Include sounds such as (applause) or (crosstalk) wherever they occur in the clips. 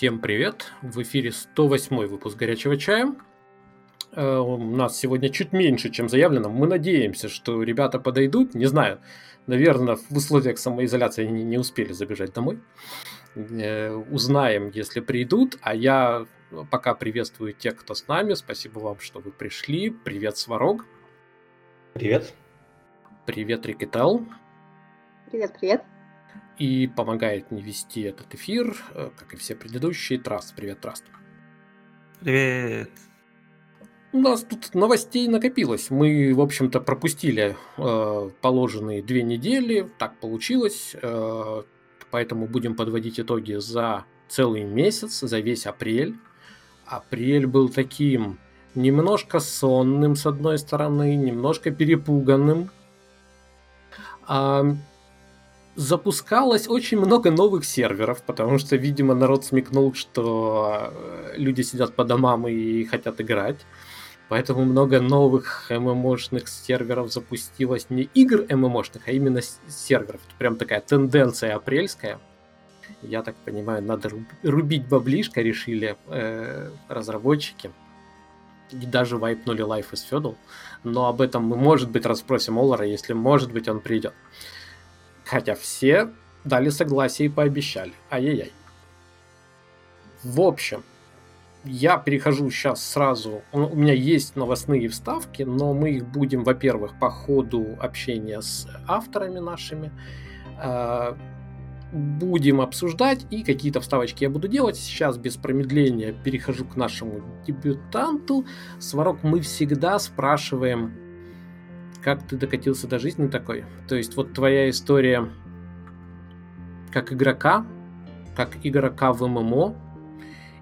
Всем привет! В эфире 108 выпуск «Горячего чая». Э, у нас сегодня чуть меньше, чем заявлено. Мы надеемся, что ребята подойдут. Не знаю, наверное, в условиях самоизоляции они не успели забежать домой. Э, узнаем, если придут. А я пока приветствую тех, кто с нами. Спасибо вам, что вы пришли. Привет, Сварог. Привет. Привет, Рикетал. Привет, привет и помогает мне вести этот эфир, э, как и все предыдущие. Траст, привет, Траст. Привет. У нас тут новостей накопилось. Мы, в общем-то, пропустили э, положенные две недели. Так получилось. Э, поэтому будем подводить итоги за целый месяц, за весь апрель. Апрель был таким немножко сонным, с одной стороны, немножко перепуганным. А, запускалось очень много новых серверов, потому что, видимо, народ смекнул, что э, люди сидят по домам и хотят играть. Поэтому много новых ММОшных серверов запустилось. Не игр ММОшных, а именно серверов. Это прям такая тенденция апрельская. Я так понимаю, надо рубить баблишко, решили э, разработчики. И даже вайпнули Life is Feudal. Но об этом мы, может быть, расспросим Олара, если, может быть, он придет. Хотя все дали согласие и пообещали. Ай-яй-яй. В общем, я перехожу сейчас сразу. У меня есть новостные вставки, но мы их будем, во-первых, по ходу общения с авторами нашими. Э, будем обсуждать и какие-то вставочки я буду делать. Сейчас без промедления перехожу к нашему дебютанту. Сварог, мы всегда спрашиваем как ты докатился до жизни такой? То есть вот твоя история как игрока, как игрока в ММО,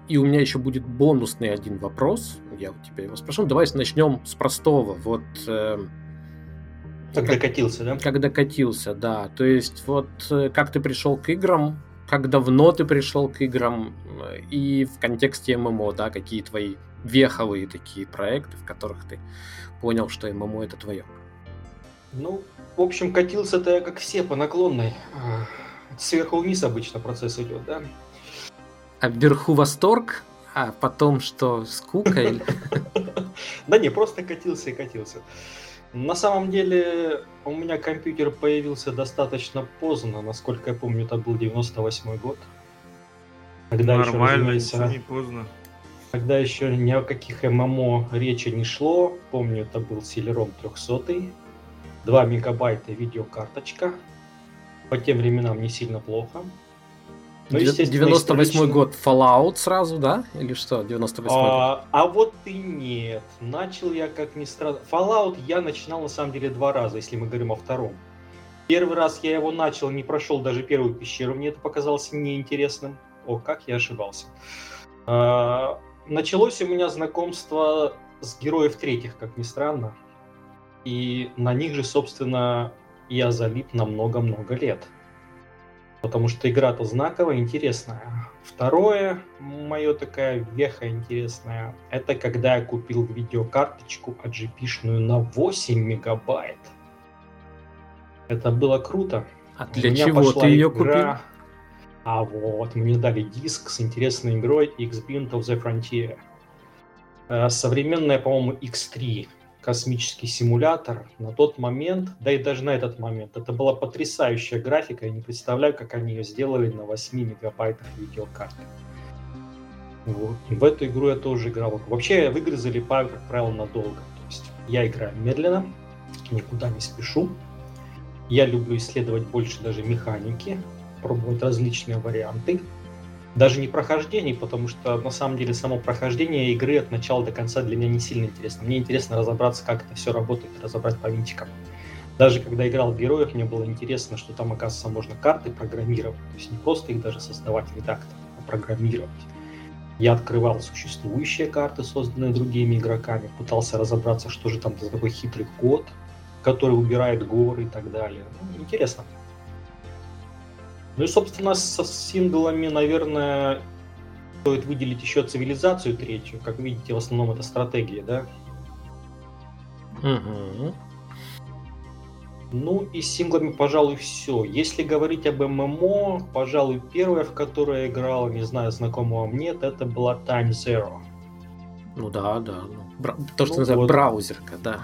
и у меня еще будет бонусный один вопрос. Я у тебя его спрошу. Давай начнем с простого. Вот э, как, как докатился, да? Как докатился, да. То есть вот э, как ты пришел к играм, как давно ты пришел к играм, э, и в контексте ММО, да, какие твои веховые такие проекты, в которых ты понял, что ММО это твое. Ну, в общем, катился-то я, как все, по наклонной. А, сверху вниз обычно процесс идет, да? А вверху восторг, а потом что, скука или... (laughs) Да не, просто катился и катился. На самом деле, у меня компьютер появился достаточно поздно, насколько я помню, это был 98 год. Когда Нормально, еще, не поздно. Когда еще ни о каких ММО речи не шло. Помню, это был Celeron 300 2 мегабайта видеокарточка. По тем временам не сильно плохо. Ну, 98 год Fallout сразу, да? Или что? 98 а, год? А вот и нет. Начал я как ни странно. Fallout я начинал на самом деле два раза, если мы говорим о втором. Первый раз я его начал, не прошел даже первую пещеру, мне это показалось неинтересным. О, как я ошибался. А, началось у меня знакомство с героев третьих, как ни странно. И на них же, собственно, я залип на много-много лет. Потому что игра-то знаковая, интересная. Второе, мое такая веха интересная, это когда я купил видеокарточку AGP-шную на 8 мегабайт. Это было круто. А для чего ты ее игра... купил? А вот, мне дали диск с интересной игрой X-Bint of the Frontier. Э, современная, по-моему, X3 космический симулятор на тот момент, да и даже на этот момент, это была потрясающая графика, я не представляю, как они ее сделали на 8 мегабайтах видеокарты. Вот. В эту игру я тоже играл. Вообще в игры залипаю, как правило, надолго. То есть я играю медленно, никуда не спешу. Я люблю исследовать больше даже механики, пробовать различные варианты даже не прохождений, потому что на самом деле само прохождение игры от начала до конца для меня не сильно интересно. Мне интересно разобраться, как это все работает, разобрать по винтикам. Даже когда играл в героев, мне было интересно, что там, оказывается, можно карты программировать. То есть не просто их даже создавать редактор, а программировать. Я открывал существующие карты, созданные другими игроками, пытался разобраться, что же там за такой хитрый код, который убирает горы и так далее. Ну, интересно. Ну и, собственно, со синглами, наверное, стоит выделить еще цивилизацию третью. Как видите, в основном это стратегия, да? Угу. Ну и с синглами, пожалуй, все. Если говорить об ММО, пожалуй, первая, в которой я играл, не знаю, знакомо вам нет, это была Time Zero. Ну да, да. Ну, бра... То, что ну, называют вот. браузерка, да.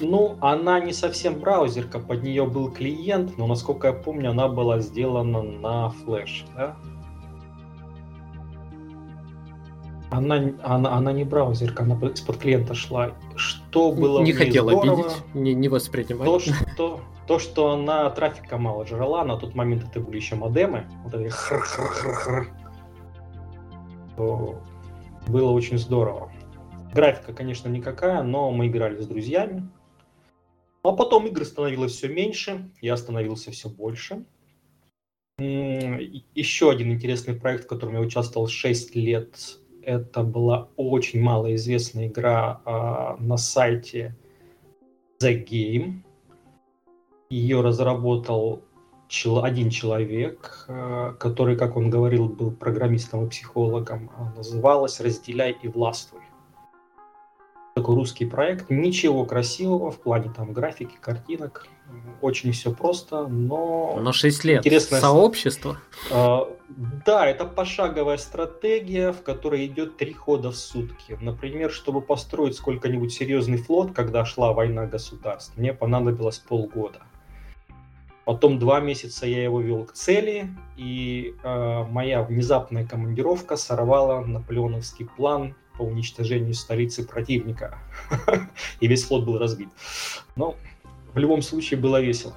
Ну, она не совсем браузерка, под нее был клиент, но, насколько я помню, она была сделана на флеш, да? Она, она, она не браузерка, она из-под клиента шла. Что было Не хотела здорово, видеть, не, не воспринимать. То что, то, что она трафика мало жрала, на тот момент это были еще модемы, вот эти хр-хр-хр-хр, было очень здорово. Графика, конечно, никакая, но мы играли с друзьями. А потом игр становилось все меньше, я становился все больше. Еще один интересный проект, в котором я участвовал 6 лет, это была очень малоизвестная игра а, на сайте The Game. Ее разработал чел- один человек, а, который, как он говорил, был программистом и психологом. Называлась «Разделяй и властвуй» такой русский проект. Ничего красивого в плане там графики, картинок. Очень все просто, но... Но 6 лет. Интересное сообщество. А, да, это пошаговая стратегия, в которой идет три хода в сутки. Например, чтобы построить сколько-нибудь серьезный флот, когда шла война государств, мне понадобилось полгода. Потом два месяца я его вел к цели, и э, моя внезапная командировка сорвала наполеоновский план по уничтожению столицы противника. (laughs) И весь флот был разбит. Но в любом случае было весело.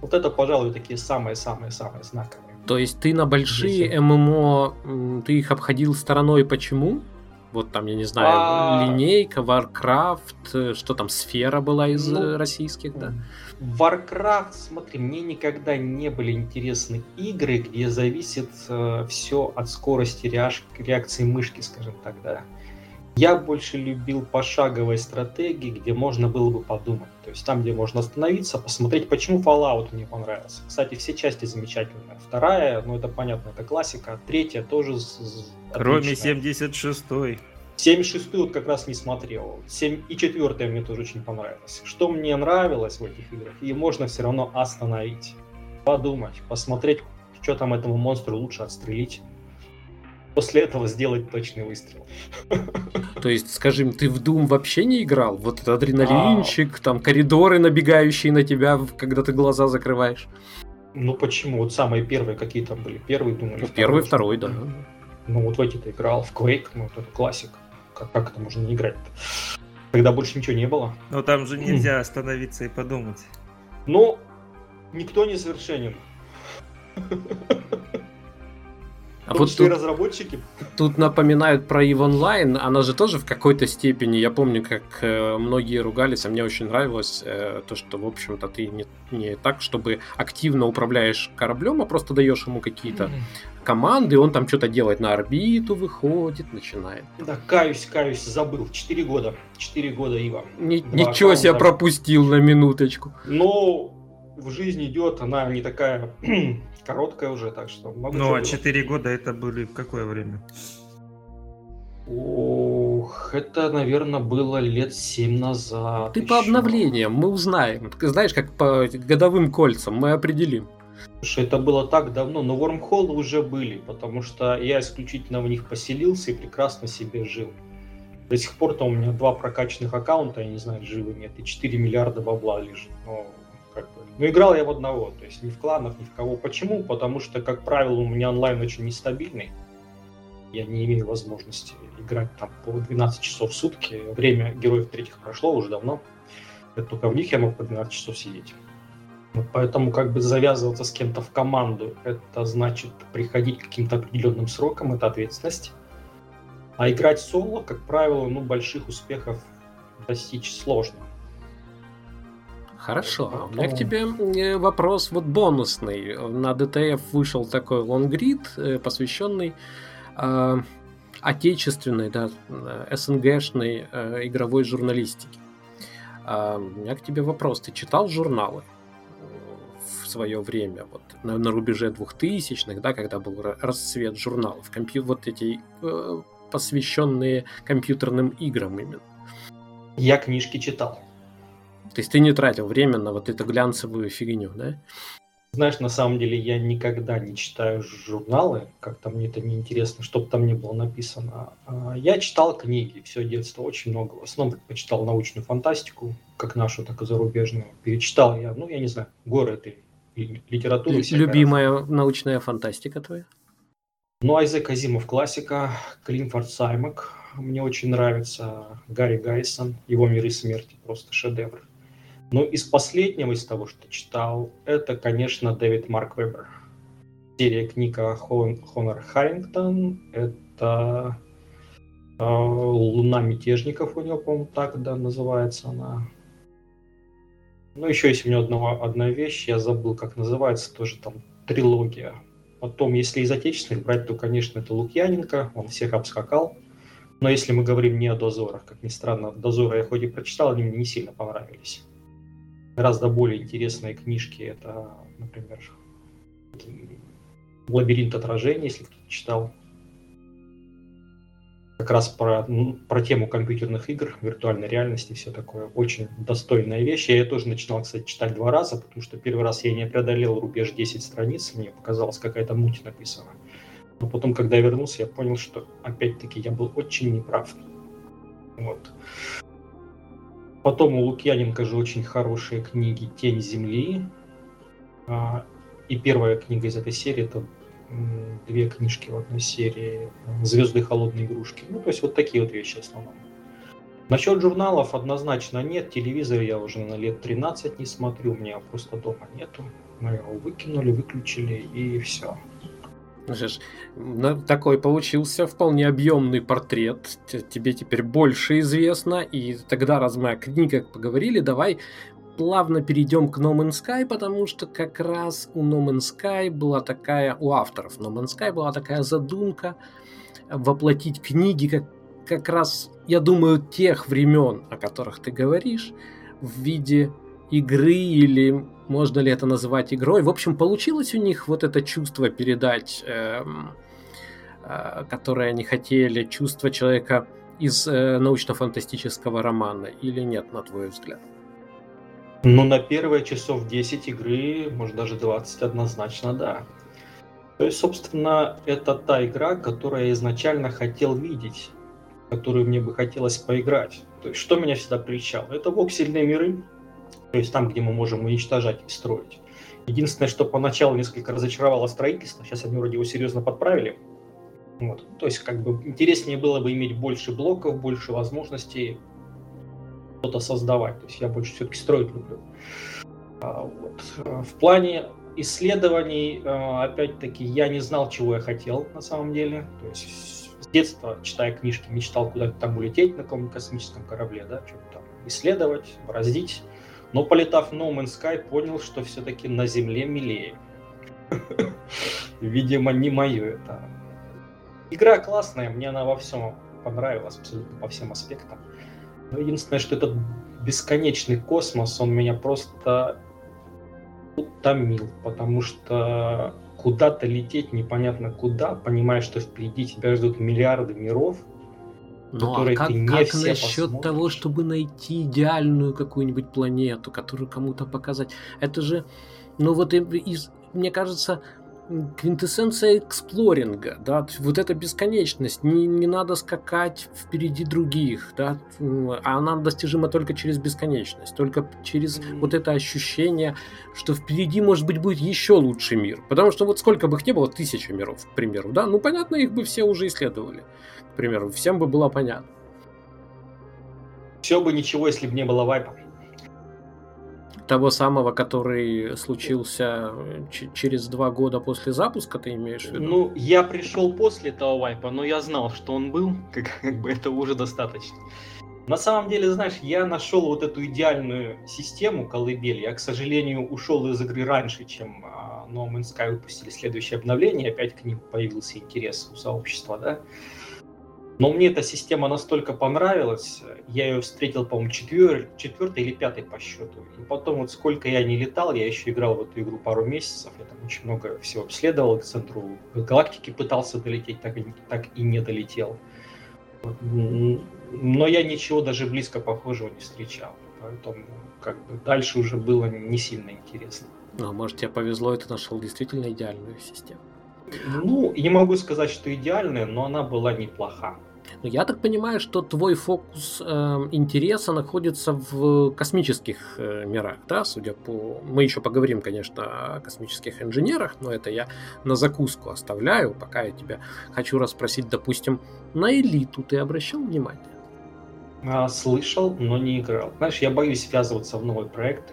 Вот это, пожалуй, такие самые-самые-самые знаковые. То есть ты на большие Весело. ММО, ты их обходил стороной, почему? Вот там, я не знаю, а... линейка, Warcraft, э, что там, сфера была из ну, э, российских, да? Warcraft, смотри, мне никогда не были интересны игры, где зависит э, все от скорости реакции мышки, скажем так, да. Я больше любил пошаговые стратегии, где можно было бы подумать. То есть там, где можно остановиться, посмотреть, почему Fallout мне понравился. Кстати, все части замечательные. Вторая, ну это понятно, это классика. Третья тоже Кроме 76-й. 76 вот как раз не смотрел. 7 и 4 мне тоже очень понравилось. Что мне нравилось в этих играх, и можно все равно остановить. Подумать, посмотреть, что там этому монстру лучше отстрелить. После этого сделать точный выстрел. (laughs) То есть, скажем, ты в Doom вообще не играл? Вот этот адреналинчик, а... там коридоры, набегающие на тебя, когда ты глаза закрываешь. Ну почему? Вот самые первые какие там были? Первый ну, Первый, второй, да. Ну вот в эти-то играл, в Quake, ну это классик. Как, как это можно не играть-то? Тогда больше ничего не было. Но там же нельзя остановиться и подумать. Ну, никто не совершенен. А вот тут, разработчики. Тут напоминают про EVE Online, она же тоже в какой-то степени, я помню, как э, многие ругались, а мне очень нравилось э, то, что, в общем-то, ты не, не так, чтобы активно управляешь кораблем, а просто даешь ему какие-то mm-hmm. Команды, он там что-то делает на орбиту, выходит, начинает. Да, каюсь, каюсь, забыл. Четыре года. Четыре года Ива. Ни, ничего себе пропустил на минуточку. Ну, в жизни идет, она не такая (clears throat) короткая уже, так что могу Ну, а 4 года это были в какое время? Ох, это, наверное, было лет 7 назад. Ты еще. по обновлениям, мы узнаем. Знаешь, как по годовым кольцам, мы определим. Слушай, это было так давно, но вормхолы уже были, потому что я исключительно в них поселился и прекрасно себе жил. До сих пор-то у меня два прокачанных аккаунта, я не знаю, живы нет, и 4 миллиарда бабла лежит. Но как бы. Но играл я в одного, то есть ни в кланах, ни в кого. Почему? Потому что, как правило, у меня онлайн очень нестабильный. Я не имею возможности играть там по 12 часов в сутки. Время героев третьих прошло уже давно. Это только в них я мог по 12 часов сидеть. Поэтому как бы завязываться с кем-то в команду, это значит приходить к каким-то определенным срокам, это ответственность. А играть соло, как правило, ну, больших успехов достичь сложно. Хорошо. А у меня к тебе э, вопрос вот бонусный. На DTF вышел такой лонгрид, э, посвященный э, отечественной, да, СНГшной э, игровой журналистики. Э, у меня к тебе вопрос. Ты читал журналы свое время, вот на, на рубеже двухтысячных, да, когда был расцвет журналов, компью вот эти э, посвященные компьютерным играм именно? Я книжки читал. То есть ты не тратил время на вот эту глянцевую фигню, да? Знаешь, на самом деле я никогда не читаю журналы, как-то мне это не интересно, что бы там ни было написано. А, я читал книги все детство, очень много. В основном почитал научную фантастику, как нашу, так и зарубежную. Перечитал я, ну, я не знаю, горы этой литературы. Любимая раз. научная фантастика твоя? Ну, Айзек Азимов классика, Клинфорд Саймак, мне очень нравится, Гарри Гайсон, его «Мир и смерти» просто шедевр. Ну, из последнего, из того, что читал, это, конечно, Дэвид Марк Вебер. Серия книга Хон, Хонор Харрингтон. Это э, «Луна мятежников» у него, по-моему, так да, называется она. Ну, еще есть у него одного, одна вещь, я забыл, как называется, тоже там трилогия. Потом, если из отечественных брать, то, конечно, это Лукьяненко, он всех обскакал. Но если мы говорим не о дозорах, как ни странно, дозоры я хоть и прочитал, они мне не сильно понравились гораздо более интересные книжки. Это, например, «Лабиринт отражений», если кто-то читал. Как раз про, про тему компьютерных игр, виртуальной реальности, все такое. Очень достойная вещь. Я ее тоже начинал, кстати, читать два раза, потому что первый раз я не преодолел рубеж 10 страниц, мне показалось, какая-то муть написана. Но потом, когда я вернулся, я понял, что опять-таки я был очень неправ. Вот. Потом у Лукьяненко же очень хорошие книги «Тень земли». А, и первая книга из этой серии – это две книжки в одной серии «Звезды холодной игрушки». Ну, то есть вот такие вот вещи в основном. Насчет журналов однозначно нет. Телевизор я уже на лет 13 не смотрю. У меня просто дома нету. Мы его выкинули, выключили и все. Ну, такой получился вполне объемный портрет. Тебе теперь больше известно. И тогда, раз мы о книгах поговорили, давай плавно перейдем к No Man's Sky, потому что как раз у No Man's Sky была такая, у авторов No Man's Sky была такая задумка воплотить книги как, как раз, я думаю, тех времен, о которых ты говоришь, в виде игры или можно ли это называть игрой. В общем, получилось у них вот это чувство передать, э, э, которое они хотели, чувство человека из э, научно-фантастического романа, или нет, на твой взгляд? Ну, на первые часов 10 игры, может даже 20 однозначно, да. То есть, собственно, это та игра, которую я изначально хотел видеть, которую мне бы хотелось поиграть. То есть, что меня всегда прельщало? Это воксельные миры, то есть там, где мы можем уничтожать и строить. Единственное, что поначалу несколько разочаровало строительство, сейчас они вроде его серьезно подправили. Вот. То есть как бы интереснее было бы иметь больше блоков, больше возможностей что-то создавать. То есть я больше все-таки строить люблю. А, вот. В плане исследований, а, опять-таки, я не знал, чего я хотел на самом деле. То есть с детства, читая книжки, мечтал куда-то там улететь на каком-нибудь космическом корабле, да, что-то там исследовать, бороздить. Но полетав в No Man's Sky, понял, что все-таки на Земле милее. Видимо, не мое это. Игра классная, мне она во всем понравилась, абсолютно по всем аспектам. Но единственное, что этот бесконечный космос, он меня просто утомил, потому что куда-то лететь непонятно куда, понимая, что впереди тебя ждут миллиарды миров – ну а как, ты не как все насчет посмотришь? того, чтобы найти идеальную какую-нибудь планету, которую кому-то показать? Это же, ну вот из, мне кажется, квинтэссенция эксплоринга, да, вот эта бесконечность, не, не надо скакать впереди других, да, а она достижима только через бесконечность, только через mm-hmm. вот это ощущение, что впереди, может быть, будет еще лучший мир, потому что вот сколько бы их ни было, тысяча миров, к примеру, да, ну, понятно, их бы все уже исследовали, к примеру, всем бы было понятно. Все бы ничего, если бы не было вайпа. Того самого, который случился через два года после запуска, ты имеешь в виду? Ну, я пришел после этого вайпа, но я знал, что он был, (laughs) как, как бы это уже достаточно. На самом деле, знаешь, я нашел вот эту идеальную систему колыбель. Я, к сожалению, ушел из игры раньше, чем uh, No Man's Sky выпустили следующее обновление. Опять к ним появился интерес у сообщества, да. Но мне эта система настолько понравилась, я ее встретил, по-моему, четвер... четвертой или пятой по счету. И потом вот сколько я не летал, я еще играл в эту игру пару месяцев, я там очень много всего обследовал, к центру галактики пытался долететь, так и, так и не долетел. Но я ничего даже близко похожего не встречал. Поэтому как бы дальше уже было не сильно интересно. Ну, а может тебе повезло, и ты нашел действительно идеальную систему. Ну, не могу сказать, что идеальная, но она была неплоха. Но я так понимаю, что твой фокус э, интереса находится в космических э, мирах, да, судя по... Мы еще поговорим, конечно, о космических инженерах, но это я на закуску оставляю, пока я тебя хочу расспросить, допустим, на элиту ты обращал внимание? А, слышал, но не играл. Знаешь, я боюсь связываться в новые проекты,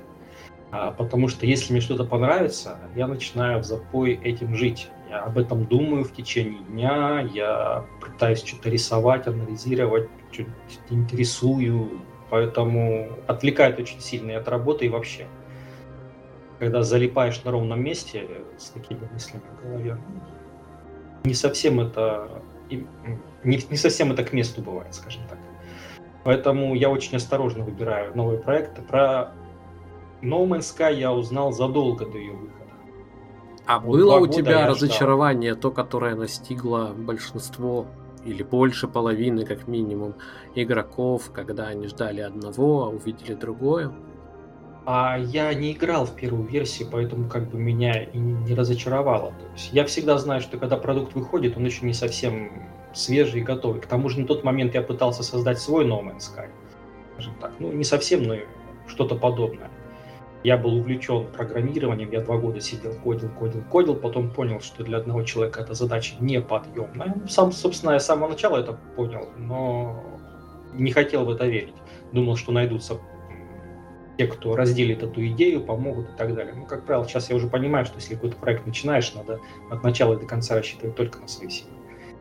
а, потому что если мне что-то понравится, я начинаю в запой этим жить. Об этом думаю в течение дня, я пытаюсь что-то рисовать, анализировать, что-то интересую, поэтому отвлекает очень сильно и от работы, и вообще. Когда залипаешь на ровном месте с такими мыслями в голове, не совсем это не, не совсем это к месту бывает, скажем так. Поэтому я очень осторожно выбираю новые проекты. Про No Man's Sky я узнал задолго до ее выхода. А вот было у тебя разочарование, ждал. то, которое настигло большинство или больше половины, как минимум, игроков, когда они ждали одного, а увидели другое? А я не играл в первую версию, поэтому как бы меня и не разочаровало. То есть я всегда знаю, что когда продукт выходит, он еще не совсем свежий и готовый. К тому же на тот момент я пытался создать свой No Man's Sky. Скажем так. Ну, не совсем, но что-то подобное. Я был увлечен программированием, я два года сидел, кодил, кодил, кодил, потом понял, что для одного человека эта задача неподъемная. Сам, собственно, я с самого начала это понял, но не хотел в это верить. Думал, что найдутся те, кто разделит эту идею, помогут и так далее. Ну, как правило, сейчас я уже понимаю, что если какой-то проект начинаешь, надо от начала до конца рассчитывать только на свои силы.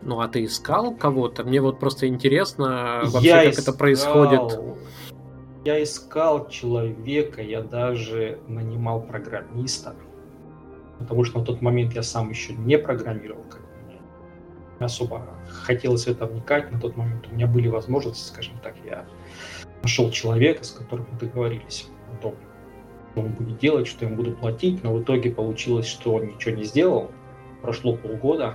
Ну, а ты искал кого-то? Мне вот просто интересно вообще, я как искал... это происходит. Я искал человека, я даже нанимал программиста, потому что на тот момент я сам еще не программировал, как мне особо хотелось в это вникать. На тот момент у меня были возможности, скажем так, я нашел человека, с которым мы договорились о том, что он будет делать, что я ему буду платить, но в итоге получилось, что он ничего не сделал. Прошло полгода,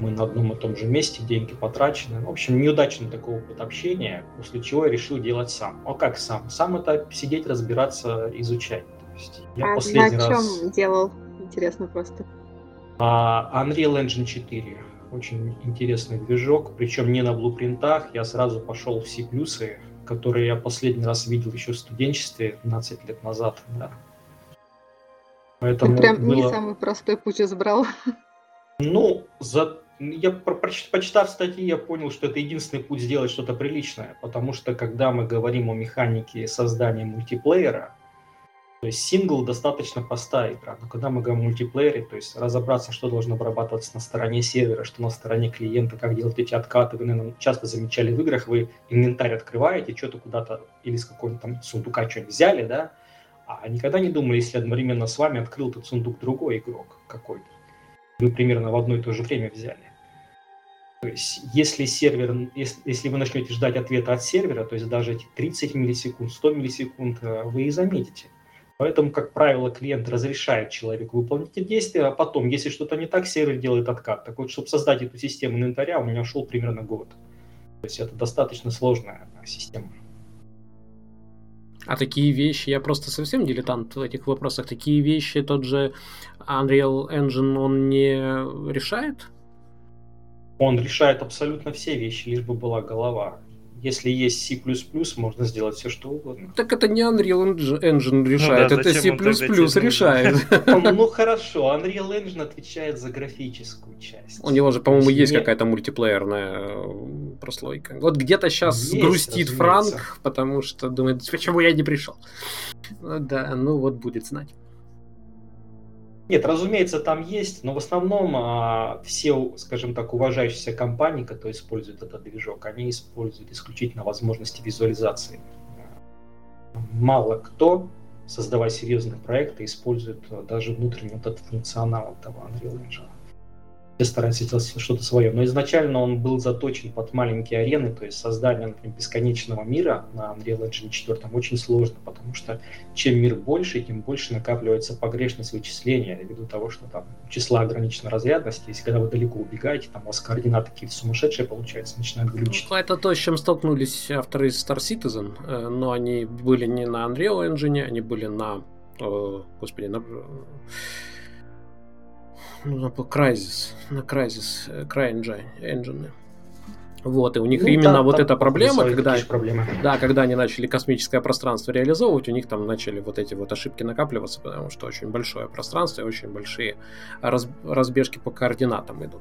мы на одном и том же месте, деньги потрачены. В общем, неудачный такой опыт общения, после чего я решил делать сам. А как сам? Сам это сидеть, разбираться, изучать. То есть я а последний на чем раз... делал? Интересно просто. А, Unreal Engine 4. Очень интересный движок, причем не на блупринтах. Я сразу пошел в C++, которые я последний раз видел еще в студенчестве 15 лет назад. Да. Поэтому Ты прям было... не самый простой путь избрал. (laughs) Ну, за я почитав статьи, я понял, что это единственный путь сделать что-то приличное, потому что когда мы говорим о механике создания мультиплеера, то есть сингл достаточно простая игра, но когда мы говорим о мультиплеере, то есть разобраться, что должно обрабатываться на стороне сервера, что на стороне клиента, как делать эти откаты, вы, наверное, часто замечали в играх, вы инвентарь открываете, что-то куда-то или с какого-нибудь там сундука что-нибудь взяли, да, а никогда не думали, если одновременно с вами открыл этот сундук другой игрок какой-то вы примерно в одно и то же время взяли. То есть, если сервер, если, если вы начнете ждать ответа от сервера, то есть даже эти 30 миллисекунд, 100 миллисекунд, э, вы и заметите. Поэтому, как правило, клиент разрешает человеку выполнить эти действия, а потом, если что-то не так, сервер делает откат. Так вот, чтобы создать эту систему инвентаря, у меня ушел примерно год. То есть это достаточно сложная система. А такие вещи, я просто совсем дилетант в этих вопросах, такие вещи тот же Unreal Engine, он не решает? Он решает абсолютно все вещи, лишь бы была голова. Если есть C++, можно сделать все, что угодно. Так это не Unreal Engine решает, ну, да, это C++ решает. Ну хорошо, Unreal Engine отвечает за графическую часть. У него же, по-моему, есть какая-то мультиплеерная э, прослойка. Вот где-то сейчас грустит Франк, потому что думает, почему я не пришел. Да, ну вот будет знать. Нет, разумеется, там есть, но в основном а, все, скажем так, уважающиеся компании, которые используют этот движок, они используют исключительно возможности визуализации. Мало кто, создавая серьезные проекты, использует даже внутренний вот этот функционал этого Unreal Engine старается сделать что-то свое. Но изначально он был заточен под маленькие арены, то есть создание, например, бесконечного мира на Unreal Engine 4 очень сложно, потому что чем мир больше, тем больше накапливается погрешность вычисления, ввиду того, что там числа ограничена разрядности, если когда вы далеко убегаете, там у вас координаты какие-то сумасшедшие получаются, начинают глючить. Ну, это то, с чем столкнулись авторы из Star Citizen, э, но они были не на Unreal Engine, они были на, господи, на ну, на Crysis, на Crysis, э, CryEngine. Вот, и у них ну, именно да, вот эта проблема, когда, да, когда они начали космическое пространство реализовывать, у них там начали вот эти вот ошибки накапливаться, потому что очень большое пространство и очень большие раз, разбежки по координатам идут.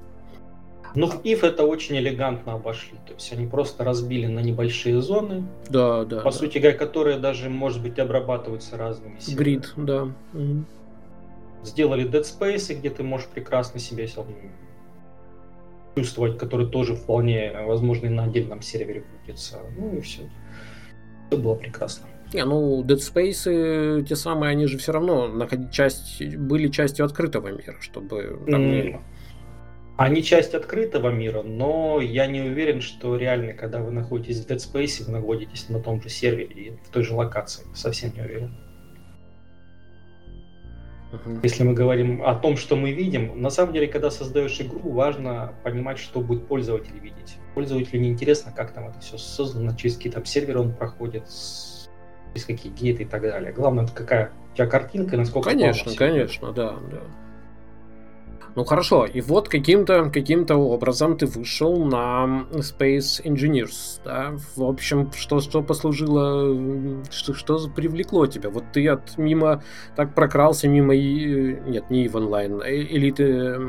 Ну, в IF это очень элегантно обошли. То есть они просто разбили на небольшие зоны. Да, да. По да. сути говоря, которые даже, может быть, обрабатываются разными силами. Грид, да. Угу сделали Dead Space, где ты можешь прекрасно себя чувствовать, который тоже вполне возможно и на отдельном сервере крутится. Ну и все. Это было прекрасно. Не, ну, Dead Space те самые, они же все равно находить часть, были частью открытого мира, чтобы там mm. Они часть открытого мира, но я не уверен, что реально, когда вы находитесь в Dead Space, вы находитесь на том же сервере и в той же локации. Совсем не уверен. Uh-huh. Если мы говорим о том, что мы видим, на самом деле, когда создаешь игру, важно понимать, что будет пользователь видеть. Пользователю не интересно, как там это все создано, через какие там серверы он проходит, через какие гейты и так далее. Главное, это какая у тебя картинка, насколько Конечно, конечно, да, да. Ну хорошо, и вот каким-то каким образом ты вышел на Space Engineers, да? В общем, что, что послужило, что, что привлекло тебя? Вот ты от мимо так прокрался мимо, и, нет, не Online, а или ты,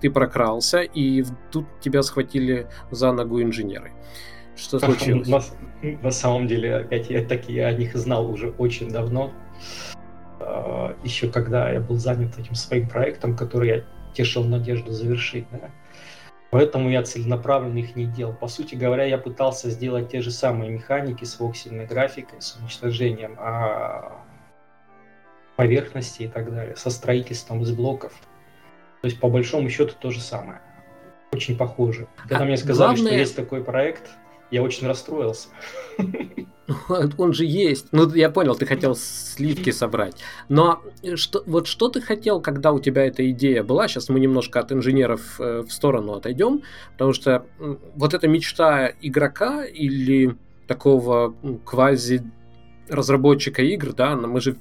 ты прокрался, и тут тебя схватили за ногу инженеры. Что случилось? На, на самом деле, опять я такие о них знал уже очень давно. А, Еще когда я был занят этим своим проектом, который я тешил надежду завершить. Да? Поэтому я целенаправленно их не делал. По сути говоря, я пытался сделать те же самые механики с воксельной графикой, с уничтожением а, поверхности и так далее, со строительством из блоков. То есть, по большому счету, то же самое. Очень похоже. Когда а мне сказали, главное... что есть такой проект, я очень расстроился. (laughs) Он же есть. Ну, я понял, ты хотел сливки собрать. Но что, вот что ты хотел, когда у тебя эта идея была? Сейчас мы немножко от инженеров э, в сторону отойдем, потому что вот эта мечта игрока или такого ну, квази разработчика игр, да, мы же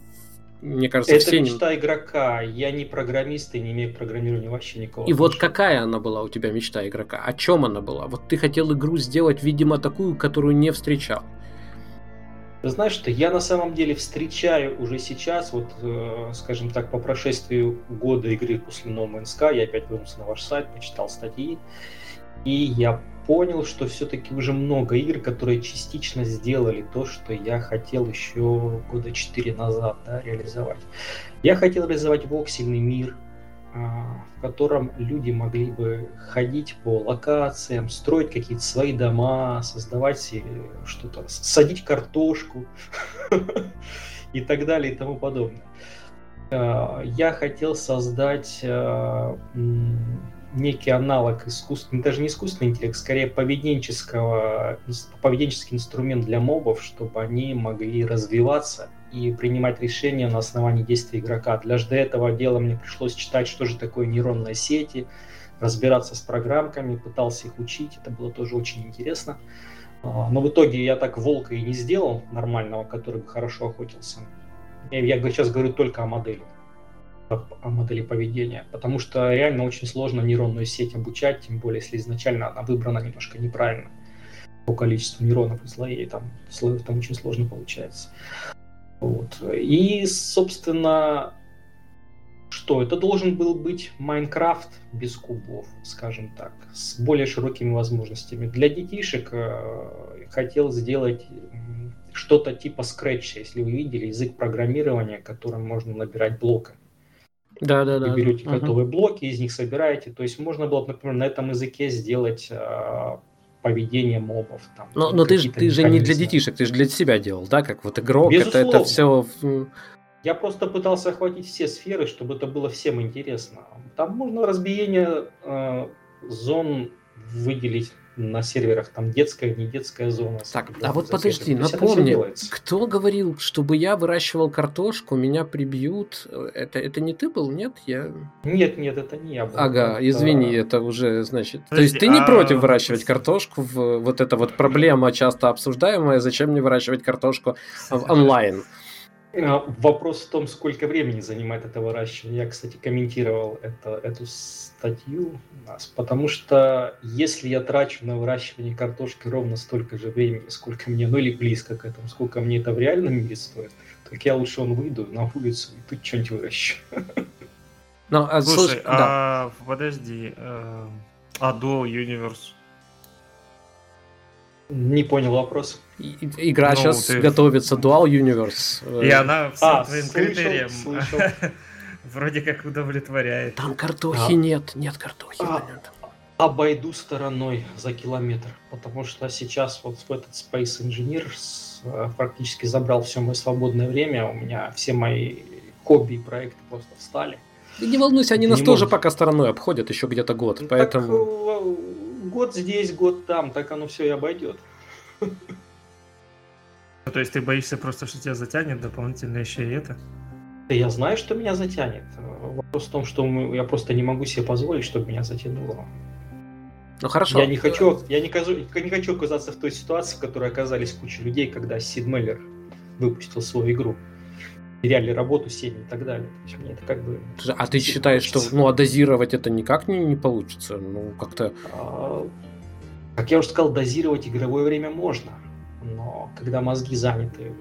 мне кажется, это все... мечта игрока. Я не программист и не имею к программированию вообще никакого. И отношения. вот какая она была у тебя мечта игрока? О чем она была? Вот ты хотел игру сделать, видимо, такую, которую не встречал. Ты знаешь, что я на самом деле встречаю уже сейчас, вот, э, скажем так, по прошествию года игры после No Man's Sky, я опять вернулся на ваш сайт, почитал статьи, и я понял, что все-таки уже много игр, которые частично сделали то, что я хотел еще года четыре назад да, реализовать. Я хотел реализовать воксельный мир, а, в котором люди могли бы ходить по локациям, строить какие-то свои дома, создавать что-то, садить картошку (laughs) и так далее и тому подобное. А, я хотел создать а, некий аналог искусственного, даже не искусственный интеллект, скорее поведенческого, поведенческий инструмент для мобов, чтобы они могли развиваться и принимать решения на основании действий игрока. Для до этого дела мне пришлось читать, что же такое нейронные сети, разбираться с программками, пытался их учить, это было тоже очень интересно. А, но в итоге я так волка и не сделал нормального, который бы хорошо охотился. Я сейчас говорю только о модели, о модели поведения, потому что реально очень сложно нейронную сеть обучать, тем более если изначально она выбрана немножко неправильно по количеству нейронов и слоей, там слоев там очень сложно получается. Вот. И, собственно, что? Это должен был быть Майнкрафт без кубов, скажем так, с более широкими возможностями. Для детишек э, хотел сделать что-то типа Scratch, если вы видели, язык программирования, которым можно набирать блоками. Да, да, да. Вы берете да. готовые блоки, из них собираете. То есть можно было, например, на этом языке сделать э, поведение мобов. Там, но но ты, ты же не для детишек, ты же для себя делал, да, как вот игрок. Это, это все. Я просто пытался охватить все сферы, чтобы это было всем интересно. Там можно разбиение э, зон выделить на серверах там детская, не детская зона. Так, а вот подожди, напомни, кто говорил, чтобы я выращивал картошку, меня прибьют? Это, это не ты был, нет? Я... Нет, нет, это не я был. Ага, это... извини, это уже, значит... Подожди, То есть ты не а... против выращивать картошку? В... Вот эта вот проблема часто обсуждаемая, зачем мне выращивать картошку (laughs) онлайн? А, вопрос в том, сколько времени занимает это выращивание. Я, кстати, комментировал это, эту статью, потому что если я трачу на выращивание картошки ровно столько же времени, сколько мне, ну или близко к этому, сколько мне это в реальном мире стоит, так я лучше он выйду на улицу и тут что-нибудь выращу. (laughs) Ну, а, слушай, слушай а, да. подожди, э, а Dual Universe не понял вопрос. Игра ну, сейчас ты... готовится Dual Universe. И она всем а, твоим слышал, критериям слышал. (laughs) вроде как удовлетворяет. Там картохи а. нет, нет картохи. А, нет. Обойду стороной за километр, потому что сейчас вот этот Space Engineer э, практически забрал все мое свободное время, у меня все мои хобби и проекты просто встали. Да не волнуйся, они не нас может... тоже пока стороной обходят еще где-то год, так, поэтому э, год здесь, год там, так оно все и обойдет. (laughs) То есть ты боишься просто, что тебя затянет дополнительно еще и это? Да я знаю, что меня затянет. Вопрос в том, что я просто не могу себе позволить, чтобы меня затянуло. Ну хорошо. Я не хочу, я не, хочу, не хочу оказаться в той ситуации, в которой оказались куча людей, когда Сид Меллер выпустил свою игру теряли работу, семьи и так далее. То есть мне это как бы... А ты считаешь, что ну, а дозировать это никак не, не получится? Ну, как-то... А, как я уже сказал, дозировать игровое время можно, но когда мозги заняты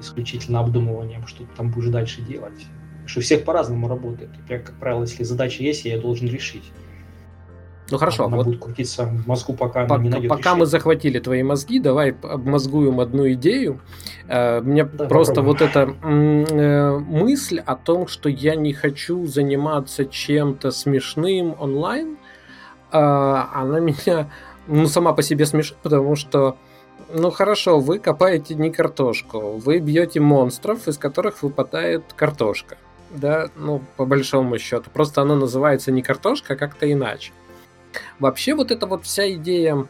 исключительно обдумыванием, что ты там будешь дальше делать, что всех по-разному работает. Я, как правило, если задача есть, я ее должен решить. Ну хорошо, она вот будет крутиться в мозгу, пока, пока не найдет Пока решение. мы захватили твои мозги, давай обмозгуем одну идею. Uh, мне да, просто попробуем. вот эта uh, мысль о том, что я не хочу заниматься чем-то смешным онлайн, uh, она (laughs) меня ну, сама по себе смешит, потому что ну хорошо, вы копаете не картошку, вы бьете монстров, из которых выпадает картошка. Да, ну, по большому счету. Просто она называется не картошка, а как-то иначе. Вообще вот эта вот вся идея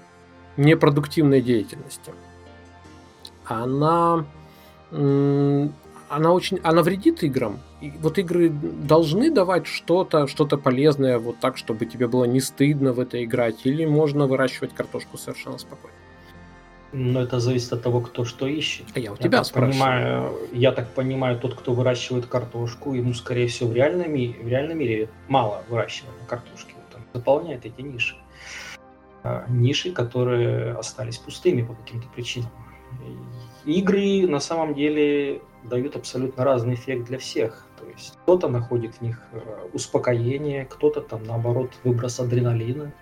непродуктивной деятельности, она, она очень, она вредит играм. И вот игры должны давать что-то, что-то полезное, вот так, чтобы тебе было не стыдно в это играть, или можно выращивать картошку совершенно спокойно. Но это зависит от того, кто что ищет. А я у тебя я спрашиваю. Понимаю, я так понимаю, тот, кто выращивает картошку, ему, скорее всего, в реальном, в реальном мире мало выращивания картошки заполняет эти ниши. А, ниши, которые остались пустыми по каким-то причинам. Игры на самом деле дают абсолютно разный эффект для всех. То есть кто-то находит в них э, успокоение, кто-то там наоборот выброс адреналина,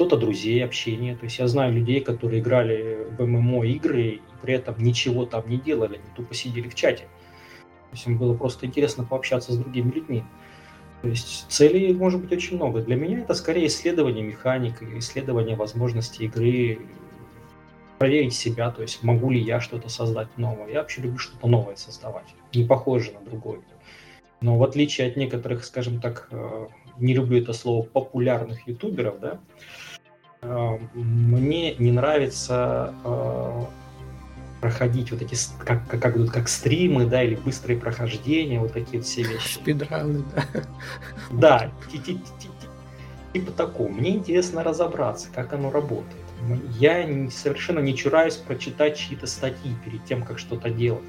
кто-то друзей, общение. То есть я знаю людей, которые играли в ММО игры и при этом ничего там не делали, они тупо сидели в чате. То есть им было просто интересно пообщаться с другими людьми. То есть целей может быть очень много. Для меня это скорее исследование механики, исследование возможностей игры, проверить себя, то есть могу ли я что-то создать новое. Я вообще люблю что-то новое создавать, не похожее на другое. Но в отличие от некоторых, скажем так, э, не люблю это слово, популярных ютуберов, да, мне не нравится э, проходить вот эти, как, как, как, как стримы, да, или быстрые прохождения, вот такие вот все вещи. Спидраны, да. Да, типа такого. Мне интересно разобраться, как оно работает. Я совершенно не чураюсь прочитать чьи-то статьи перед тем, как что-то делать.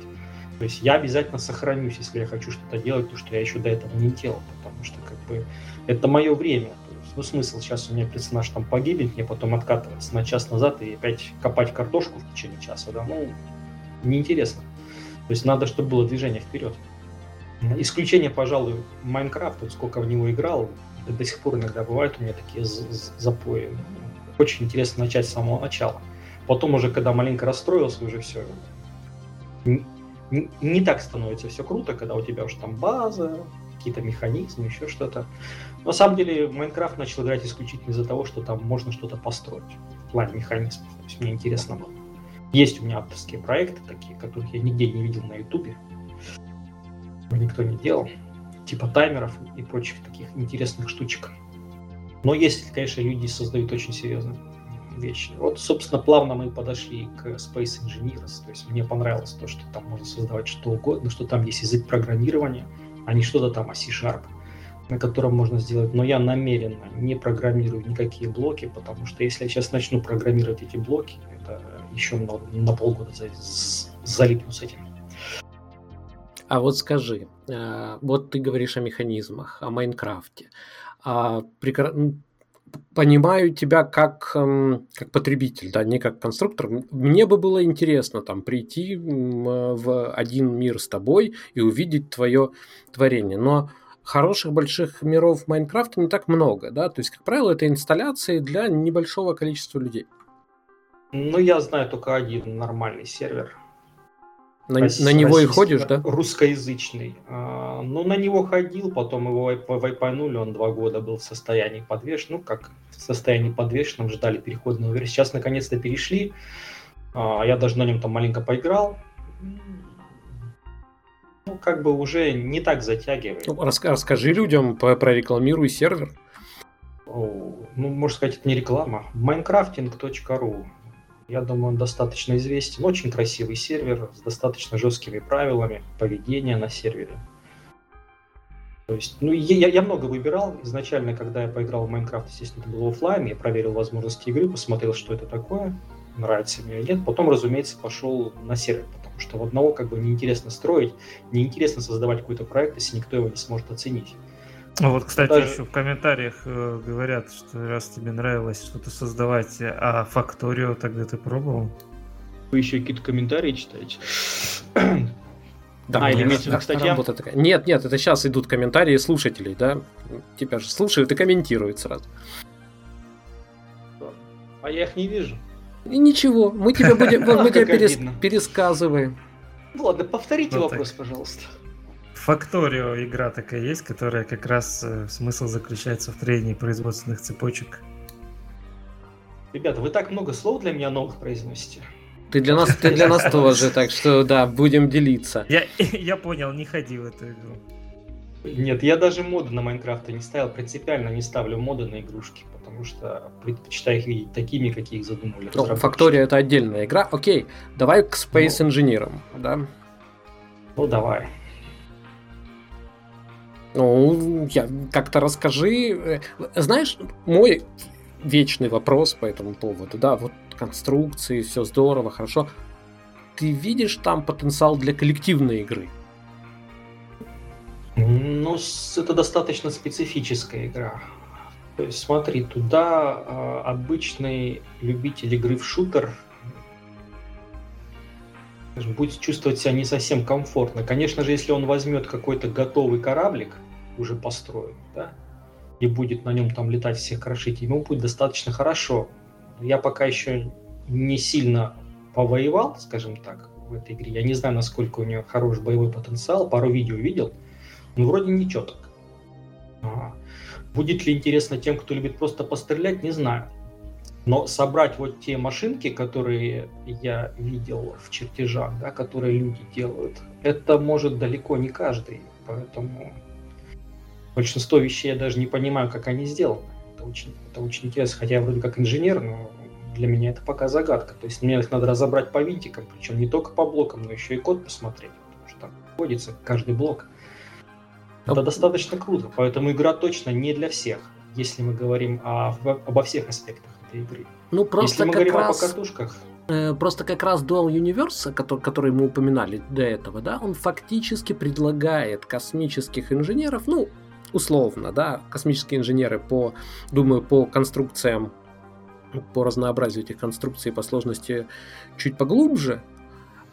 То есть я обязательно сохранюсь, если я хочу что-то делать, то, что я еще до этого не делал, потому что как бы это мое время. Ну смысл сейчас у меня персонаж там погибнет, мне потом откатываться на час назад и опять копать картошку в течение часа, да, ну, неинтересно. То есть надо, чтобы было движение вперед. Исключение, пожалуй, Майнкрафт, вот сколько в него играл, до сих пор иногда бывают у меня такие запои. Очень интересно начать с самого начала. Потом уже, когда маленько расстроился, уже все не, не так становится все круто, когда у тебя уже там база, какие-то механизмы, еще что-то. На самом деле, Майнкрафт начал играть исключительно из-за того, что там можно что-то построить в плане механизмов. То есть мне интересно было. Есть у меня авторские проекты такие, которых я нигде не видел на Ютубе. Никто не делал. Типа таймеров и прочих таких интересных штучек. Но если, конечно, люди создают очень серьезные вещи. Вот, собственно, плавно мы подошли к Space Engineers. То есть мне понравилось то, что там можно создавать что угодно, что там есть язык программирования, а не что-то там, а C-Sharp, на котором можно сделать. Но я намеренно не программирую никакие блоки, потому что если я сейчас начну программировать эти блоки, это еще на, на полгода залипну с этим. А вот скажи, э, вот ты говоришь о механизмах, о Майнкрафте. А, понимаю тебя как, эм, как потребитель, да, не как конструктор. Мне бы было интересно там прийти в один мир с тобой и увидеть твое творение. Но хороших больших миров Майнкрафта не так много, да, то есть, как правило, это инсталляции для небольшого количества людей. Ну, я знаю только один нормальный сервер, на, на него и ходишь, да? Русскоязычный. А, ну, на него ходил, потом его вайпанули, он два года был в состоянии подвешен, ну, как в состоянии подвешенном, ждали переходного версии. Сейчас, наконец-то, перешли. А, я даже на нем там маленько поиграл. Ну, как бы уже не так затягивает. Ну, рас расскажи людям, прорекламируй сервер. О, ну, можно сказать, это не реклама. Minecrafting.ru я думаю, он достаточно известен. Очень красивый сервер с достаточно жесткими правилами поведения на сервере. То есть, ну, я, я много выбирал. Изначально, когда я поиграл в Майнкрафт, естественно, это было офлайн, я проверил возможности игры, посмотрел, что это такое, нравится мне или нет. Потом, разумеется, пошел на сервер, что в одного как бы неинтересно строить, неинтересно создавать какой-то проект, если никто его не сможет оценить. А вот, кстати, Даже... еще в комментариях э, говорят, что раз тебе нравилось что-то создавать, а Факторио тогда ты пробовал? Вы еще какие-то комментарии читаете? Да, а, или имеется в виду Такая. Нет, нет, это сейчас идут комментарии слушателей, да? Тебя же слушают и комментируют сразу. А я их не вижу. И ничего, мы тебе будем, мы тебе пересказываем. Ну ладно, повторите вопрос, пожалуйста. Факторио игра такая есть, которая как раз э, смысл заключается в трении производственных цепочек. Ребята, вы так много слов для меня новых произносите. Ты для нас, ты для нас (laughs) тоже, так что да, будем делиться. Я, (laughs) я понял, не ходи в эту игру. Нет, я даже моды на Майнкрафта не ставил, принципиально не ставлю моды на игрушки, потому что предпочитаю их видеть такими, какие их задумали. Ну, Фактория это отдельная игра. Окей, давай к Space ну, Engineer, да? Ну, давай. Ну, я как-то расскажи. Знаешь, мой вечный вопрос по этому поводу, да, вот конструкции, все здорово, хорошо. Ты видишь там потенциал для коллективной игры? Ну, это достаточно специфическая игра. То есть, смотри, туда э, обычный любитель игры в шутер будет чувствовать себя не совсем комфортно. Конечно же, если он возьмет какой-то готовый кораблик, уже построен, да, и будет на нем там летать, всех крошить, ему будет достаточно хорошо. Я пока еще не сильно повоевал, скажем так, в этой игре. Я не знаю, насколько у нее хороший боевой потенциал. Пару видео видел, но вроде ничего так. А, будет ли интересно тем, кто любит просто пострелять, не знаю. Но собрать вот те машинки, которые я видел в чертежах, да, которые люди делают, это может далеко не каждый. Поэтому большинство вещей я даже не понимаю, как они сделаны. Это очень, это очень интересно. Хотя я вроде как инженер, но для меня это пока загадка. То есть мне их надо разобрать по винтикам, причем не только по блокам, но еще и код посмотреть, потому что там находится каждый блок. Это достаточно круто, поэтому игра точно не для всех, если мы говорим о, обо всех аспектах этой игры. Ну, просто Если мы говорим раз... о покатушках... Э, просто как раз Dual Universe, который, который мы упоминали до этого, да, он фактически предлагает космических инженеров, ну, условно, да, космические инженеры по, думаю, по конструкциям, по разнообразию этих конструкций, по сложности чуть поглубже,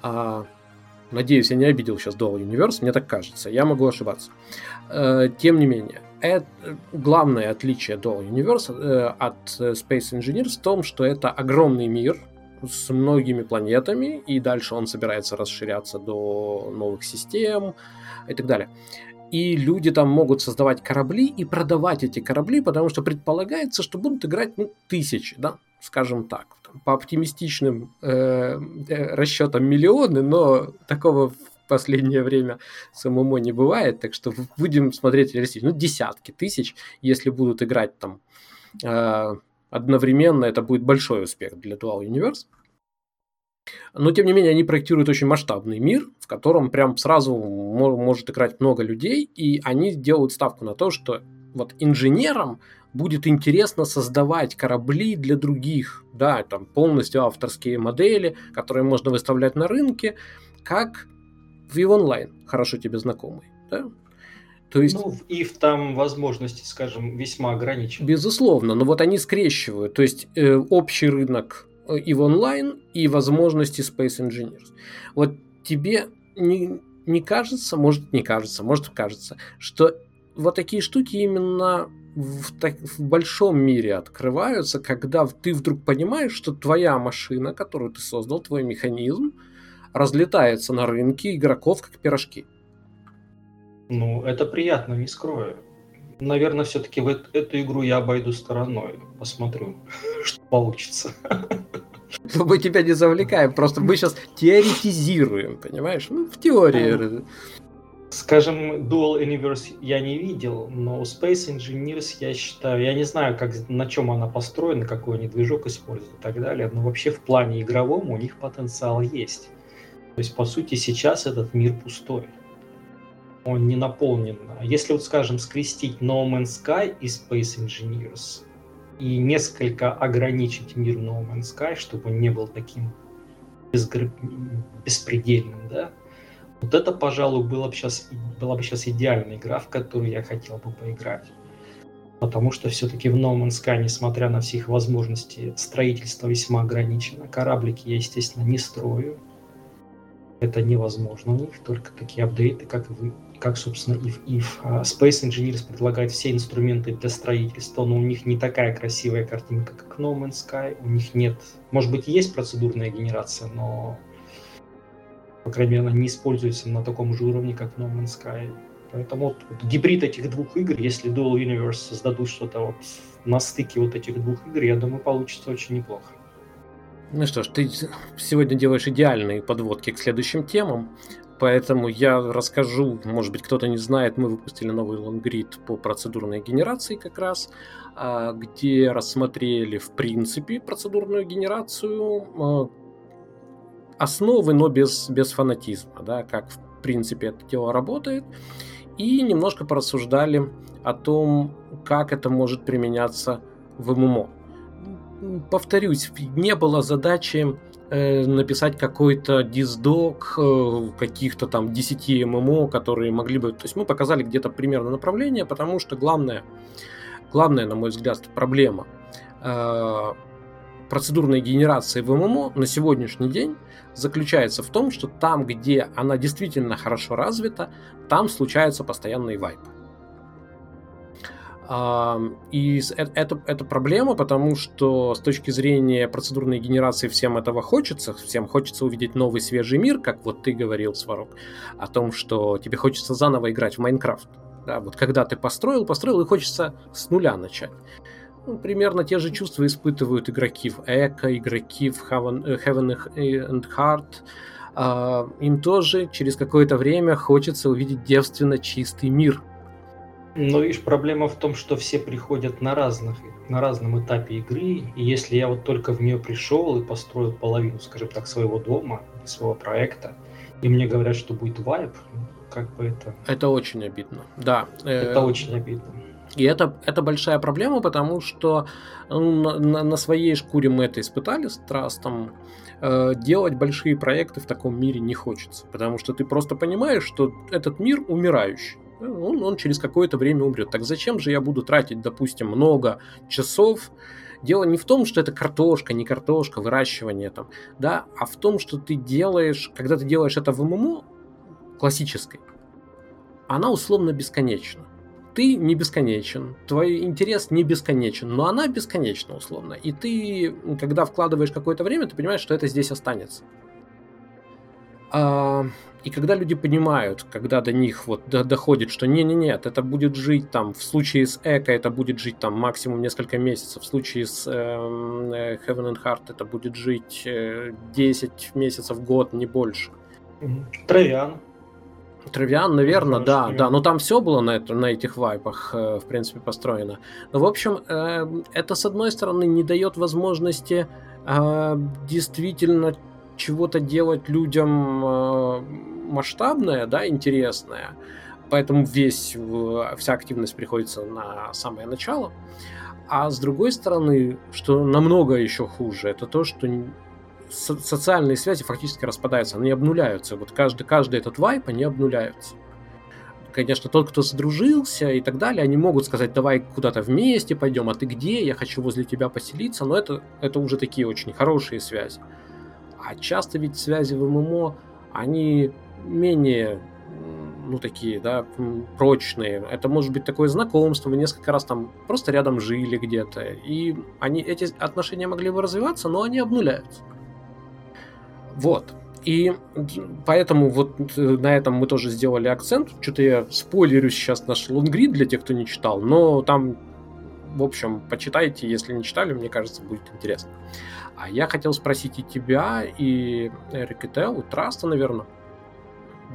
а, Надеюсь, я не обидел сейчас Dual Universe, мне так кажется, я могу ошибаться. Э, тем не менее, это главное отличие Dual Universe э, от Space Engineers в том, что это огромный мир с многими планетами, и дальше он собирается расширяться до новых систем и так далее. и люди там могут создавать корабли и продавать эти корабли, потому что предполагается, что будут играть ну, тысячи, да, скажем так. По оптимистичным э, э, расчетам миллионы, но такого в последнее время с ММО не бывает, так что будем смотреть реалистично. Ну, десятки тысяч, если будут играть там э, одновременно, это будет большой успех для Dual Universe. Но, тем не менее, они проектируют очень масштабный мир, в котором прям сразу может играть много людей, и они делают ставку на то, что вот инженерам будет интересно создавать корабли для других, да, там полностью авторские модели, которые можно выставлять на рынке, как в EVE Online, хорошо тебе знакомый, да? То есть... Ну, и в там возможности, скажем, весьма ограничены. Безусловно, но вот они скрещивают, то есть э, общий рынок и в онлайн, и возможности Space Engineers. Вот тебе не, не кажется, может не кажется, может кажется, что вот такие штуки именно в, так, в большом мире открываются, когда ты вдруг понимаешь, что твоя машина, которую ты создал, твой механизм, разлетается на рынке игроков как пирожки. Ну, это приятно, не скрою. Наверное, все-таки в эту игру я обойду стороной. Посмотрю, (laughs) что получится. Мы тебя не завлекаем, просто мы сейчас теоретизируем, понимаешь? Ну, в теории. Скажем, Dual Universe я не видел, но Space Engineers я считаю, я не знаю, как, на чем она построена, какой они движок используют и так далее, но вообще в плане игровом у них потенциал есть. То есть, по сути, сейчас этот мир пустой он не наполнен. Если вот, скажем, скрестить No Man's Sky и Space Engineers и несколько ограничить мир No Man's Sky, чтобы он не был таким беспредельным, да, вот это, пожалуй, была бы, сейчас, была бы сейчас идеальная игра, в которую я хотел бы поиграть. Потому что все-таки в No Man's Sky, несмотря на все их возможности, строительство весьма ограничено. Кораблики я, естественно, не строю. Это невозможно у них, только такие апдейты, как вы как, собственно, if, if. А Space Engineers предлагает все инструменты для строительства, но у них не такая красивая картинка, как No Man's Sky. У них нет... Может быть, есть процедурная генерация, но, по крайней мере, она не используется на таком же уровне, как No Man's Sky. Поэтому вот, вот гибрид этих двух игр, если Dual Universe создадут что-то вот на стыке вот этих двух игр, я думаю, получится очень неплохо. Ну что ж, ты сегодня делаешь идеальные подводки к следующим темам. Поэтому я расскажу, может быть, кто-то не знает, мы выпустили новый лонгрид по процедурной генерации как раз, а, где рассмотрели в принципе процедурную генерацию а, основы, но без, без фанатизма, да, как в принципе это дело работает, и немножко порассуждали о том, как это может применяться в ММО. Повторюсь, не было задачи Э, написать какой-то диздок э, каких-то там 10 ММО, которые могли бы... То есть мы показали где-то примерно направление, потому что главное, главная, на мой взгляд, проблема э, процедурной генерации в ММО на сегодняшний день заключается в том, что там, где она действительно хорошо развита, там случаются постоянные вайпы. И это, это проблема, потому что с точки зрения процедурной генерации всем этого хочется, всем хочется увидеть новый свежий мир, как вот ты говорил, Сварог, о том, что тебе хочется заново играть в Майнкрафт. Да, вот когда ты построил, построил, и хочется с нуля начать. Ну, примерно те же чувства испытывают игроки в Эко, игроки в Heaven, э, Heaven and Heart. Им тоже через какое-то время хочется увидеть девственно чистый мир – но видишь, проблема в том, что все приходят на разных, на разном этапе игры, и если я вот только в нее пришел и построил половину, скажем так, своего дома, своего проекта, и мне говорят, что будет вайп, как бы это... Это очень обидно, да. Это э, очень обидно. И это, это большая проблема, потому что ну, на, на своей шкуре мы это испытали с Трастом. Э, делать большие проекты в таком мире не хочется, потому что ты просто понимаешь, что этот мир умирающий он, он через какое-то время умрет. Так зачем же я буду тратить, допустим, много часов? Дело не в том, что это картошка, не картошка, выращивание там, да, а в том, что ты делаешь, когда ты делаешь это в ММО классической, она условно бесконечна. Ты не бесконечен, твой интерес не бесконечен, но она бесконечна условно. И ты, когда вкладываешь какое-то время, ты понимаешь, что это здесь останется. А, и когда люди понимают, когда до них вот доходит, что не-не-нет, это будет жить там, в случае с Эко это будет жить там максимум несколько месяцев, в случае с эм, э, Heaven and Heart это будет жить э, 10 месяцев, год, не больше. Травян. Травиан, наверное, да, да, но там все было на, это, на этих вайпах, э, в принципе, построено. Но, в общем, э, это, с одной стороны, не дает возможности э, действительно чего-то делать людям масштабное, да, интересное, поэтому весь, вся активность приходится на самое начало. А с другой стороны, что намного еще хуже, это то, что со- социальные связи фактически распадаются, они обнуляются. Вот каждый, каждый этот вайп, они обнуляются. Конечно, тот, кто задружился и так далее, они могут сказать, давай куда-то вместе пойдем, а ты где, я хочу возле тебя поселиться, но это, это уже такие очень хорошие связи. А часто ведь связи в ММО, они менее ну, такие, да, прочные. Это может быть такое знакомство, вы несколько раз там просто рядом жили где-то, и они, эти отношения могли бы развиваться, но они обнуляются. Вот. И поэтому вот э, на этом мы тоже сделали акцент. Что-то я спойлерю сейчас наш лонгрид для тех, кто не читал, но там, в общем, почитайте, если не читали, мне кажется, будет интересно. А я хотел спросить и тебя, и Тео, и Траста, наверное.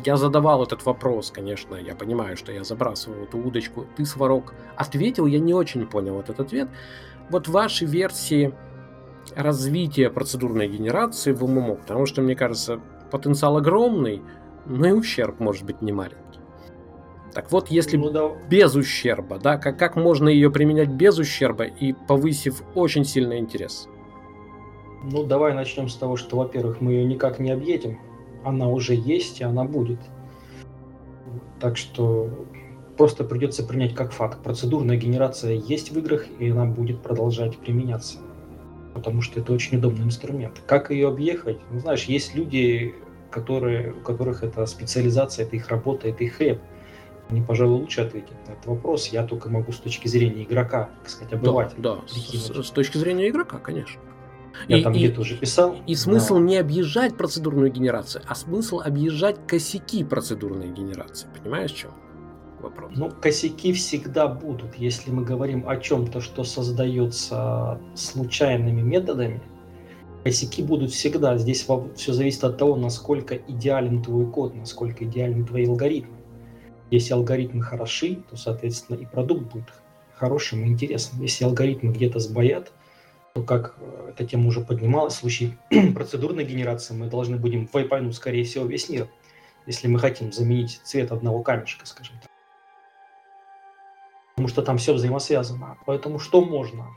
Я задавал этот вопрос, конечно, я понимаю, что я забрасываю эту удочку. Ты, Сварог, ответил, я не очень понял этот ответ. Вот ваши версии развития процедурной генерации в ММО, потому что, мне кажется, потенциал огромный, но и ущерб может быть не маленький. Так вот, если ну, да. без ущерба, да, как, как можно ее применять без ущерба и повысив очень сильный интерес? Ну, давай начнем с того, что, во-первых, мы ее никак не объедем. Она уже есть, и она будет. Так что просто придется принять как факт. Процедурная генерация есть в играх, и она будет продолжать применяться. Потому что это очень удобный инструмент. Как ее объехать? Ну, знаешь, есть люди, которые, у которых это специализация, это их работа, это их хлеб. Они, пожалуй, лучше ответят на этот вопрос. Я только могу с точки зрения игрока, так сказать, обывателя. Да, да. С, с точки зрения игрока, конечно. Я и, там где-то уже писал. И смысл но... не объезжать процедурную генерацию, а смысл объезжать косяки процедурной генерации. Понимаешь, в чем вопрос? Ну, косяки всегда будут. Если мы говорим о чем-то, что создается случайными методами, косяки будут всегда. Здесь все зависит от того, насколько идеален твой код, насколько идеальны твои алгоритмы. Если алгоритмы хороши, то, соответственно, и продукт будет хорошим и интересным. Если алгоритмы где-то сбоят, то, как э, эта тема уже поднималась, в случае (clears throat) процедурной генерации мы должны будем вайпануть, скорее всего, весь мир, если мы хотим заменить цвет одного камешка, скажем. Потому что там все взаимосвязано. Поэтому что можно?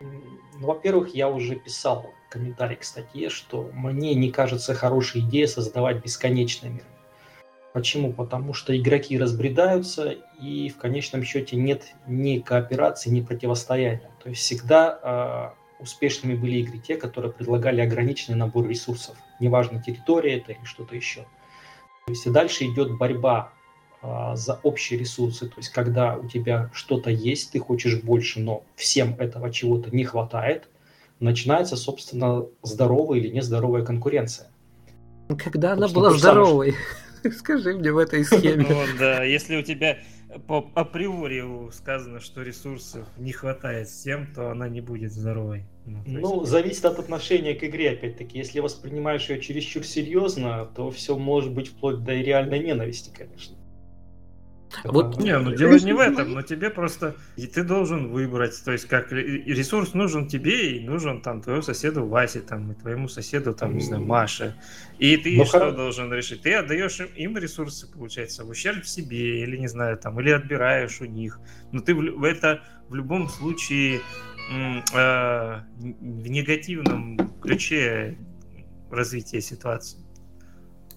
Ну, во-первых, я уже писал комментарий к статье, что мне не кажется хорошей идеей создавать бесконечный мир. Почему? Потому что игроки разбредаются, и в конечном счете нет ни кооперации, ни противостояния. То есть всегда э, успешными были игры те, которые предлагали ограниченный набор ресурсов. Неважно, территория это или что-то еще. То есть и дальше идет борьба за общие ресурсы. То есть когда у тебя что-то есть, ты хочешь больше, но всем этого чего-то не хватает, начинается, собственно, здоровая или нездоровая конкуренция. Когда она была здоровой? (laughs) Скажи мне в этой схеме. Ну, да, если у тебя по априори сказано, что ресурсов не хватает всем, то она не будет здоровой. Ну, ну есть... зависит от отношения к игре, опять-таки. Если воспринимаешь ее чересчур серьезно, то все может быть вплоть до реальной ненависти, конечно. Вот, не, ну (laughs) дело не в этом, но тебе просто и ты должен выбрать, то есть как ресурс нужен тебе и нужен там твоему соседу Васе, там и твоему соседу там не знаю Маше, и ты ну, что хор... должен решить? Ты отдаешь им, им ресурсы, получается, в ущерб себе или не знаю там, или отбираешь у них, но ты в, это в любом случае э, в негативном ключе развития ситуации.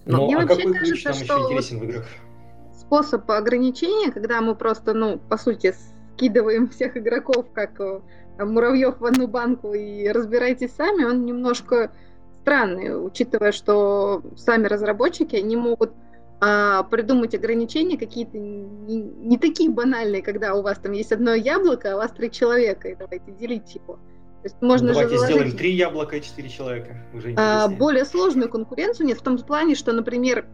Ну, ну а какой ключ нам еще интересен в играх? Способ ограничения, когда мы просто, ну, по сути, скидываем всех игроков, как э, муравьев в одну банку и разбирайтесь сами, он немножко странный, учитывая, что сами разработчики не могут а, придумать ограничения какие-то не, не такие банальные, когда у вас там есть одно яблоко, а у вас три человека, и давайте делить его. То есть можно ну, Давайте же заложить... сделаем три яблока и четыре человека. Уже а, более сложную конкуренцию нет в том плане, что, например,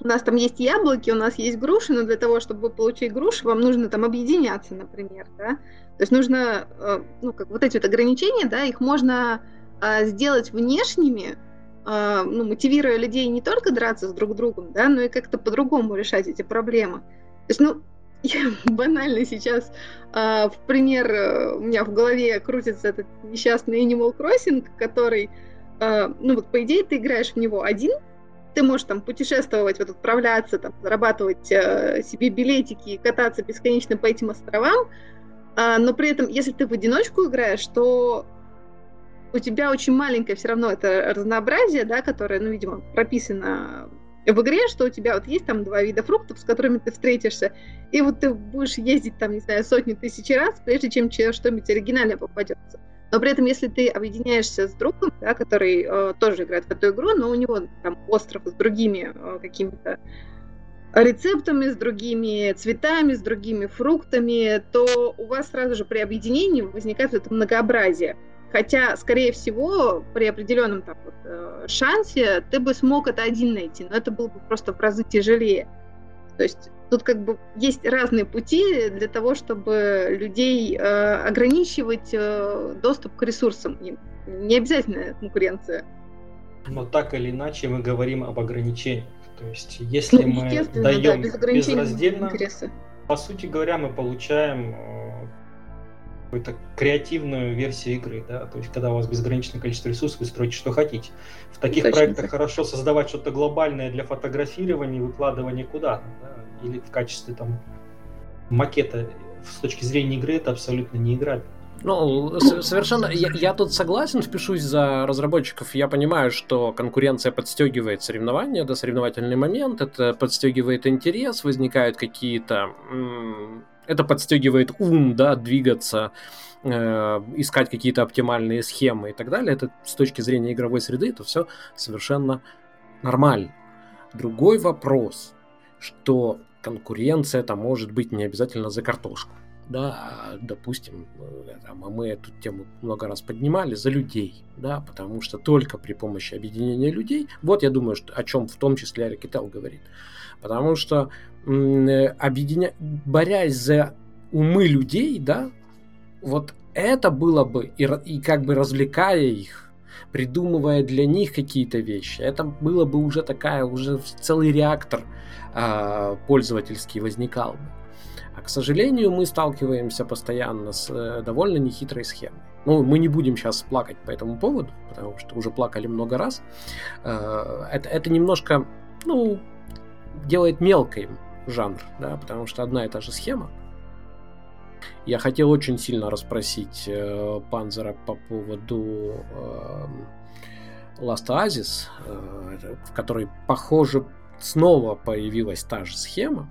у нас там есть яблоки, у нас есть груши, но для того, чтобы получить груши, вам нужно там объединяться, например, да. То есть нужно, э, ну, как вот эти вот ограничения, да, их можно а, сделать внешними, а, ну, мотивируя людей не только драться с друг другом, да, но и как-то по-другому решать эти проблемы. То есть, ну, (laughs) я банально сейчас в пример э, у меня в голове крутится этот несчастный Animal Crossing, который, ну вот по идее ты играешь в него один, ты можешь там путешествовать, вот отправляться, там, зарабатывать э, себе билетики и кататься бесконечно по этим островам, а, но при этом, если ты в одиночку играешь, то у тебя очень маленькое все равно это разнообразие, да, которое, ну, видимо, прописано в игре, что у тебя вот есть там два вида фруктов, с которыми ты встретишься, и вот ты будешь ездить там, не знаю, сотни тысяч раз, прежде чем что-нибудь оригинальное попадется. Но при этом, если ты объединяешься с другом, да, который э, тоже играет в эту игру, но у него там остров с другими э, какими-то рецептами, с другими цветами, с другими фруктами, то у вас сразу же при объединении возникает это многообразие. Хотя, скорее всего, при определенном там, вот, э, шансе ты бы смог это один найти, но это было бы просто в разы тяжелее. То есть тут как бы есть разные пути для того, чтобы людей э, ограничивать э, доступ к ресурсам. Не обязательно конкуренция. Но так или иначе мы говорим об ограничениях. То есть если ну, мы даем да, без безраздельно, по сути говоря, мы получаем э, какую-то креативную версию игры, да, то есть когда у вас безграничное количество ресурсов, вы строите что хотите. В таких Точно проектах так. хорошо создавать что-то глобальное для фотографирования, выкладывания куда-то, да, или в качестве там макета с точки зрения игры это абсолютно не игра. Ну, совершенно. Я, я тут согласен, впишусь за разработчиков. Я понимаю, что конкуренция подстегивает соревнования, да, соревновательный момент, это подстегивает интерес, возникают какие-то это подстегивает ум, да, двигаться, э, искать какие-то оптимальные схемы и так далее. Это с точки зрения игровой среды, это все совершенно нормально. Другой вопрос, что конкуренция это может быть не обязательно за картошку. Да, допустим, э, там, мы эту тему много раз поднимали за людей, да, потому что только при помощи объединения людей, вот я думаю, что, о чем в том числе Арикител говорит, потому что объединя... борясь за умы людей, да, вот это было бы, и, и как бы развлекая их, придумывая для них какие-то вещи, это было бы уже такая, уже целый реактор э, пользовательский возникал бы. А к сожалению, мы сталкиваемся постоянно с э, довольно нехитрой схемой. Ну, мы не будем сейчас плакать по этому поводу, потому что уже плакали много раз. Э, это, это немножко, ну, делает мелкой жанр, да, потому что одна и та же схема. Я хотел очень сильно расспросить э, Панзера по поводу э, Last Oasis, э, в которой, похоже, снова появилась та же схема.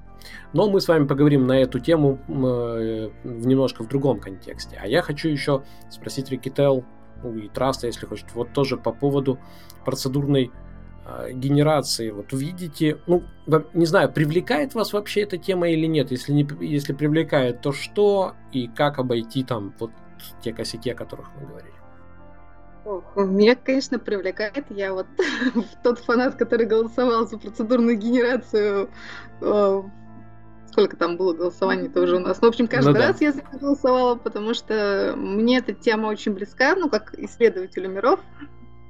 Но мы с вами поговорим на эту тему э, немножко в другом контексте. А я хочу еще спросить Рикител, ну и Траста, если хочет, вот тоже по поводу процедурной генерации, вот видите, ну, не знаю, привлекает вас вообще эта тема или нет? Если, не, если привлекает, то что и как обойти там вот те косяки, о которых мы говорили? меня, конечно, привлекает. Я вот (laughs) тот фанат, который голосовал за процедурную генерацию. Э, сколько там было голосований тоже у нас. Ну, в общем, каждый ну, раз да. я за это голосовала, потому что мне эта тема очень близка, ну, как исследователю миров.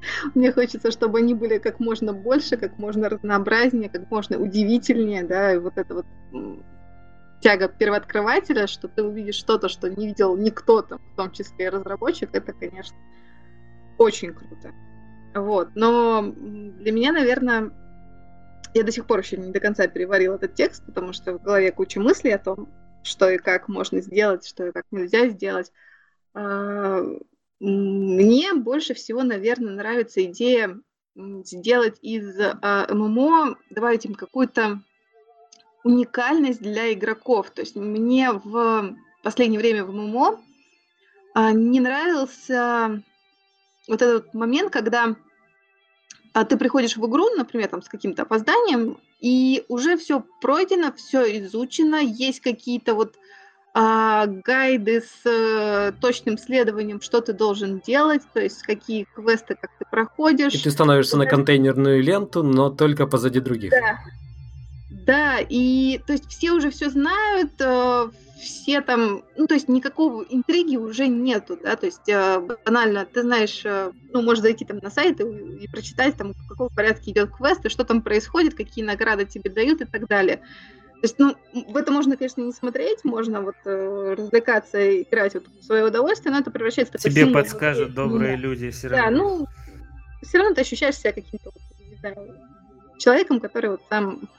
(laughs) Мне хочется, чтобы они были как можно больше, как можно разнообразнее, как можно удивительнее, да, и вот это вот тяга первооткрывателя, что ты увидишь что-то, что не видел никто там, в том числе и разработчик, это, конечно, очень круто. Вот, но для меня, наверное, я до сих пор еще не до конца переварила этот текст, потому что в голове куча мыслей о том, что и как можно сделать, что и как нельзя сделать. Мне больше всего, наверное, нравится идея сделать из а, ММО, добавить им какую-то уникальность для игроков. То есть мне в последнее время в ММО а, не нравился вот этот момент, когда а, ты приходишь в игру, например, там с каким-то опозданием, и уже все пройдено, все изучено, есть какие-то вот а, гайды с э, точным следованием, что ты должен делать, то есть какие квесты, как ты проходишь. И ты становишься на контейнерную ленту, но только позади других. Да. Да, и то есть все уже все знают, э, все там, ну, то есть никакого интриги уже нету, да, то есть э, банально, ты знаешь, э, ну, можешь зайти там на сайт и, и прочитать, там, в каком порядке идет квест, и что там происходит, какие награды тебе дают и так далее. То есть, ну, в это можно, конечно, не смотреть, можно вот э, развлекаться и играть вот в свое удовольствие, но это превращается в такой Тебе подскажут внутри. добрые люди все равно. Да, ну, все равно ты ощущаешь себя каким-то, не знаю, человеком, который вот там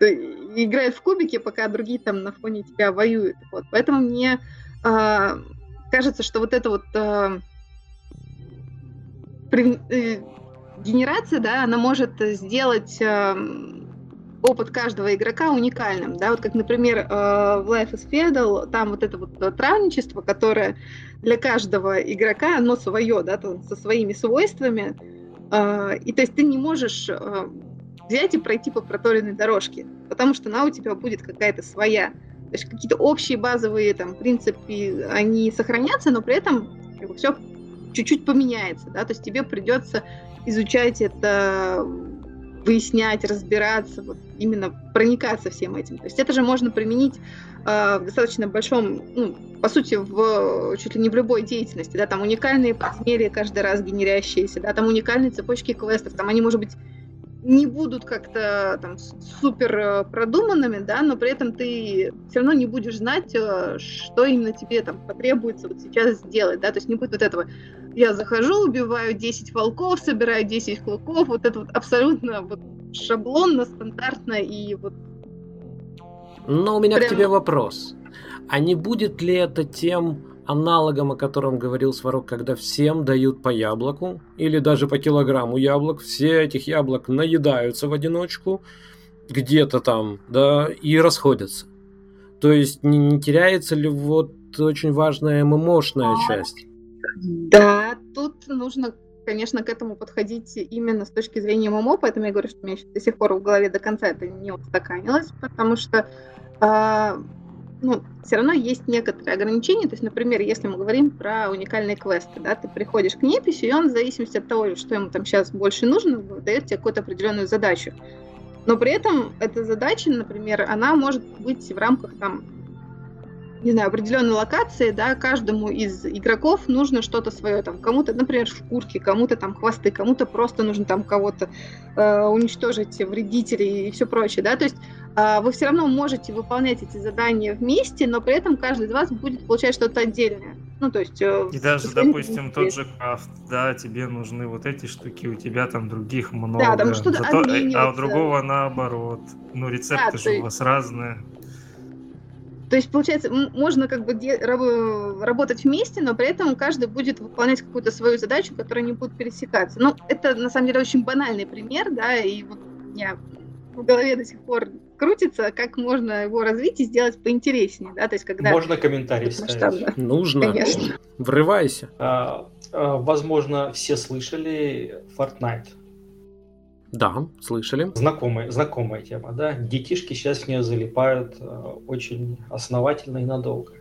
играет в кубики, пока другие там на фоне тебя воюют. Вот. Поэтому мне э, кажется, что вот эта вот э, при, э, генерация, да, она может сделать э, опыт каждого игрока уникальным, да, вот как, например, э, в Life is Feudal, там вот это вот травничество, которое для каждого игрока, оно свое, да, со своими свойствами, э, и то есть ты не можешь э, взять и пройти по проторенной дорожке, потому что она у тебя будет какая-то своя. То есть какие-то общие базовые там принципы, они сохранятся, но при этом все чуть-чуть поменяется, да, то есть тебе придется изучать это, выяснять, разбираться, вот именно проникаться всем этим. То есть это же можно применить э, в достаточно большом, ну, по сути, в чуть ли не в любой деятельности, да, там уникальные подземелья каждый раз генерящиеся, да, там уникальные цепочки квестов, там они, может быть, не будут как-то там супер э, продуманными, да, но при этом ты все равно не будешь знать, э, что именно тебе там потребуется вот сейчас сделать, да, то есть не будет вот этого, я захожу, убиваю 10 волков, собираю 10 клыков, вот это вот абсолютно вот шаблонно, стандартно и вот... Но у меня прям... к тебе вопрос. А не будет ли это тем аналогом, о котором говорил Сварог, когда всем дают по яблоку или даже по килограмму яблок, все этих яблок наедаются в одиночку где-то там, да, и расходятся. То есть не, не теряется ли вот очень важная ММОшная часть? Да, тут нужно, конечно, к этому подходить именно с точки зрения ММО, поэтому я говорю, что у меня еще до сих пор в голове до конца это не устаканилось, потому что э, ну, все равно есть некоторые ограничения. То есть, например, если мы говорим про уникальные квесты, да, ты приходишь к неписи, и он в зависимости от того, что ему там сейчас больше нужно, дает тебе какую-то определенную задачу. Но при этом эта задача, например, она может быть в рамках там не знаю, определенной локации, да, каждому из игроков нужно что-то свое, там, кому-то, например, шкурки, кому-то там хвосты, кому-то просто нужно там кого-то э, уничтожить, вредителей и все прочее, да, то есть э, вы все равно можете выполнять эти задания вместе, но при этом каждый из вас будет получать что-то отдельное. Ну, то есть... Э, и даже, допустим, тот же крафт, да, тебе нужны вот эти штуки, у тебя там других много. Да, там что-то Зато, А у другого наоборот. Ну, рецепты да, же у вас разные. То есть, получается, можно как бы работать вместе, но при этом каждый будет выполнять какую-то свою задачу, которая не будет пересекаться. Ну, это на самом деле очень банальный пример, да, и вот я в голове до сих пор крутится, как можно его развить и сделать поинтереснее, да, то есть когда... Можно комментарий ставить? Нужно. Конечно. Врывайся. А, а, возможно, все слышали Fortnite. Да, слышали. Знакомая, знакомая тема, да. Детишки сейчас в нее залипают э, очень основательно и надолго.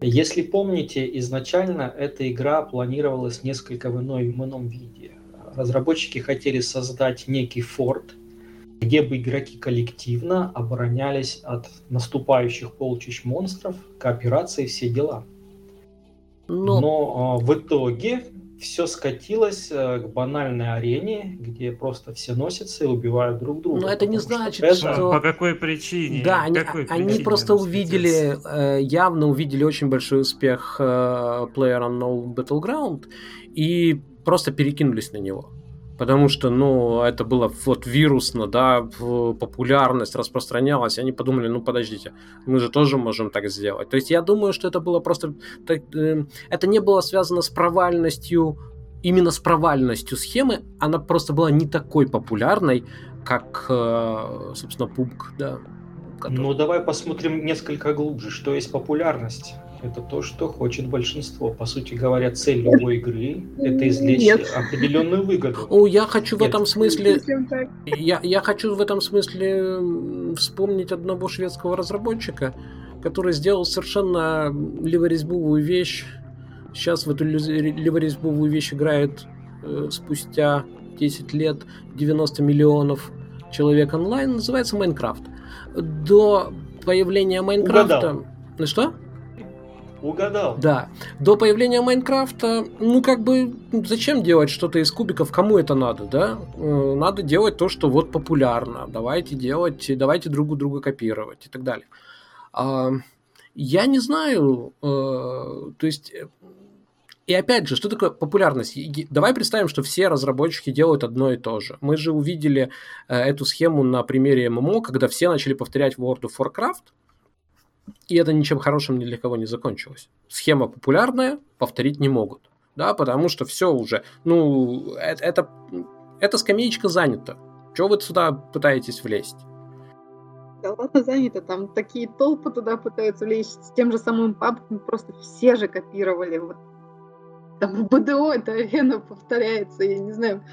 Если помните, изначально эта игра планировалась несколько в, иной, в ином виде. Разработчики хотели создать некий форт, где бы игроки коллективно оборонялись от наступающих полчищ монстров, кооперации, все дела. Но, Но э, в итоге все скатилось э, к банальной арене, где просто все носятся и убивают друг друга. Но это не значит, что... Это... По какой причине? Да, они, какой они причине просто увидели, э, явно увидели очень большой успех э, Player Unknown Battleground и просто перекинулись на него потому что, ну, это было вот вирусно, да, популярность распространялась, они подумали, ну, подождите, мы же тоже можем так сделать. То есть я думаю, что это было просто, так, э, это не было связано с провальностью, именно с провальностью схемы, она просто была не такой популярной, как, э, собственно, PUBG, да. Который... Ну, давай посмотрим несколько глубже, что есть популярность. Это то, что хочет большинство. По сути говоря, цель любой игры – это извлечь Нет. определенную выгоду. О, я хочу Нет. в этом смысле... Я, я хочу в этом смысле вспомнить одного шведского разработчика, который сделал совершенно леворезьбовую вещь. Сейчас в эту леворезьбовую вещь играет э, спустя 10 лет 90 миллионов человек онлайн, называется Майнкрафт. До появления Майнкрафта... Угадал. Ну что? Угадал. Да. До появления Майнкрафта, ну как бы, зачем делать что-то из кубиков? Кому это надо, да? Э, надо делать то, что вот популярно. Давайте делать, давайте друг у друга копировать и так далее. А, я не знаю, э, то есть и опять же, что такое популярность? Давай представим, что все разработчики делают одно и то же. Мы же увидели э, эту схему на примере ММО, когда все начали повторять World of Warcraft, и это ничем хорошим ни для кого не закончилось. Схема популярная, повторить не могут. Да, потому что все уже, ну, это, это, эта скамеечка занята. Чего вы сюда пытаетесь влезть? Да ладно, занято, там такие толпы туда пытаются влезть с тем же самым папком, просто все же копировали. Вот. Там в БДО эта арена повторяется, я не знаю,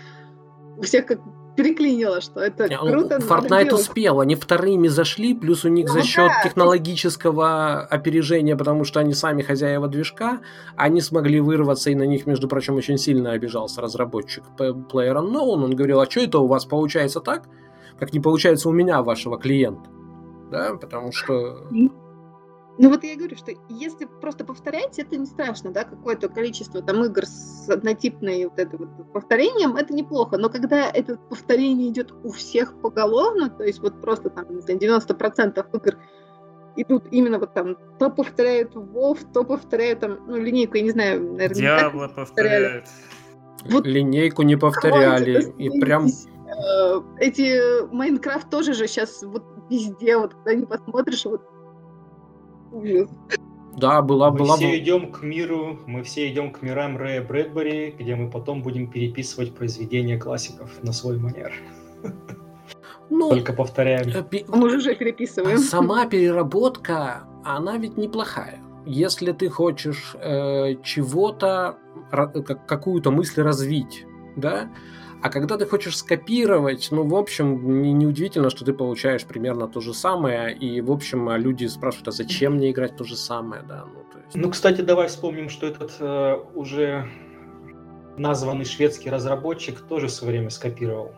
у всех как переклинило, что это не, круто. Fortnite успел, они вторыми зашли, плюс у них ну, за счет да. технологического опережения, потому что они сами хозяева движка, они смогли вырваться, и на них, между прочим, очень сильно обижался разработчик PlayerUnknown. Он говорил, а что это у вас получается так, как не получается у меня, вашего клиента? Да, потому что... Ну вот я говорю, что если просто повторять, это не страшно, да, какое-то количество там игр с однотипной вот это вот повторением, это неплохо. Но когда это повторение идет у всех поголовно, то есть вот просто там, не знаю, 90% игр идут именно вот там, то повторяют Вов, то повторяют там, ну, линейку, я не знаю, наверное, Диабло повторяет. Вот линейку не повторяли. И прям... Э, эти Майнкрафт тоже же сейчас вот везде, вот когда не посмотришь, вот Ужас. Да, была, мы была. Мы все идем к миру, мы все идем к мирам Рэя Брэдбери, где мы потом будем переписывать произведения классиков на свой манер. Ну, Только повторяем. Э, мы уже переписываем. Сама переработка, она ведь неплохая. Если ты хочешь э, чего-то, какую-то мысль развить, да, а когда ты хочешь скопировать, ну, в общем, не, неудивительно, что ты получаешь примерно то же самое. И, в общем, люди спрашивают, а зачем мне играть то же самое, да? Ну, то есть... ну кстати, давай вспомним, что этот э, уже названный шведский разработчик тоже в свое время скопировал.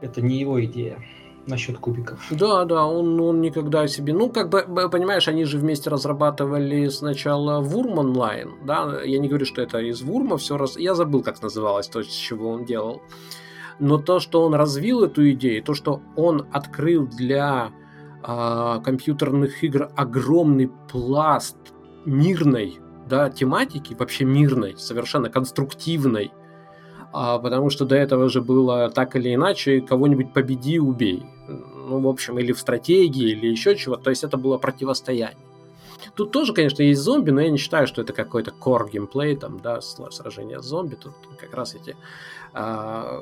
Это не его идея насчет кубиков. Да, да, он, он никогда себе... Ну, как бы, понимаешь, они же вместе разрабатывали сначала Вурм онлайн, да, я не говорю, что это из Вурма все раз... Я забыл, как называлось то, с чего он делал. Но то, что он развил эту идею, то, что он открыл для э, компьютерных игр огромный пласт мирной да, тематики, вообще мирной, совершенно конструктивной, а, потому что до этого же было так или иначе кого-нибудь победи, убей. Ну, в общем, или в стратегии, или еще чего. То есть это было противостояние. Тут тоже, конечно, есть зомби, но я не считаю, что это какой-то core геймплей, там, да, сражение с зомби. Тут как раз эти а,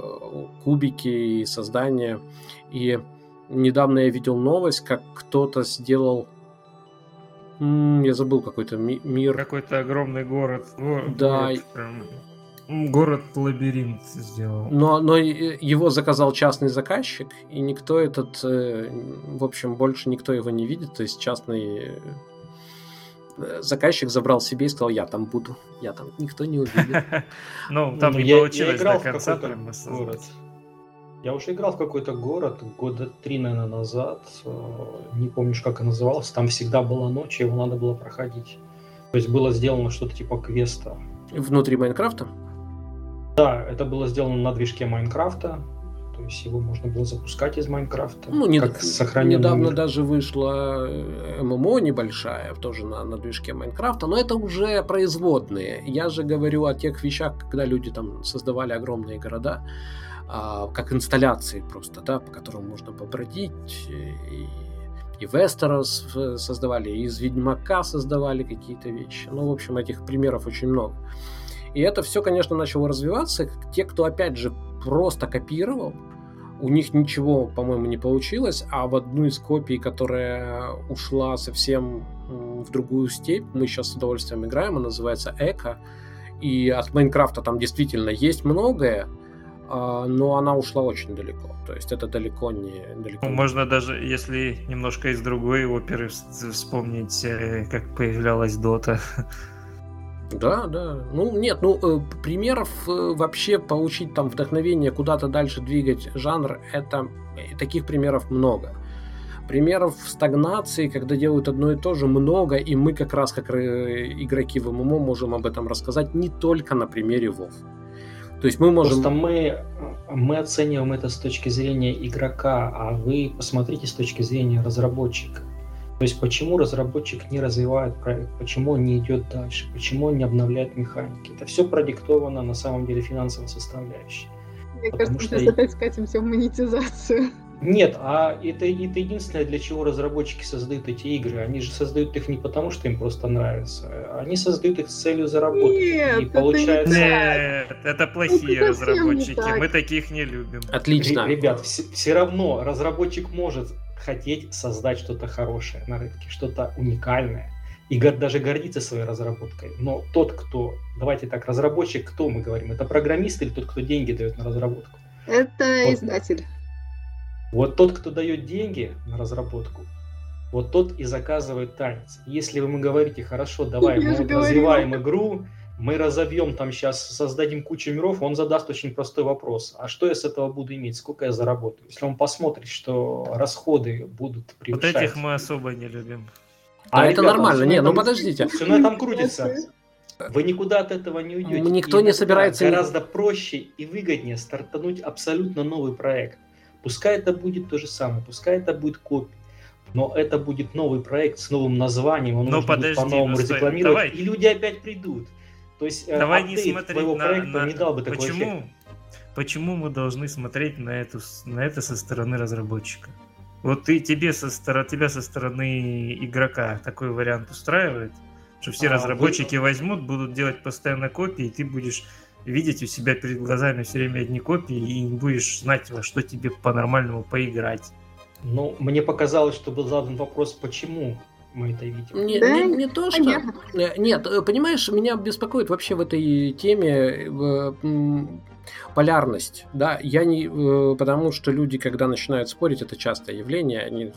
кубики и создания. И недавно я видел новость, как кто-то сделал я забыл какой-то ми- мир. Какой-то огромный город. город да. Город, прям Город-лабиринт сделал. Но, но его заказал частный заказчик, и никто этот, э, в общем, больше никто его не видит. То есть частный э, заказчик забрал себе и сказал, я там буду, я там, никто не увидит. (laughs) Ну, там не получилось до конца город. Я уже играл в какой-то город года три, наверное, назад. Э, не помнишь, как он назывался. Там всегда была ночь, его надо было проходить. То есть было сделано что-то типа квеста. Внутри Майнкрафта? Да, это было сделано на движке Майнкрафта, то есть его можно было запускать из Майнкрафта. Ну, не, как недавно мир. даже вышла э, ММО небольшая, тоже на, на движке Майнкрафта, но это уже производные. Я же говорю о тех вещах, когда люди там создавали огромные города, а, как инсталляции просто, да, по которым можно побродить. И, и Вестерос создавали, и из Ведьмака создавали какие-то вещи. Ну, в общем, этих примеров очень много. И это все, конечно, начало развиваться. Те, кто, опять же, просто копировал, у них ничего, по-моему, не получилось, а в одну из копий, которая ушла совсем в другую степь, мы сейчас с удовольствием играем, она называется Эко, и от Майнкрафта там действительно есть многое, а, но она ушла очень далеко. То есть это далеко не далеко. Можно даже, если немножко из другой оперы вспомнить, э, как появлялась Дота. (laughs) Да, да. Ну, нет, ну, э, примеров э, вообще получить там вдохновение куда-то дальше двигать жанр, это таких примеров много. Примеров стагнации, когда делают одно и то же, много, и мы как раз, как игроки в ММО, можем об этом рассказать не только на примере WoW. То есть мы можем... Просто мы, мы оцениваем это с точки зрения игрока, а вы посмотрите с точки зрения разработчика. То есть почему разработчик не развивает проект, почему он не идет дальше, почему он не обновляет механики. Это все продиктовано на самом деле финансовой составляющей. Мне Потому кажется, что... сейчас опять скатимся в монетизацию. Нет, а это, это единственное, для чего разработчики создают эти игры. Они же создают их не потому, что им просто нравится. Они создают их с целью заработать. Нет, и получается... Нет, это плохие это разработчики. Мы таких не любим. Отлично. Ребят, все, все равно разработчик может хотеть создать что-то хорошее на рынке, что-то уникальное. И даже гордиться своей разработкой. Но тот, кто, давайте так, разработчик, кто мы говорим? Это программист или тот, кто деньги дает на разработку? Это вот. издатель. Вот тот, кто дает деньги на разработку, вот тот и заказывает танец. Если вы ему говорите, хорошо, давай, мы вот развиваем игру, мы разовьем там сейчас, создадим кучу миров, он задаст очень простой вопрос. А что я с этого буду иметь? Сколько я заработаю? Если он посмотрит, что расходы будут превышать... Вот этих мы особо не любим. А, а это ребята, нормально. Не, ну подождите. Все на этом крутится. Вы никуда от этого не уйдете. Никто и не собирается... Гораздо проще и выгоднее стартануть абсолютно новый проект. Пускай это будет то же самое, пускай это будет копия, но это будет новый проект с новым названием, он но подожди, по-новому ну, разрекламировать, давай. и люди опять придут. То есть э, давай не смотреть на, проекта на... не дал бы такой почему, эффект. Почему мы должны смотреть на, эту, на это со стороны разработчика? Вот ты, тебе со тебя со стороны игрока такой вариант устраивает? Что все а, разработчики вы... возьмут, будут делать постоянно копии, и ты будешь видеть у себя перед глазами все время одни копии и не будешь знать, во что тебе по-нормальному поиграть. Ну, мне показалось, что был задан вопрос, почему мы это видим. Не, да? не, не то, что... Э, нет, э, понимаешь, меня беспокоит вообще в этой теме э, полярность, да, я не, потому что люди, когда начинают спорить, это частое явление, они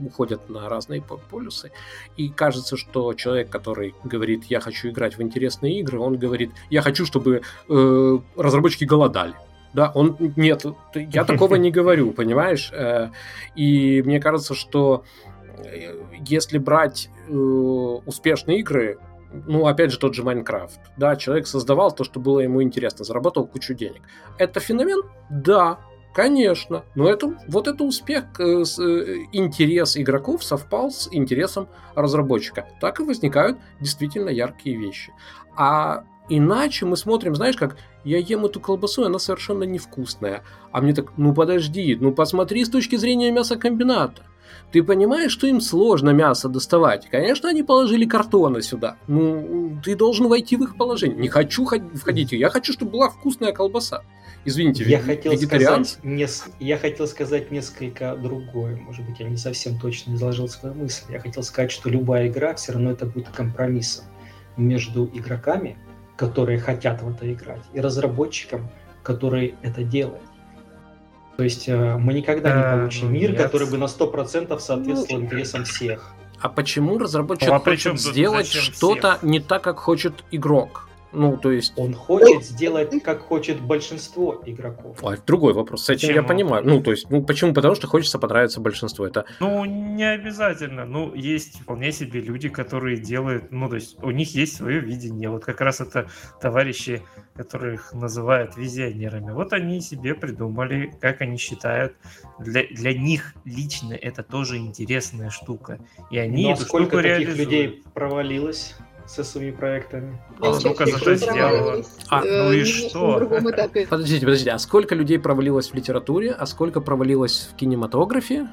уходят на разные полюсы, и кажется, что человек, который говорит, я хочу играть в интересные игры, он говорит, я хочу, чтобы э, разработчики голодали, да, он нет, я такого не говорю, (laughs) понимаешь, и мне кажется, что если брать э, успешные игры, ну, опять же, тот же Майнкрафт, да, человек создавал то, что было ему интересно, заработал кучу денег. Это феномен? Да, конечно, но это, вот это успех, э, с, э, интерес игроков совпал с интересом разработчика. Так и возникают действительно яркие вещи. А Иначе мы смотрим, знаешь, как я ем эту колбасу, и она совершенно невкусная. А мне так, ну подожди, ну посмотри с точки зрения мясокомбината. Ты понимаешь, что им сложно мясо доставать? Конечно, они положили картона сюда. Ну, ты должен войти в их положение. Не хочу входить. Я хочу, чтобы была вкусная колбаса. Извините, я хотел сказать, нес... я хотел сказать несколько другое. Может быть, я не совсем точно изложил свою мысль. Я хотел сказать, что любая игра все равно это будет компромиссом между игроками, которые хотят в это играть, и разработчикам, которые это делают. То есть э, мы никогда не э, получим мир, Нет. который бы на 100% соответствовал интересам всех. А почему разработчик а хочет сделать что-то не так, как хочет игрок? Ну, то есть... Он хочет сделать, как хочет большинство игроков. А, другой вопрос. С этим почему? я понимаю. Ну, то есть, ну, почему? Потому что хочется понравиться большинству. Это... Ну, не обязательно. Ну, есть вполне себе люди, которые делают... Ну, то есть, у них есть свое видение. Вот как раз это товарищи, которых называют визионерами. Вот они себе придумали, как они считают. Для, для них лично это тоже интересная штука. И они Но ну, а эту сколько таких реализуют. людей провалилось? Со своими проектами. А сколько зато сделала? А, ну и что? Подождите, подождите, а сколько людей провалилось в литературе, а сколько провалилось в кинематографе?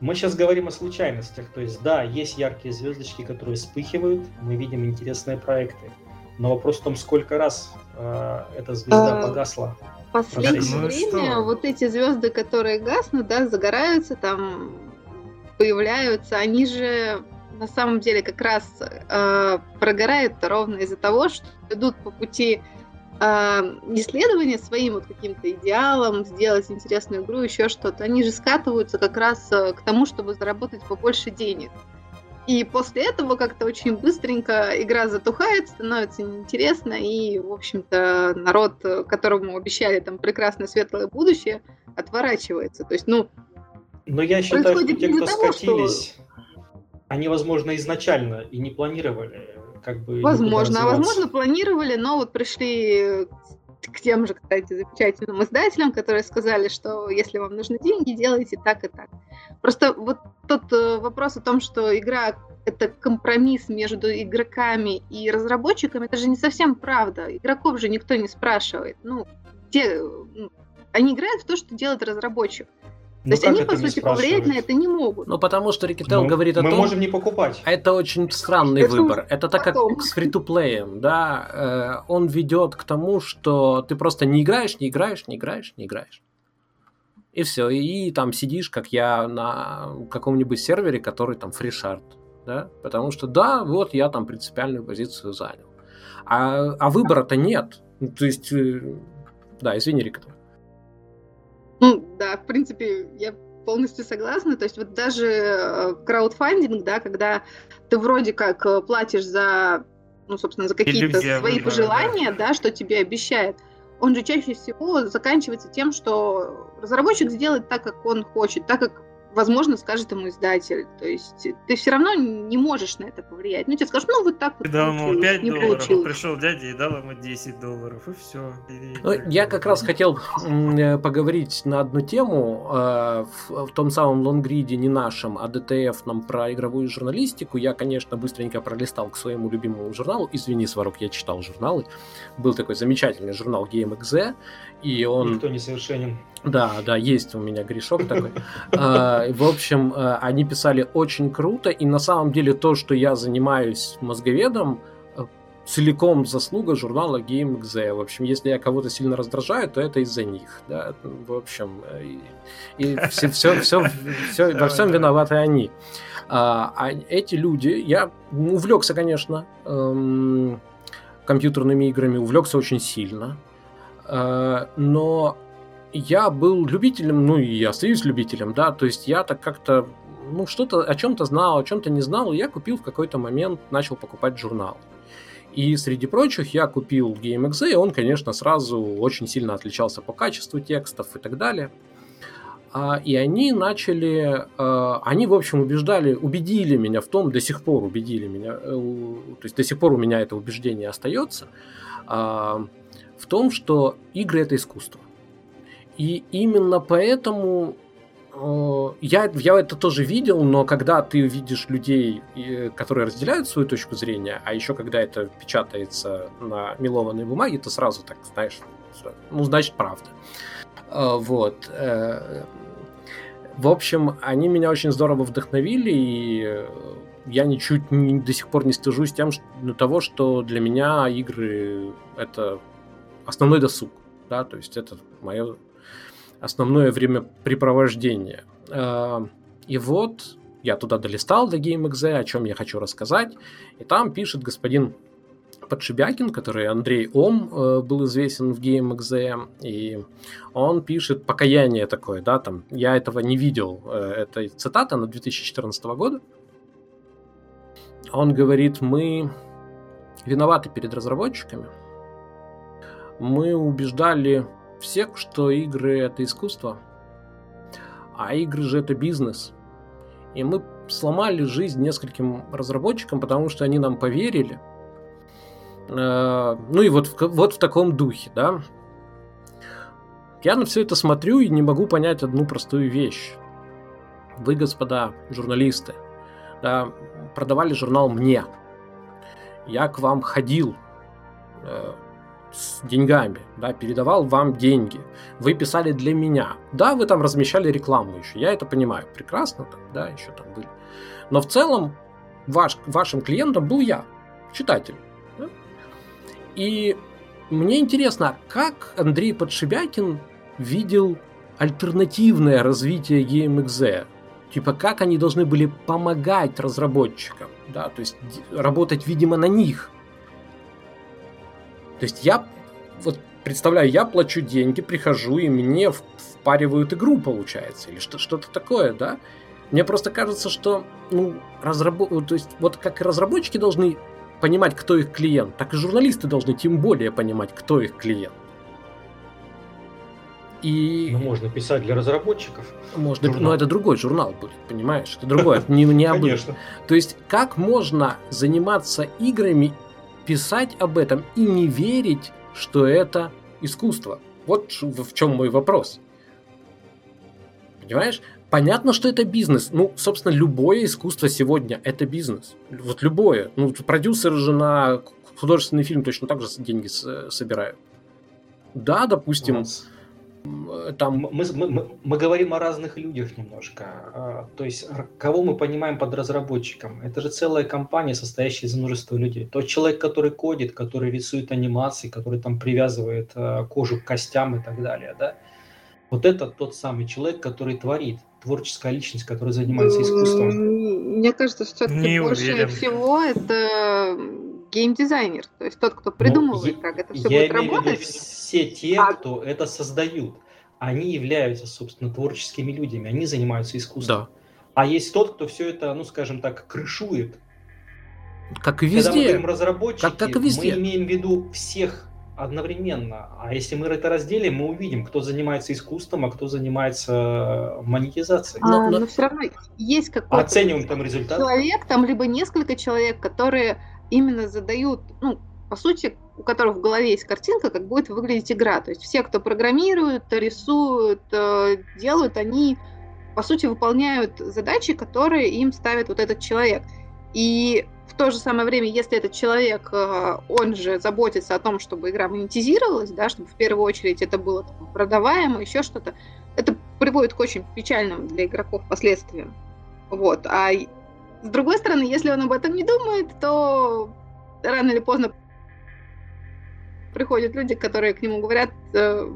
Мы сейчас говорим о случайностях. То есть, да, есть яркие звездочки, которые вспыхивают, мы видим интересные проекты. Но вопрос в том, сколько раз э, эта звезда а, погасла. Последнее ну, время что? вот эти звезды, которые гаснут, да, загораются, там появляются, они же на самом деле как раз э, прогорают ровно из-за того, что идут по пути а, исследования своим вот каким-то идеалом, сделать интересную игру, еще что-то, они же скатываются как раз э, к тому, чтобы заработать побольше денег. И после этого как-то очень быстренько игра затухает, становится неинтересно, и, в общем-то, народ, которому обещали там прекрасное светлое будущее, отворачивается. То есть, ну, Но я считаю, что те, кто того, скатились, что... они, возможно, изначально и не планировали как бы... Возможно, а возможно планировали, но вот пришли к тем же, кстати, замечательным издателям, которые сказали, что если вам нужны деньги, делайте так и так. Просто вот тот э, вопрос о том, что игра это компромисс между игроками и разработчиками, это же не совсем правда. Игроков же никто не спрашивает. Ну, где... Они играют в то, что делает разработчик. Ну, есть они, по сути, повлиять на это не могут. Ну, потому что Рикетел мы, говорит о мы том... Мы можем не покупать. Это очень странный это выбор. Это так, как с фри-то-плеем, да. Э, он ведет к тому, что ты просто не играешь, не играешь, не играешь, не играешь. И все. И, и там сидишь, как я, на каком-нибудь сервере, который там фришард. Да? Потому что, да, вот я там принципиальную позицию занял. А, а выбора-то нет. Ну, то есть, э, да, извини, Рикетел. Да, в принципе, я полностью согласна. То есть вот даже э, краудфандинг, да, когда ты вроде как э, платишь за, ну, собственно, за какие-то свои выбора, пожелания, да. да, что тебе обещает, он же чаще всего заканчивается тем, что разработчик сделает так, как он хочет, так, как возможно, скажет ему издатель. То есть ты все равно не можешь на это повлиять. Ну, тебе скажут, ну, вот так вот. Ты дал ему 5 не долларов, получилось. пришел дядя и дал ему 10 долларов, и все. Ну, я как раз хотел э, поговорить на одну тему. Э, в, в том самом лонгриде, не нашем, а DTF нам про игровую журналистику. Я, конечно, быстренько пролистал к своему любимому журналу. Извини, Сварог, я читал журналы. Был такой замечательный журнал GameXZ, и он... Никто не совершенен. (laughs) Да, да, есть у меня грешок такой. (laughs) А, в общем, а, они писали очень круто, и на самом деле то, что я занимаюсь мозговедом, э, целиком заслуга журнала GameXZ. В общем, если я кого-то сильно раздражаю, то это из-за них. Да? В общем, э, и, и (laughs) все, все, все, все, во всем виноваты они. А, а эти люди, я увлекся, конечно, эм, компьютерными играми, увлекся очень сильно. Э, но я был любителем, ну и остаюсь любителем, да, то есть я так как-то, ну что-то о чем-то знал, о чем-то не знал, и я купил в какой-то момент, начал покупать журнал. И среди прочих я купил GameXZ, и он, конечно, сразу очень сильно отличался по качеству текстов и так далее. А, и они начали, а, они, в общем, убеждали, убедили меня в том, до сих пор убедили меня, э, то есть до сих пор у меня это убеждение остается, а, в том, что игры это искусство. И именно поэтому э, я, я это тоже видел, но когда ты видишь людей, которые разделяют свою точку зрения, а еще когда это печатается на мелованной бумаге, то сразу так, знаешь, ну, значит, правда. Э, вот. Э, в общем, они меня очень здорово вдохновили, и я ничуть не, до сих пор не стыжусь тем, что, того, что для меня игры это основной досуг. Да, то есть это мое основное времяпрепровождение. А, и вот я туда долистал до GameXZ, о чем я хочу рассказать. И там пишет господин Подшибякин, который Андрей Ом э, был известен в GameXZ, и он пишет покаяние такое, да, там, я этого не видел, э, это цитата на 2014 года. Он говорит, мы виноваты перед разработчиками, мы убеждали всех, что игры это искусство, а игры же это бизнес. И мы сломали жизнь нескольким разработчикам, потому что они нам поверили. Э, ну и вот, вот в таком духе, да. Я на все это смотрю и не могу понять одну простую вещь. Вы, господа журналисты, да, продавали журнал мне. Я к вам ходил, э, с деньгами, да, передавал вам деньги. Вы писали для меня. Да, вы там размещали рекламу еще, я это понимаю прекрасно, там, да, еще там были. Но в целом ваш, вашим клиентом был я, читатель. Да? И мне интересно, как Андрей Подшибякин видел альтернативное развитие GameXZ? Типа, как они должны были помогать разработчикам, да, то есть работать, видимо, на них, то есть я вот представляю, я плачу деньги, прихожу, и мне впаривают игру, получается, или что- что-то такое, да? Мне просто кажется, что, ну, разработ... то есть, вот как разработчики должны понимать, кто их клиент, так и журналисты должны тем более понимать, кто их клиент. И... Ну, можно писать для разработчиков. Можно, журнал. но это другой журнал будет, понимаешь? Это другое, это не, не обычно. (laughs) То есть, как можно заниматься играми, писать об этом и не верить, что это искусство? Вот в чем мой вопрос. Понимаешь? Понятно, что это бизнес. Ну, собственно, любое искусство сегодня это бизнес. Вот любое. Ну, продюсеры же на художественный фильм точно так же деньги собирают. Да, допустим. Нас там... Мы, мы, мы, говорим о разных людях немножко. А, то есть, кого мы понимаем под разработчиком? Это же целая компания, состоящая из множества людей. Тот человек, который кодит, который рисует анимации, который там привязывает а, кожу к костям и так далее, да? Вот это тот самый человек, который творит, творческая личность, которая занимается искусством. Мне кажется, что все-таки больше уверен. всего это геймдизайнер, то есть тот, кто придумывает, ну, как это все будет работать. все те, а... кто это создают, они являются, собственно, творческими людьми, они занимаются искусством. Да. А есть тот, кто все это, ну, скажем так, крышует. Как и везде. Когда мы говорим разработчики, как, как и везде. мы имеем в виду всех одновременно. А если мы это разделим, мы увидим, кто занимается искусством, а кто занимается монетизацией. А, но, но... но все равно есть какой-то Оцениваем там результат. человек, там либо несколько человек, которые именно задают, ну, по сути, у которых в голове есть картинка, как будет выглядеть игра. То есть все, кто программируют, рисуют, э, делают, они, по сути, выполняют задачи, которые им ставит вот этот человек. И в то же самое время, если этот человек, э, он же заботится о том, чтобы игра монетизировалась, да, чтобы в первую очередь это было там, продаваемо, еще что-то, это приводит к очень печальным для игроков последствиям. Вот. А с другой стороны, если он об этом не думает, то рано или поздно приходят люди, которые к нему говорят, э,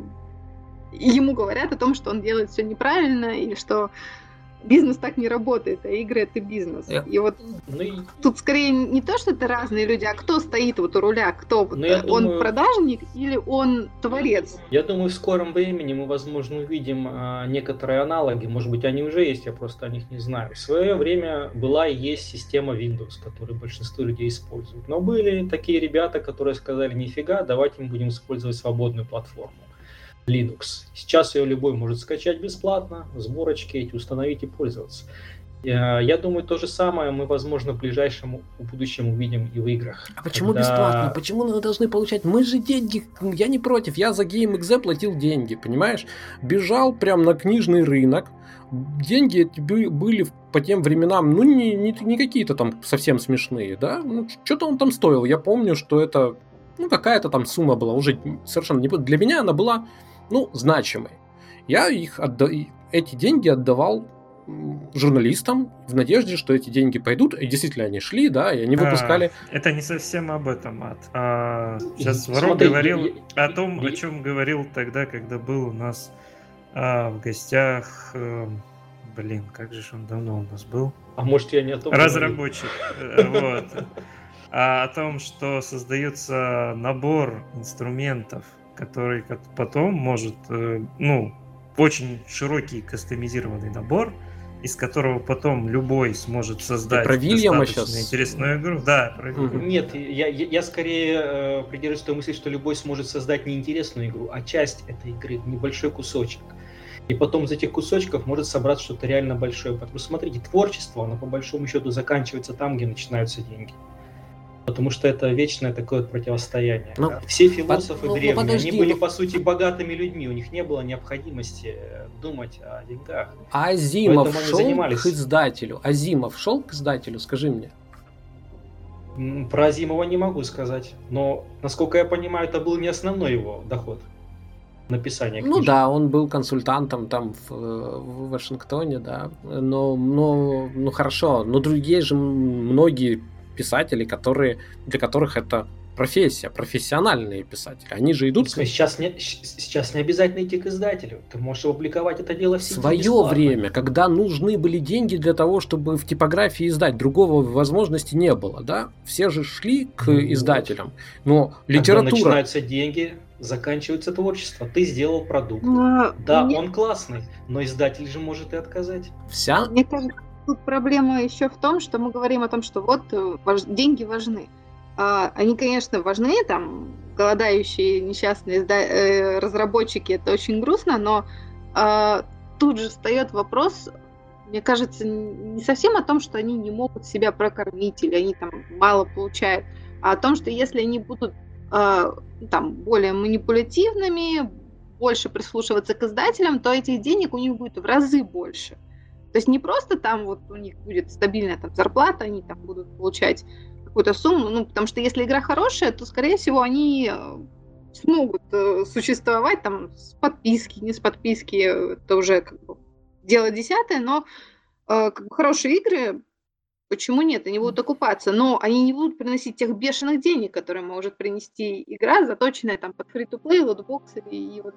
ему говорят о том, что он делает все неправильно, или что бизнес так не работает, а игры это бизнес. Yeah. И вот ну, и... тут скорее не то, что это разные люди, а кто стоит вот у руля, кто вот, ну, он думаю... продажник или он творец. Я думаю, в скором времени мы, возможно, увидим а, некоторые аналоги, может быть, они уже есть, я просто о них не знаю. В свое время была и есть система Windows, которую большинство людей используют. Но были такие ребята, которые сказали, нифига, давайте мы будем использовать свободную платформу. Linux. Сейчас ее любой может скачать бесплатно, сборочки эти установить и пользоваться. Э, я думаю, то же самое мы, возможно, в ближайшем будущем увидим и в играх. А почему когда... бесплатно? Почему мы должны получать? Мы же деньги, я не против, я за GameXZ платил деньги, понимаешь? Бежал прям на книжный рынок, деньги эти были по тем временам, ну, не, не, не какие-то там совсем смешные, да? Ну, что-то он там стоил. Я помню, что это, ну, какая-то там сумма была, уже совершенно не... Для меня она была ну, значимой. Я их отда... эти деньги отдавал журналистам в надежде, что эти деньги пойдут, и действительно они шли, да, и они а, выпускали. Это не совсем об этом, Ад. А, сейчас Ворон говорил я, о том, я, о чем говорил тогда, когда был у нас а, в гостях. А, блин, как же он давно у нас был? А может я не о том. Разработчик, э, вот. А о том, что создается набор инструментов который потом может, э, ну, очень широкий кастомизированный набор, из которого потом любой сможет создать про Вильяма сейчас? интересную игру. Да, про угу. Нет, я, я, я скорее э, придерживаюсь той мысли, что любой сможет создать не интересную игру, а часть этой игры, небольшой кусочек. И потом из этих кусочков может собраться что-то реально большое. Потому что, смотрите, творчество, оно по большому счету заканчивается там, где начинаются деньги потому что это вечное такое противостояние. Ну, Все философы под, ну, древние, ну, они были, по сути, богатыми людьми, у них не было необходимости думать о деньгах. А Азимов шел занимались. к издателю? Азимов шел к издателю, скажи мне. Про Азимова не могу сказать, но, насколько я понимаю, это был не основной его доход написания книжек. Ну да, он был консультантом там в, в Вашингтоне, да. Но, но, ну хорошо, но другие же многие писателей, которые, для которых это профессия, профессиональные писатели. Они же идут... Сейчас не, сейчас не обязательно идти к издателю. Ты можешь опубликовать это дело в сети Свое бесплатно. время, когда нужны были деньги для того, чтобы в типографии издать, другого возможности не было, да? Все же шли к ну, издателям. Но литература... Когда начинаются деньги, заканчивается творчество. Ты сделал продукт. А, да, мне... он классный, но издатель же может и отказать. Вся? Мне кажется, тут проблема еще в том, что мы говорим о том, что вот э, важ... деньги важны. А, они, конечно, важны, там, голодающие несчастные э, разработчики, это очень грустно, но а, тут же встает вопрос, мне кажется, не совсем о том, что они не могут себя прокормить или они там мало получают, а о том, что если они будут э, там более манипулятивными, больше прислушиваться к издателям, то этих денег у них будет в разы больше. То есть не просто там вот у них будет стабильная там зарплата, они там будут получать какую-то сумму, ну, потому что если игра хорошая, то, скорее всего, они э, смогут э, существовать там с подписки, не с подписки, это уже как бы дело десятое, но э, как бы хорошие игры Почему нет? Они будут окупаться, но они не будут приносить тех бешеных денег, которые может принести игра, заточенная там под фри-то-плей, лотбоксы и вот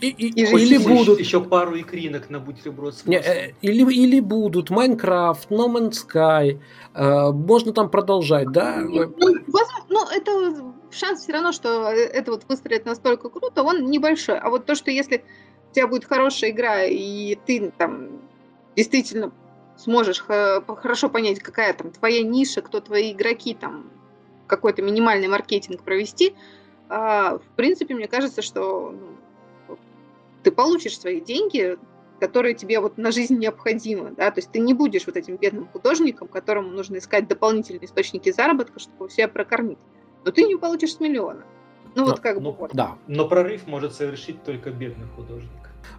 и, и, и или будут еще пару икринок на бутерброд Не, э, или, или будут Майнкрафт, No Man's Sky, э, можно там продолжать, да? Ну, возможно, ну, это шанс все равно, что это вот выстрелит настолько круто, он небольшой. А вот то, что если у тебя будет хорошая игра, и ты там действительно сможешь хорошо понять, какая там твоя ниша, кто твои игроки, там какой-то минимальный маркетинг провести, а, в принципе, мне кажется, что ну, ты получишь свои деньги, которые тебе вот на жизнь необходимы, да, то есть ты не будешь вот этим бедным художником, которому нужно искать дополнительные источники заработка, чтобы себя прокормить. Но ты не получишь с миллиона. Ну но, вот как но, бы. Да. Но прорыв может совершить только бедный художник.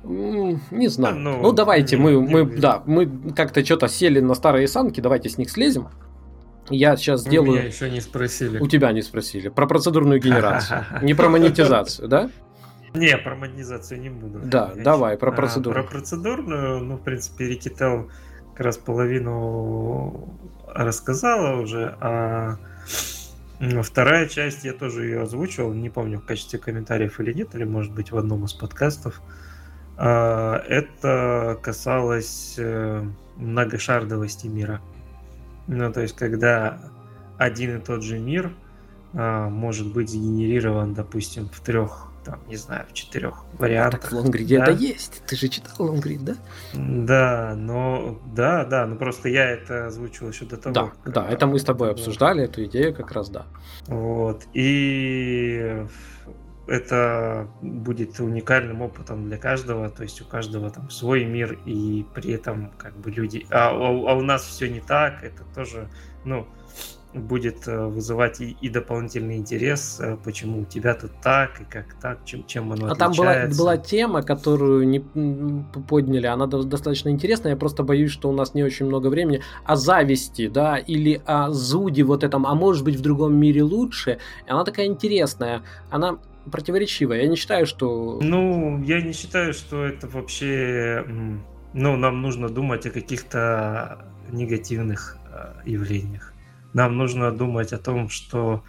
Не знаю. Ну, ну давайте, мы, мы, да, мы как-то что-то сели на старые санки, давайте с них слезем. Я сейчас сделаю... Меня еще не спросили. У тебя не спросили. Про процедурную генерацию. (laughs) Не про монетизацию, да? Не, про монетизацию не буду. Да, давай, про процедуру. Про процедурную, ну, в принципе, Рикител как раз половину рассказала уже, а вторая часть я тоже ее озвучивал, не помню в качестве комментариев или нет, или может быть в одном из подкастов. А, это касалось э, многошардовости мира. Ну, то есть, когда один и тот же мир а, может быть сгенерирован, допустим, в трех, там, не знаю, в четырех вариантах. Так в Лонгриде да? это есть. Ты же читал Лонгрид, да? Да, но да, да, но просто я это озвучил еще до того. Да, как, да, это мы с тобой обсуждали, эту идею как раз, да. Вот. И это будет уникальным опытом для каждого, то есть у каждого там свой мир, и при этом как бы люди... А, а, а у нас все не так, это тоже, ну, будет э, вызывать и, и дополнительный интерес, э, почему у тебя тут так, и как так, чем, чем оно а отличается. там была, была тема, которую не подняли, она достаточно интересная, я просто боюсь, что у нас не очень много времени, о зависти, да, или о зуде вот этом, а может быть в другом мире лучше, и она такая интересная, она противоречивая. Я не считаю, что... Ну, я не считаю, что это вообще... Ну, нам нужно думать о каких-то негативных э, явлениях. Нам нужно думать о том, что...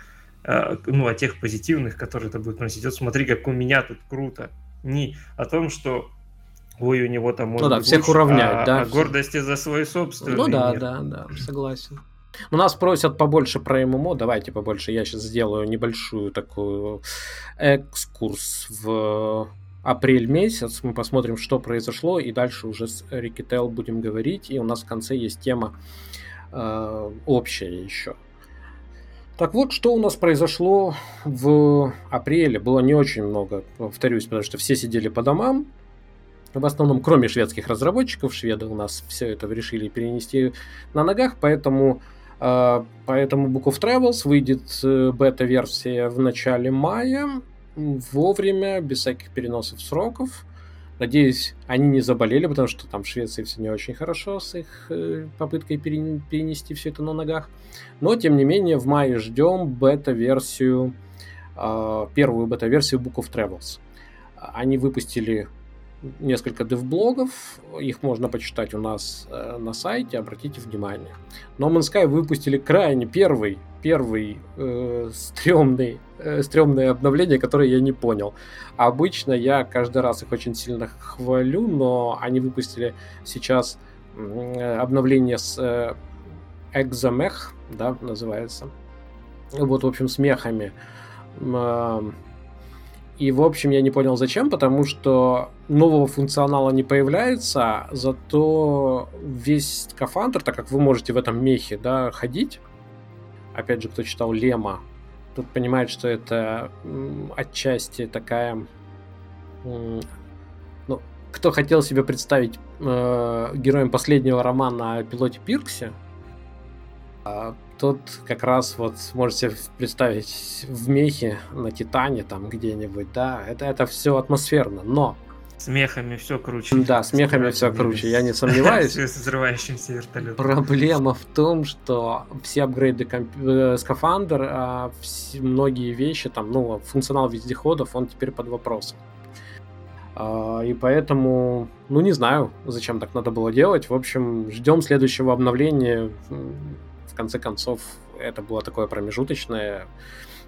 Э, ну, о тех позитивных, которые это будет носить. Вот смотри, как у меня тут круто. Не о том, что ой, у него там может ну да, всех лучше, уравнять, а, да. О гордости за свой собственный Ну да, мир. да, да, согласен. У нас просят побольше про ММО, давайте побольше. Я сейчас сделаю небольшую такую экскурс в апрель месяц. Мы посмотрим, что произошло, и дальше уже с Рикетел будем говорить. И у нас в конце есть тема э, общая еще. Так вот, что у нас произошло в апреле. Было не очень много, повторюсь, потому что все сидели по домам. В основном, кроме шведских разработчиков, шведы у нас все это решили перенести на ногах, поэтому а, поэтому Book of Travels выйдет э, бета-версия в начале мая, вовремя, без всяких переносов сроков. Надеюсь, они не заболели, потому что там в Швеции все не очень хорошо с их э, попыткой перенести все это на ногах. Но, тем не менее, в мае ждем бета-версию, а, первую бета-версию Book of Travels. Они выпустили несколько дев-блогов, их можно почитать у нас э, на сайте, обратите внимание. No Man's Sky выпустили крайне первый, первый э, стрёмный, э, стрёмное обновление, которое я не понял. Обычно я каждый раз их очень сильно хвалю, но они выпустили сейчас э, обновление с э, Examech, да, называется. Вот, в общем, с мехами. Э, И, в общем, я не понял, зачем, потому что нового функционала не появляется, зато весь скафандр, так как вы можете в этом мехе да, ходить, опять же, кто читал Лема, тут понимает, что это отчасти такая... Ну, кто хотел себе представить э, героем последнего романа о пилоте Пирксе, э, тот как раз вот можете представить в мехе на Титане там где-нибудь, да, это, это все атмосферно, но с мехами все круче. Да, с мехами все круче, я не (laughs) сомневаюсь. С взрывающимся вертолетом. Проблема в том, что все апгрейды комп... Э, скафандр, а многие вещи, там, ну, функционал вездеходов, он теперь под вопросом. А, и поэтому, ну, не знаю, зачем так надо было делать. В общем, ждем следующего обновления. В конце концов, это было такое промежуточное.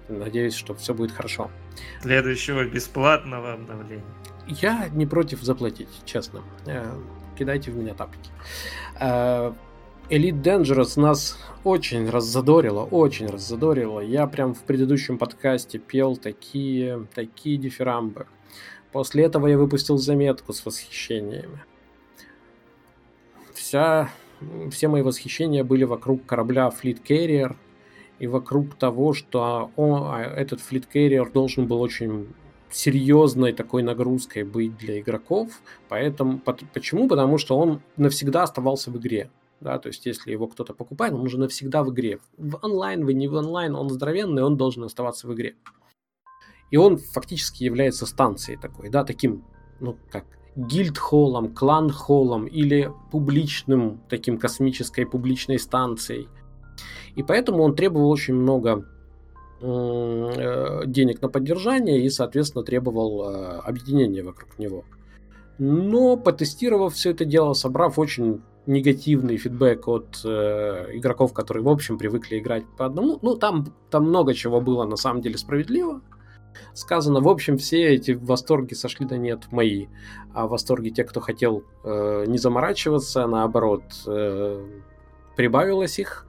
Надеюсь, что все будет хорошо. Следующего бесплатного обновления. Я не против заплатить, честно. Э, кидайте в меня тапки. Э, Elite Dangerous нас очень раззадорило, очень раззадорило. Я прям в предыдущем подкасте пел такие, такие дифирамбы. После этого я выпустил заметку с восхищениями. Вся, все мои восхищения были вокруг корабля Fleet Carrier и вокруг того, что он, а, этот Carrier должен был очень серьезной такой нагрузкой быть для игроков. Поэтому, почему? Потому что он навсегда оставался в игре. Да, то есть, если его кто-то покупает, он уже навсегда в игре. В онлайн, вы не в онлайн, он здоровенный, он должен оставаться в игре. И он фактически является станцией такой, да, таким, ну, как гильд-холлом, клан-холлом или публичным, таким космической публичной станцией. И поэтому он требовал очень много Э, денег на поддержание и, соответственно, требовал э, объединения вокруг него. Но потестировав все это дело, собрав очень негативный фидбэк от э, игроков, которые, в общем, привыкли играть по одному, ну, там, там много чего было на самом деле справедливо. Сказано, в общем, все эти восторги сошли на нет мои, а восторги тех, кто хотел э, не заморачиваться, наоборот, э, прибавилось их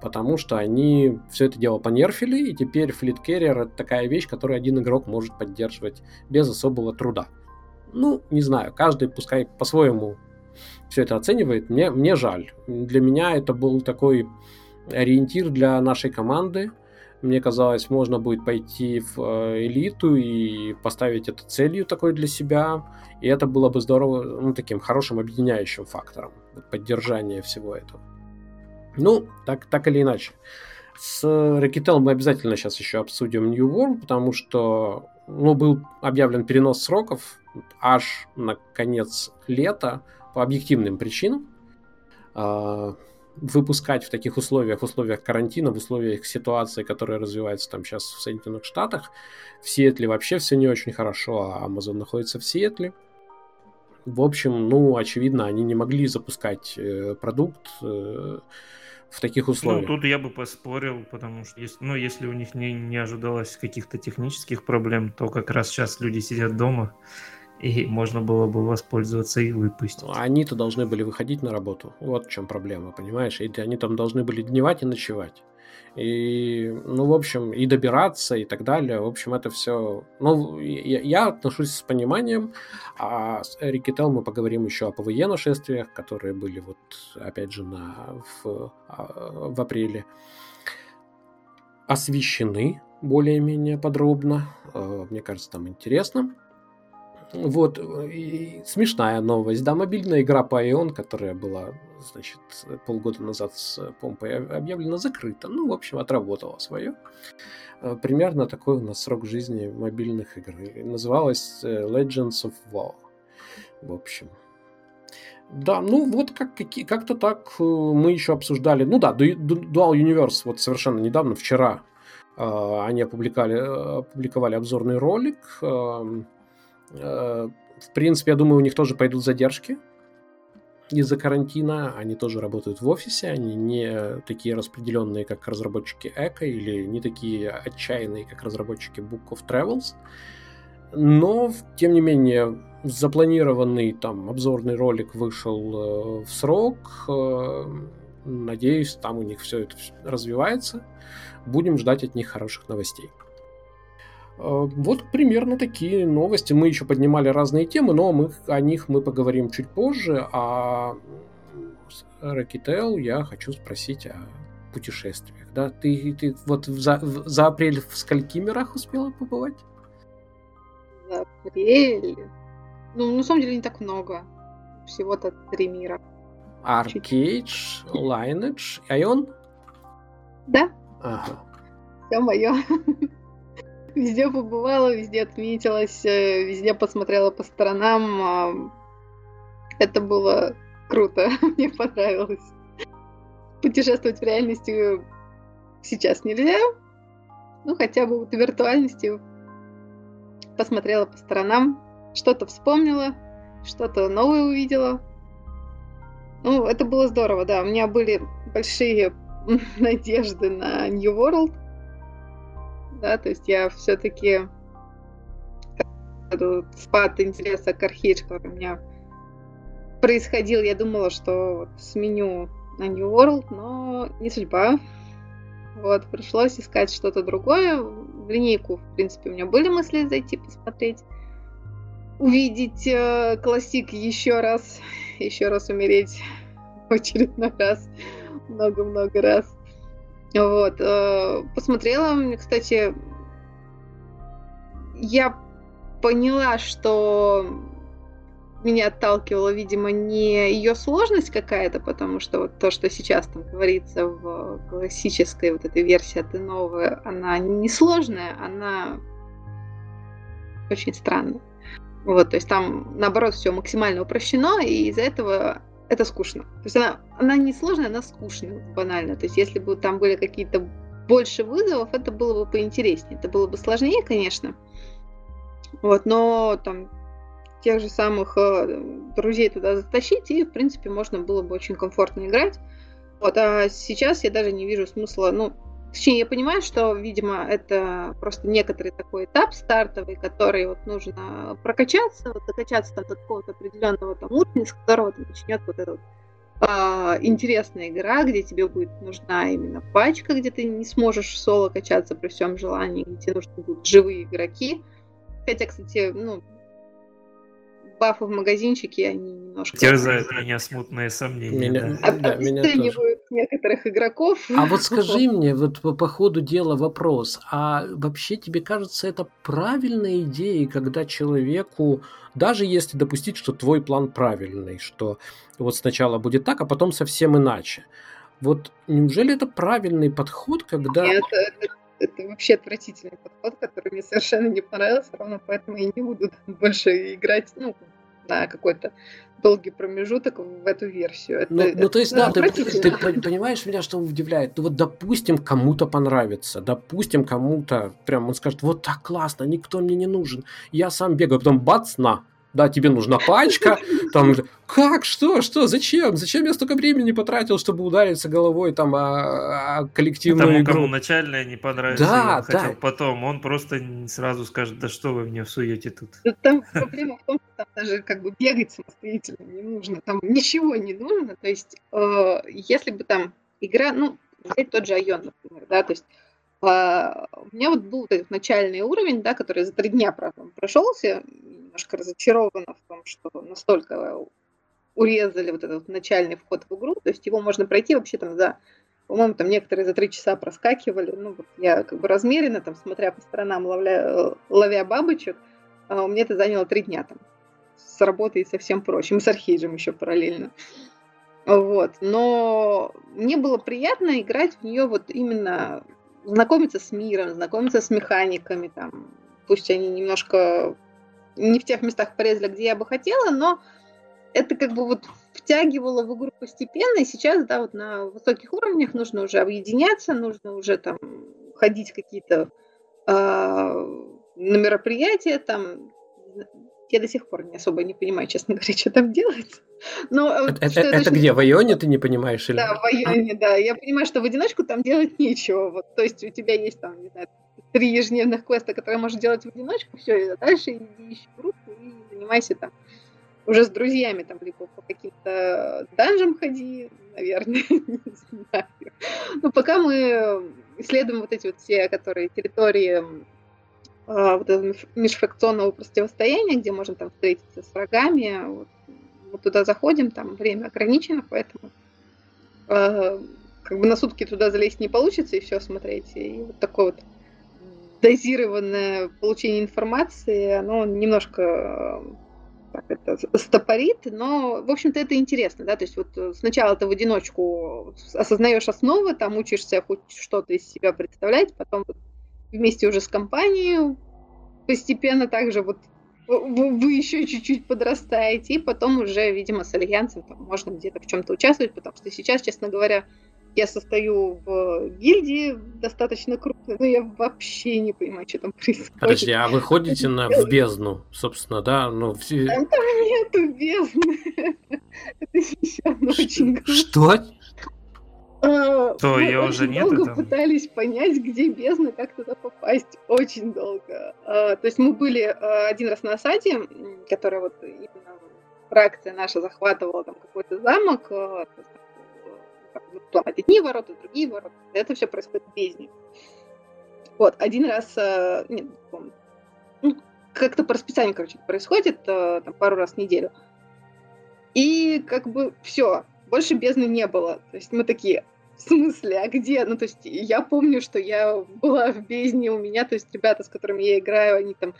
потому что они все это дело понерфили, и теперь Fleet Carrier это такая вещь, которую один игрок может поддерживать без особого труда. Ну, не знаю, каждый пускай по-своему все это оценивает. Мне, мне жаль. Для меня это был такой ориентир для нашей команды. Мне казалось, можно будет пойти в э, элиту и поставить это целью такой для себя. И это было бы здорово, ну, таким хорошим объединяющим фактором поддержания всего этого. Ну, так, так или иначе. С Rakitel мы обязательно сейчас еще обсудим New World, потому что ну, был объявлен перенос сроков аж на конец лета по объективным причинам. А, выпускать в таких условиях, в условиях карантина, в условиях ситуации, которая развивается там сейчас в Соединенных Штатах, в Сиэтле вообще все не очень хорошо, а Amazon находится в Сиэтле. В общем, ну, очевидно, они не могли запускать э, продукт э, в таких ну, условиях. Ну, тут я бы поспорил, потому что, если, ну, если у них не, не ожидалось каких-то технических проблем, то как раз сейчас люди сидят дома, и можно было бы воспользоваться и выпустить. Они-то должны были выходить на работу. Вот в чем проблема, понимаешь? И они там должны были дневать и ночевать и, ну, в общем, и добираться, и так далее. В общем, это все... Ну, я, я отношусь с пониманием, а с Эрики Тел мы поговорим еще о ПВЕ нашествиях, которые были вот, опять же, на, в, а, в апреле освещены более-менее подробно. Э, мне кажется, там интересно. Вот, и смешная новость, да, мобильная игра Paion, которая была, значит, полгода назад с помпой объявлена закрыта, ну, в общем, отработала свое. Э, примерно такой у нас срок жизни мобильных игр. Называлась э, Legends of WoW. В общем. Да, ну вот как, как-то так э, мы еще обсуждали. Ну да, Dual Universe вот совершенно недавно, вчера, они опубликовали, опубликовали обзорный ролик эм, в принципе, я думаю, у них тоже пойдут задержки из-за карантина. Они тоже работают в офисе, они не такие распределенные, как разработчики Эко, или не такие отчаянные, как разработчики Book of Travels. Но, тем не менее, запланированный там обзорный ролик вышел э, в срок. Э, надеюсь, там у них все это развивается. Будем ждать от них хороших новостей. Вот примерно такие новости. Мы еще поднимали разные темы, но мы, о них мы поговорим чуть позже. А Ракител я хочу спросить о путешествиях. Да? Ты, ты вот за, за апрель в скольки мирах успела побывать? За апрель? Ну, на самом деле не так много. Всего-то три мира. Аркейдж, Lineage, Айон? Да. Ага. Все мое. (laughs) Везде побывала, везде отметилась, э, везде посмотрела по сторонам. А, это было круто, (laughs) мне понравилось. Путешествовать в реальности сейчас нельзя, ну хотя бы вот в виртуальности посмотрела по сторонам, что-то вспомнила, что-то новое увидела. Ну, это было здорово, да. У меня были большие (laughs) надежды на New World. Да, то есть я все-таки спад интереса к который у меня происходил, я думала, что сменю на New World, но не судьба. Вот, пришлось искать что-то другое. В линейку, в принципе, у меня были мысли зайти посмотреть увидеть э, классик еще раз, (laughs) еще раз умереть очередной раз, много-много раз. Вот. Э, посмотрела, кстати, я поняла, что меня отталкивала, видимо, не ее сложность какая-то, потому что вот то, что сейчас там говорится в классической вот этой версии от новая, она не сложная, она очень странная. Вот, то есть там, наоборот, все максимально упрощено, и из-за этого это скучно. То есть она, она не сложная, она скучная, банально. То есть если бы там были какие-то больше вызовов, это было бы поинтереснее. Это было бы сложнее, конечно. Вот, но там тех же самых э, друзей туда затащить, и, в принципе, можно было бы очень комфортно играть. Вот, а сейчас я даже не вижу смысла, ну, Точнее, я понимаю, что, видимо, это просто некоторый такой этап стартовый, который вот нужно прокачаться, вот докачаться там до какого-то определенного там уровня, с которого ты начнет вот эта вот, а, интересная игра, где тебе будет нужна именно пачка, где ты не сможешь соло качаться при всем желании, где тебе нужны будут живые игроки. Хотя, кстати, ну, бафы в магазинчике, они немножко... Терзают меня смутные сомнения. Меня, да. Да, Обесценивают некоторых игроков. А вот скажи мне, вот по, по ходу дела вопрос, а вообще тебе кажется это правильной идеей, когда человеку, даже если допустить, что твой план правильный, что вот сначала будет так, а потом совсем иначе, вот неужели это правильный подход, когда... Нет, это, это вообще отвратительный подход, который мне совершенно не понравился, ровно поэтому я не буду (laughs) больше играть, ну, на какой-то долгий промежуток в эту версию. Это, ну, это, ну, то есть, да, ты, ты понимаешь меня, что удивляет? Ну, вот, допустим, кому-то понравится, допустим, кому-то прям он скажет, вот так классно, никто мне не нужен, я сам бегаю, потом бац, на, да, тебе нужна пачка, там, как, что, что, зачем, зачем я столько времени потратил, чтобы удариться головой там о, о коллективную Тому, игру. кому начально не понравится, да, да. хотел потом, он просто сразу скажет, да что вы мне всуете тут. Там проблема в том, что там даже как бы бегать самостоятельно не нужно, там ничего не нужно, то есть э, если бы там игра, ну, взять тот же Айон, например, да, то есть у меня вот был этот начальный уровень, да, который за три дня, правда, прошелся, немножко разочарована в том, что настолько урезали вот этот начальный вход в игру, то есть его можно пройти вообще там за, по-моему, там некоторые за три часа проскакивали, ну, вот я как бы размеренно, там, смотря по сторонам, ловля, ловя бабочек, а меня это заняло три дня там, с работой и со всем прочим, и с архейджем еще параллельно. Вот. Но мне было приятно играть в нее вот именно знакомиться с миром, знакомиться с механиками, там, пусть они немножко не в тех местах порезали, где я бы хотела, но это как бы вот втягивало в игру постепенно, и сейчас, да, вот на высоких уровнях нужно уже объединяться, нужно уже там ходить какие-то э, на мероприятия, там я до сих пор не особо не понимаю, честно говоря, (laughs) что там делать. Но, э, это это, это где, в Айоне ты не понимаешь? Или... Да, в Айоне, да. Я понимаю, что в одиночку там делать нечего. Вот, то есть у тебя есть там, не знаю, три ежедневных квеста, которые можешь делать в одиночку, все, и дальше ищи группу и занимайся там уже с друзьями, там, либо по каким-то данжам ходи, наверное, (laughs) не знаю. Но пока мы исследуем вот эти вот все, которые территории э, вот этого межфракционного противостояния, где можно там встретиться с врагами. Вот, вот туда заходим, там время ограничено, поэтому э, как бы на сутки туда залезть не получится и все смотреть. И вот такое вот дозированное получение информации, оно немножко так это стопорит, но, в общем-то, это интересно, да, то есть вот сначала ты в одиночку осознаешь основы, там учишься хоть что-то из себя представлять, потом вот вместе уже с компанией постепенно также вот вы еще чуть-чуть подрастаете, и потом уже, видимо, с альянсом там можно где-то в чем-то участвовать, потому что сейчас, честно говоря, я состою в гильдии достаточно крупной, но я вообще не понимаю, что там происходит. Подожди, а вы ходите на, в бездну, собственно, да? Ну, все... Там, там нету бездны. (laughs) Это еще очень грустно. Что? А, То мы ее уже нет. долго там? пытались понять, где бездна, как туда попасть. Очень долго. А, то есть мы были а, один раз на осаде, которая вот именно фракция наша захватывала там какой-то замок, а, там одни ворота, другие ворота. Это все происходит в бездне. Вот, один раз, нет, не помню, ну, как-то по расписанию, короче, происходит, там, пару раз в неделю. И как бы все, больше бездны не было. То есть мы такие, в смысле, а где? Ну, то есть я помню, что я была в бездне у меня, то есть ребята, с которыми я играю, они там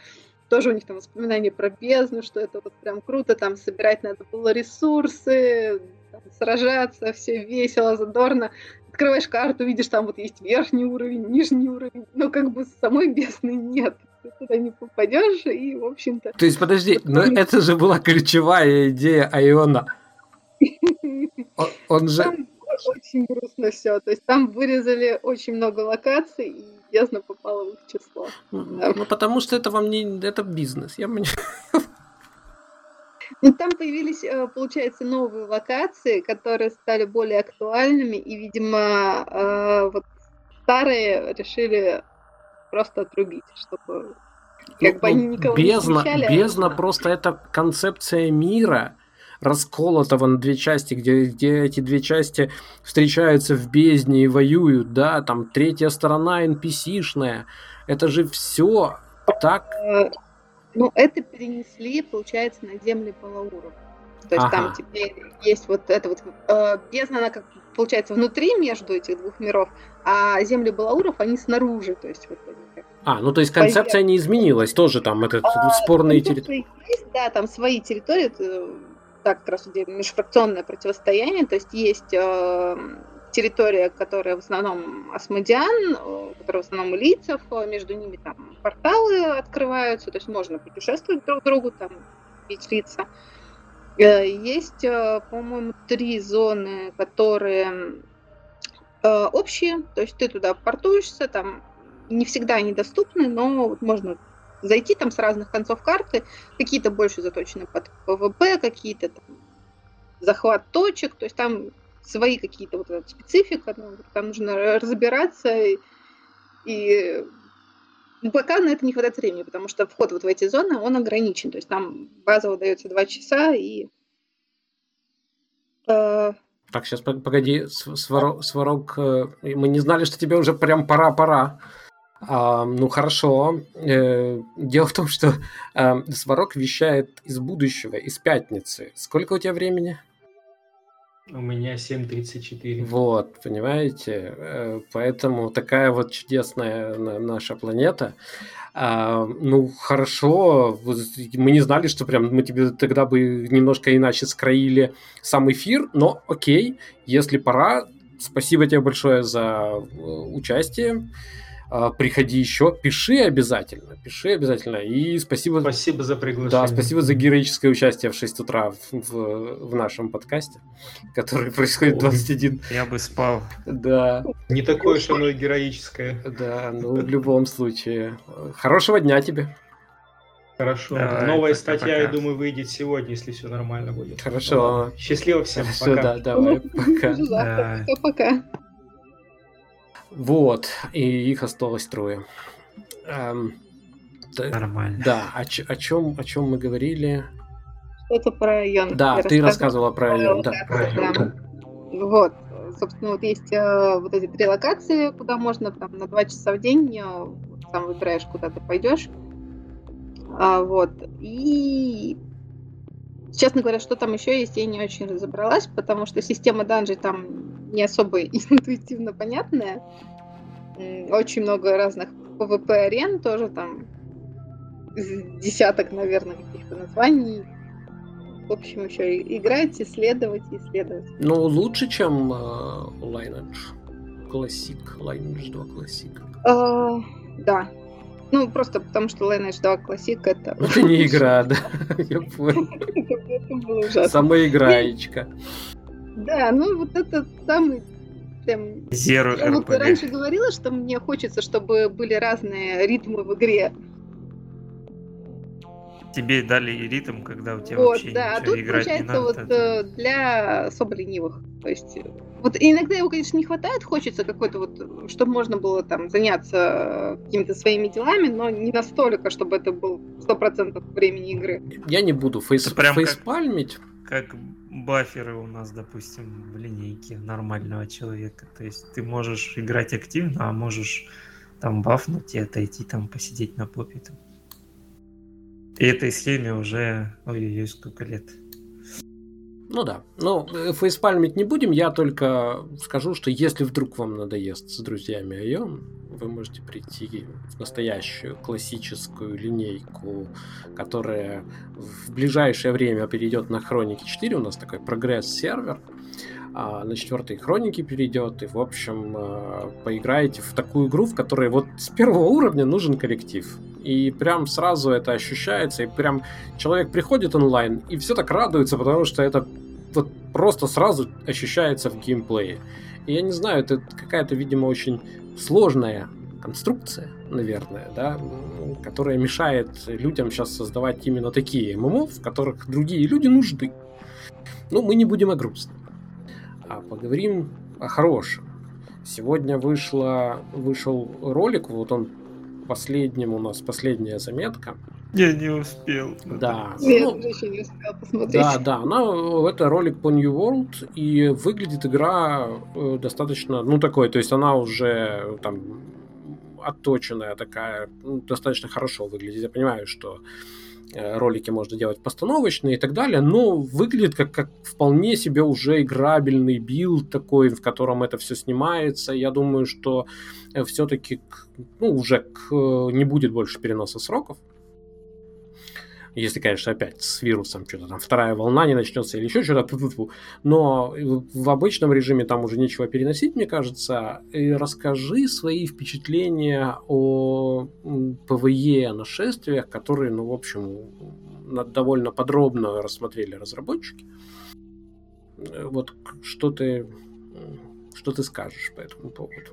тоже у них там воспоминания про бездну, что это вот прям круто, там собирать надо было ресурсы, там, сражаться, все весело, задорно. Открываешь карту, видишь, там вот есть верхний уровень, нижний уровень, но как бы самой бездны нет. Ты туда не попадешь, и, в общем-то... То есть, подожди, но это же была ключевая идея Айона. Он же... Там очень грустно все. То есть там вырезали очень много локаций, и бездна попала в их число. Ну, потому что это вам не... Это бизнес. Я ну, там появились, э, получается, новые локации, которые стали более актуальными, и, видимо, э, вот старые решили просто отрубить, чтобы как ну, бы они никого бездна, не смущали. Бездна просто это концепция мира, расколотого на две части, где, где эти две части встречаются в бездне и воюют, да, там третья сторона NPC-шная. Это же все так... Э, ну, это перенесли, получается, на земли Палауров. То есть ага. там теперь есть вот это вот э, бездна, она как получается внутри между этих двух миров, а земли Балауров, они снаружи, то есть вот они как а, ну то есть концепция не изменилась, тоже там этот а, спорные территории. Да, там свои территории, так как раз межфракционное противостояние, то есть есть э, территория, которая в основном осмодиан, э, которая в основном лицев, э, между ними там порталы открываются, то есть можно путешествовать друг к другу, там видеть лица. Есть, по-моему, три зоны, которые общие, то есть ты туда портуешься, там не всегда они доступны, но можно зайти там с разных концов карты, какие-то больше заточены под ПВП, какие-то там захват точек, то есть там свои какие-то вот эта специфика, ну, там нужно разбираться и, и пока на это не хватает времени, потому что вход вот в эти зоны, он ограничен, то есть там базово дается два часа и э, так, сейчас погоди, Сварог, Сварог, э, мы не знали, что тебе уже прям пора-пора. А, ну хорошо. Э, дело в том, что э, Сварог вещает из будущего, из пятницы. Сколько у тебя времени? У меня 7.34. Вот, понимаете? Э, поэтому такая вот чудесная наша планета. А, ну, хорошо, мы не знали, что прям мы тебе тогда бы немножко иначе скроили сам эфир, но окей, если пора, спасибо тебе большое за э, участие. А, приходи еще, пиши обязательно, пиши обязательно. И спасибо... Спасибо за приглашение. Да, спасибо за героическое участие в 6 утра в, в, в нашем подкасте, который происходит в 21. Я бы спал. Да. Не такое уж оно и героическое. Да, ну в любом случае. Хорошего дня тебе. Хорошо. Давай, Новая пока, статья, пока. я думаю, выйдет сегодня, если все нормально будет. Хорошо. Счастливо всем. Хорошо, пока. да, давай, (laughs) пока. Пока. Вот, и их осталось трое. Эм, Нормально. Да, о, о, чем, о чем мы говорили? Что-то про район. Да, я ты рассказывала про район. Да. Вот, собственно, вот есть э, вот эти три локации, куда можно там на два часа в день, э, сам выбираешь, куда ты пойдешь. А, вот. И Честно говоря, что там еще есть, я не очень разобралась, потому что система данжей там не особо (laughs) интуитивно понятная. Очень много разных PvP-арен, тоже там десяток, наверное, каких-то названий. В общем, еще играть, исследовать, исследовать. Ну, лучше, чем э, Lineage Classic, Lineage 2 Classic. Uh, да, ну, просто потому что Lineage 2 Classic это... Это (laughs) не игра, да, (laughs) я понял. Это было ужасно. Самоиграечка. Да, ну вот это самый прям... Zero Я вот раньше говорила, что мне хочется, чтобы были разные ритмы в игре. Тебе дали ритм, когда у тебя вот, вообще да, а тут играть получается не надо, вот это... для особо ленивых. То есть вот иногда его, конечно, не хватает, хочется какой-то вот, чтобы можно было там заняться какими-то своими делами, но не настолько, чтобы это был сто процентов времени игры. Я не буду фейс, прям фейспальмить. Как, как баферы у нас, допустим, в линейке нормального человека. То есть ты можешь играть активно, а можешь там бафнуть и отойти, там посидеть на попе. Там. И этой схеме уже, ой-ой-ой, сколько лет. Ну да. Ну, э, фейспальмить не будем, я только скажу, что если вдруг вам надоест с друзьями Айон, вы можете прийти в настоящую классическую линейку, которая в ближайшее время перейдет на Хроники 4. У нас такой прогресс-сервер. А на четвертой хроники перейдет, и, в общем, э, поиграете в такую игру, в которой вот с первого уровня нужен коллектив. И прям сразу это ощущается, и прям человек приходит онлайн, и все так радуется, потому что это вот просто сразу ощущается в геймплее. И я не знаю, это какая-то, видимо, очень сложная конструкция, наверное, да, которая мешает людям сейчас создавать именно такие ММО, в которых другие люди нужны. Ну, мы не будем о грустном, а поговорим о хорошем. Сегодня вышла, вышел ролик, вот он последним у нас последняя заметка. Я не успел. Да. Я ну, еще не успел посмотреть. Да, да, она, это ролик по New World, и выглядит игра э, достаточно, ну, такой, то есть она уже там отточенная такая, ну, достаточно хорошо выглядит. Я понимаю, что Э, ролики можно делать постановочные и так далее, но выглядит как, как вполне себе уже играбельный билд такой, в котором это все снимается. Я думаю, что э, все-таки ну, уже к, не будет больше переноса сроков. Если, конечно, опять с вирусом что-то там вторая волна не начнется или еще что-то. Но в обычном режиме там уже нечего переносить, мне кажется. И расскажи свои впечатления о ПВЕ нашествиях, которые, ну, в общем, довольно подробно рассмотрели разработчики. Вот что ты, что ты скажешь по этому поводу?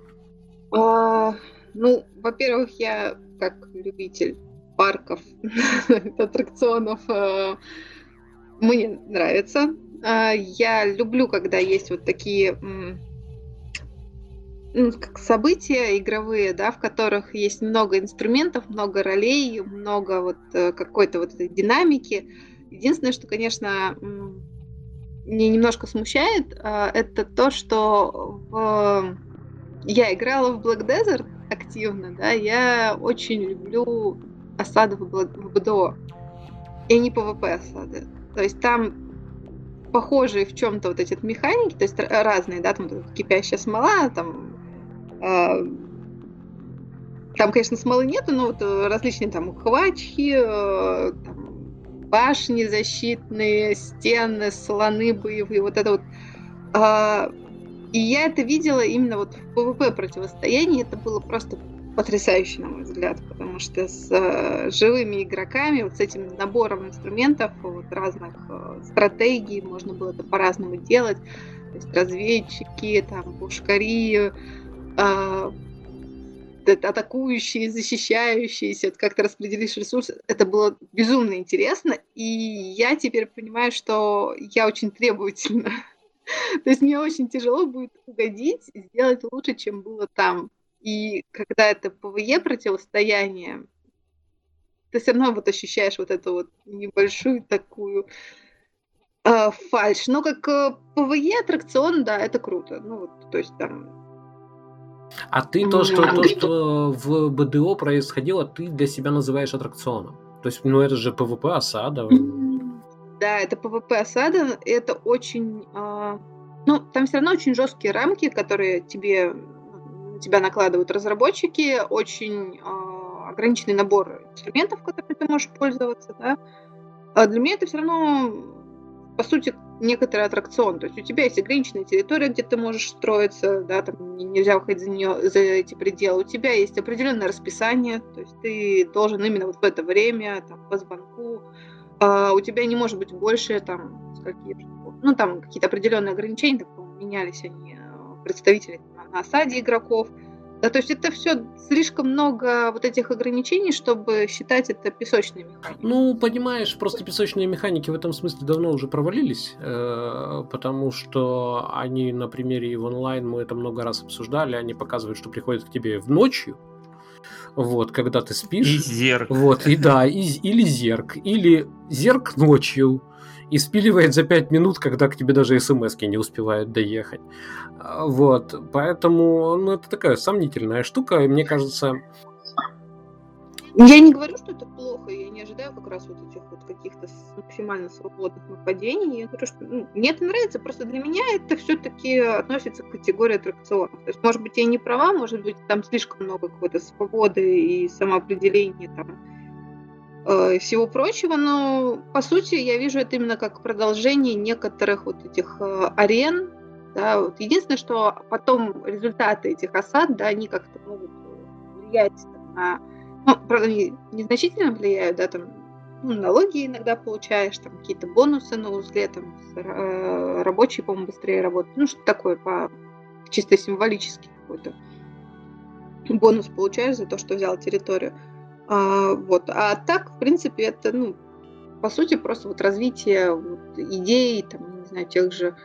А, ну, во-первых, я как любитель парков, (laughs) аттракционов э, мне нравится. А, я люблю, когда есть вот такие ну, как события игровые, да, в которых есть много инструментов, много ролей, много вот э, какой-то вот этой динамики. Единственное, что, конечно, мне немножко смущает, это то, что в... я играла в Black Desert активно, да, я очень люблю осады в БДО. И не ПВП осады. То есть там похожие в чем-то вот эти механики, то есть разные, да, там кипящая смола, там э, там, конечно, смолы нету, но вот различные там ухвачки, э, там, башни защитные, стены, слоны боевые, вот это вот. Э, и я это видела именно вот в ПВП противостоянии, это было просто потрясающий, на мой взгляд, потому что с э, живыми игроками, вот с этим набором инструментов, вот разных э, стратегий, можно было это по-разному делать. То есть разведчики, там, пушкари, э, атакующие, защищающиеся, как ты распределишь ресурсы. Это было безумно интересно, и я теперь понимаю, что я очень требовательна. (laughs) То есть мне очень тяжело будет угодить сделать лучше, чем было там. И когда это ПВЕ противостояние, ты все равно вот ощущаешь вот эту вот небольшую такую э, фальш. Но как э, ПВЕ аттракцион, да, это круто. Ну вот, то есть там а ты то, что, то, что в БДО происходило, ты для себя называешь аттракционом. То есть, ну это же ПВП осада. Да, это ПВП осада. Это очень... Э, ну, там все равно очень жесткие рамки, которые тебе на тебя накладывают разработчики, очень э, ограниченный набор инструментов, которыми ты можешь пользоваться, да. А для меня это все равно, по сути, некоторый аттракцион. То есть у тебя есть ограниченная территория, где ты можешь строиться, да, там нельзя выходить за, нее, за эти пределы. У тебя есть определенное расписание, то есть ты должен именно вот в это время, там, по звонку, а у тебя не может быть больше, там, какие ну, там какие-то определенные ограничения, так, менялись они, э, представители на осаде игроков, да, то есть это все слишком много вот этих ограничений, чтобы считать это песочной механикой. Ну, понимаешь, просто песочные механики в этом смысле давно уже провалились, э, потому что они на примере в онлайн, мы это много раз обсуждали, они показывают, что приходят к тебе в ночью, вот, когда ты спишь. И зерк. Вот, и да, и, или зерк, или зерк ночью, и спиливает за 5 минут, когда к тебе даже смс не успевают доехать. А, вот, поэтому, ну, это такая сомнительная штука, и мне кажется... Я не говорю, что это плохо, я не ожидаю как раз вот этих вот каких-то максимально свободных нападений. Я говорю, что ну, мне это нравится, просто для меня это все-таки относится к категории аттракционов. То есть, может быть, я не права, может быть, там слишком много какой-то свободы и самоопределения там Э, всего прочего, но по сути я вижу это именно как продолжение некоторых вот этих э, арен. Да, вот. Единственное, что потом результаты этих осад, да, они как-то могут влиять на, ну, правда, не, незначительно влияют, да, там ну, налоги иногда получаешь, там какие-то бонусы на узле, там э, рабочие, по-моему, быстрее работают, ну что такое по чисто символически какой-то бонус получаешь за то, что взял территорию. А, вот. А так, в принципе, это, ну, по сути, просто вот развитие вот, идей, там, не знаю, тех же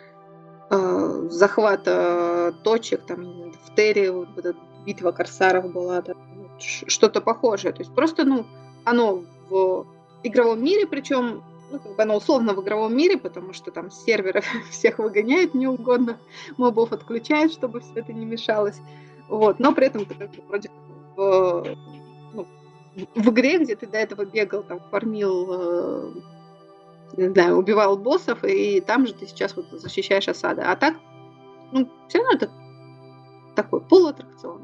э, захвата точек, там, в Терре вот, вот битва корсаров была, да, ну, что-то похожее. То есть просто, ну, оно в игровом мире, причем ну, как бы оно условно в игровом мире, потому что там с сервера (laughs) всех выгоняют неугодно, мобов отключают, чтобы все это не мешалось. Вот, но при этом ты как в в игре, где ты до этого бегал, там, фармил, э, не знаю, убивал боссов, и там же ты сейчас вот защищаешь осады. А так, ну, все равно это такой полуаттракцион.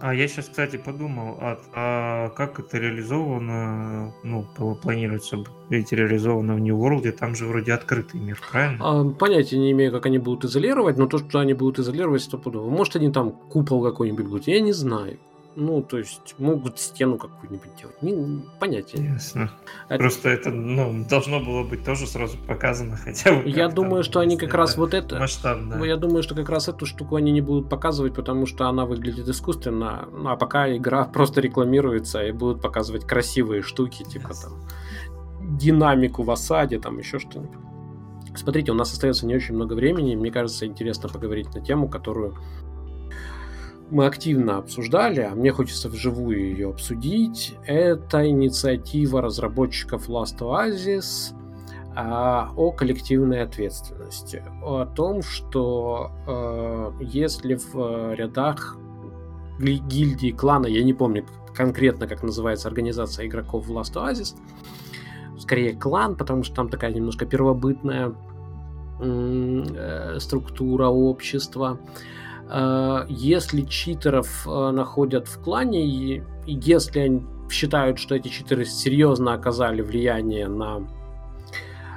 А я сейчас, кстати, подумал, а, а как это реализовано, ну, планируется быть реализовано в New World, там же вроде открытый мир, правильно? А, понятия не имею, как они будут изолировать, но то, что они будут изолировать, стопудово. Может, они там купол какой-нибудь будут, я не знаю. Ну, то есть могут стену какую-нибудь делать. Не, понятия. Ясно. А... Просто это, ну, должно было быть тоже сразу показано (laughs) хотя бы. Я думаю, что они как раз вот это... Масштабно. Я думаю, что как раз эту штуку они не будут показывать, потому что она выглядит искусственно. Ну, а пока игра (laughs) просто рекламируется и будут показывать красивые штуки, типа yes. там динамику в осаде, там еще что-нибудь. Смотрите, у нас остается не очень много времени. Мне кажется, интересно поговорить на тему, которую мы активно обсуждали, а мне хочется вживую ее обсудить, это инициатива разработчиков Last Oasis а, о коллективной ответственности. О том, что э, если в рядах гильдии клана, я не помню конкретно, как называется организация игроков в Last Oasis, скорее клан, потому что там такая немножко первобытная э, структура общества, если читеров э, находят в клане, и если они считают, что эти читеры серьезно оказали влияние на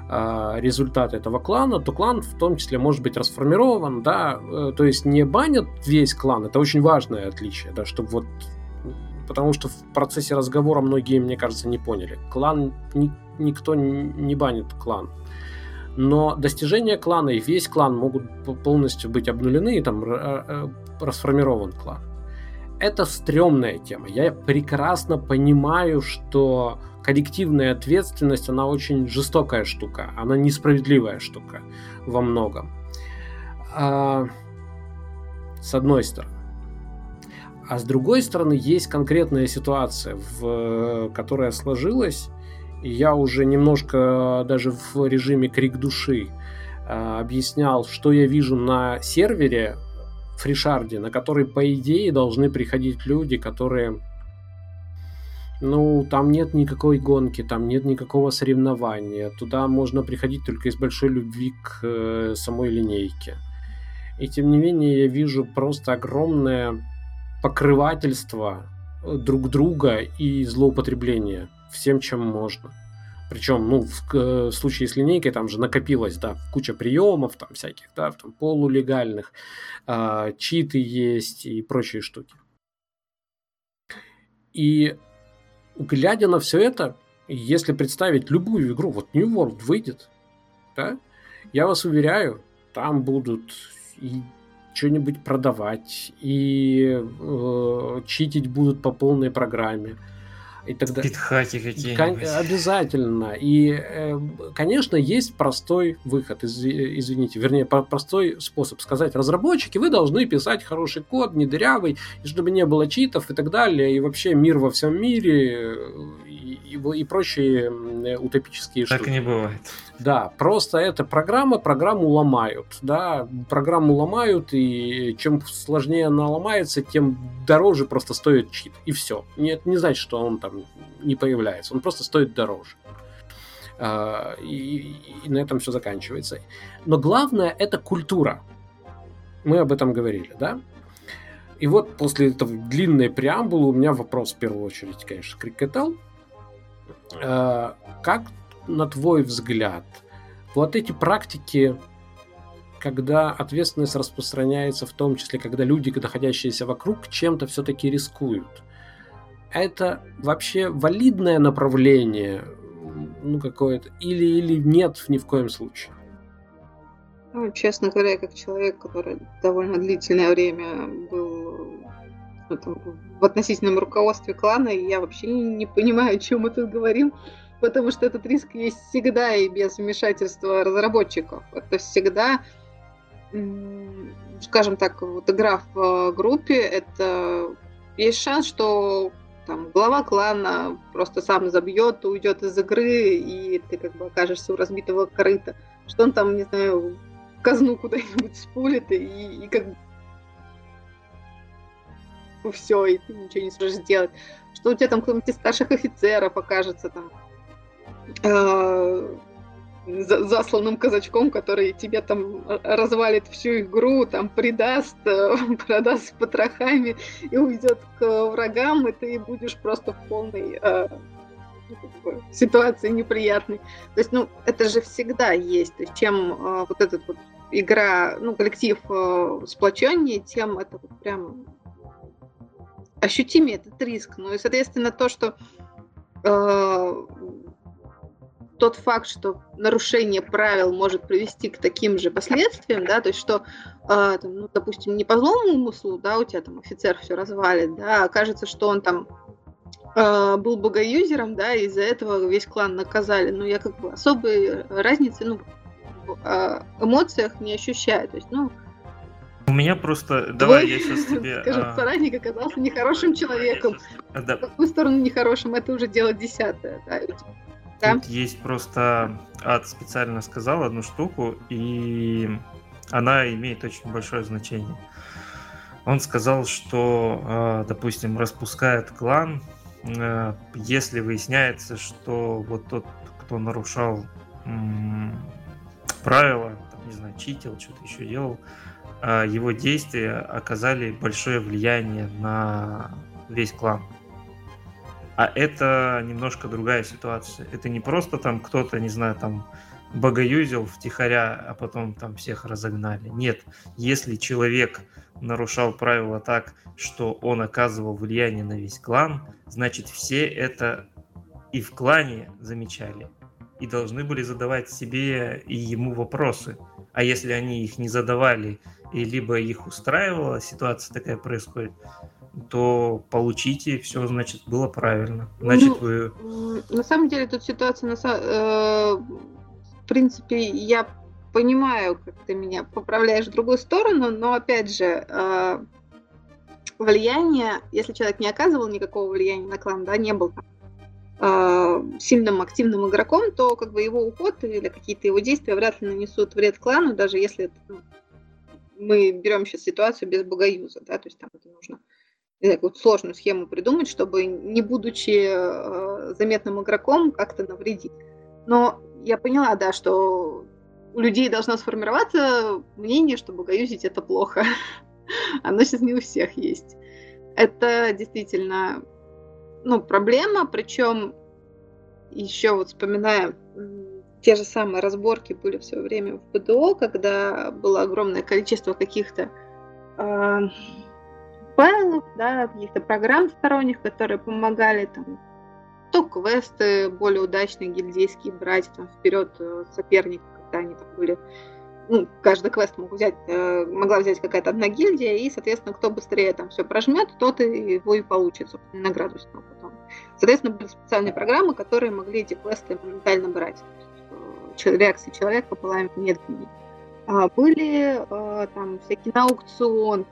э, результат этого клана, то клан в том числе может быть расформирован, да, то есть не банят весь клан, это очень важное отличие, да, чтобы вот потому что в процессе разговора многие, мне кажется, не поняли. Клан, ни, никто не банит клан но достижения клана и весь клан могут полностью быть обнулены и там э, расформирован клан. Это стрёмная тема. Я прекрасно понимаю, что коллективная ответственность, она очень жестокая штука, она несправедливая штука во многом. А, с одной стороны. А с другой стороны, есть конкретная ситуация, в, которая сложилась, я уже немножко даже в режиме крик души э, объяснял, что я вижу на сервере Фришарде, на который, по идее, должны приходить люди, которые Ну, там нет никакой гонки, там нет никакого соревнования. Туда можно приходить только из большой любви к э, самой линейке. И тем не менее я вижу просто огромное покрывательство э, друг друга и злоупотребление всем, чем можно. Причем, ну, в, в случае с линейкой там же накопилось, да, куча приемов там всяких, да, там полулегальных, э, читы есть и прочие штуки. И глядя на все это, если представить любую игру, вот New World выйдет, да, я вас уверяю, там будут и что-нибудь продавать, и э, читить будут по полной программе и тогда... Питхаки какие-нибудь. Обязательно. И, э, конечно, есть простой выход, извините, вернее, простой способ сказать разработчики, вы должны писать хороший код, не дырявый, и чтобы не было читов и так далее, и вообще мир во всем мире, и, прочие утопические так штуки. Так не бывает. Да, просто эта программа, программу ломают, да, программу ломают, и чем сложнее она ломается, тем дороже просто стоит чит, и все. Нет, не значит, что он там не появляется, он просто стоит дороже. А, и, и на этом все заканчивается. Но главное это культура. Мы об этом говорили, да? И вот после этого длинной преамбулы у меня вопрос в первую очередь, конечно, к Крикетел. А, как на твой взгляд, вот эти практики, когда ответственность распространяется в том числе, когда люди, находящиеся вокруг, чем-то все-таки рискуют, это вообще валидное направление, ну какое-то, или, или нет ни в коем случае? Ну, честно говоря, как человек, который довольно длительное время был в относительном руководстве клана, я вообще не понимаю, о чем мы тут говорим потому что этот риск есть всегда и без вмешательства разработчиков. Это всегда, скажем так, вот игра в э, группе, это есть шанс, что там глава клана просто сам забьет, уйдет из игры, и ты как бы окажешься у разбитого корыта. Что он там, не знаю, казну куда-нибудь спулит, и, и как бы (laughs) все, и ты ничего не сможешь сделать. Что у тебя там кто-нибудь из старших офицеров окажется там э, засланным казачком, который тебе там развалит всю игру, там предаст, э, (laughs) продаст потрохами и уйдет к врагам, и ты будешь просто в полной э, ну, ситуации неприятной. То есть, ну, это же всегда есть. То есть, чем э, вот этот вот игра, ну, коллектив э, сплоченнее, тем это вот прям ощутимее этот риск. Ну и, соответственно, то, что э, тот факт, что нарушение правил может привести к таким же последствиям, да, то есть что, э, там, ну, допустим, не по злому умыслу, да, у тебя там офицер все развалит, да, а окажется, что он там э, был богоюзером, да, из-за этого весь клан наказали, но я как бы особой разницы, ну, в э, эмоциях не ощущаю, то есть, ну, у меня просто... Давай я сейчас (laughs) тебе... Скажем, а... соратник оказался нехорошим человеком. Да. В какую сторону нехорошим, это уже дело десятое. Да? Да? Тут есть просто Ад специально сказал одну штуку, и она имеет очень большое значение. Он сказал, что, а, допустим, распускает клан, а, если выясняется, что вот тот, кто нарушал правила, там, не знаю, читил, что-то еще делал, а, его действия оказали большое влияние на весь клан. А это немножко другая ситуация. Это не просто там кто-то, не знаю, там богоюзил втихаря, а потом там всех разогнали. Нет, если человек нарушал правила так, что он оказывал влияние на весь клан, значит все это и в клане замечали. И должны были задавать себе и ему вопросы. А если они их не задавали, и либо их устраивала ситуация такая происходит, то получите, все, значит, было правильно. Значит, ну, вы... На самом деле тут ситуация, на, э, в принципе, я понимаю, как ты меня поправляешь в другую сторону, но, опять же, э, влияние, если человек не оказывал никакого влияния на клан, да, не был там, сильным активным игроком, то как бы его уход или какие-то его действия вряд ли нанесут вред клану, даже если ну, мы берем сейчас ситуацию без богоюза, да, то есть там это нужно какую-то сложную схему придумать, чтобы не будучи э, заметным игроком как-то навредить. Но я поняла, да, что у людей должно сформироваться мнение, что богоюзить это плохо. (laughs) Оно сейчас не у всех есть. Это действительно ну, проблема, причем еще вот вспоминая те же самые разборки были в свое время в БДО, когда было огромное количество каких-то э, файлов, да, каких-то программ сторонних, которые помогали там то квесты более удачные гильдейские брать там вперед э, соперника, когда они там были ну, каждый квест мог взять, э, могла взять какая-то одна гильдия, и, соответственно, кто быстрее там все прожмет, тот и его и получит, собственно, награду с потом. Соответственно, были специальные программы, которые могли эти квесты моментально брать. Э, реакции человека была медленнее. А были э, там всякие на аукцион,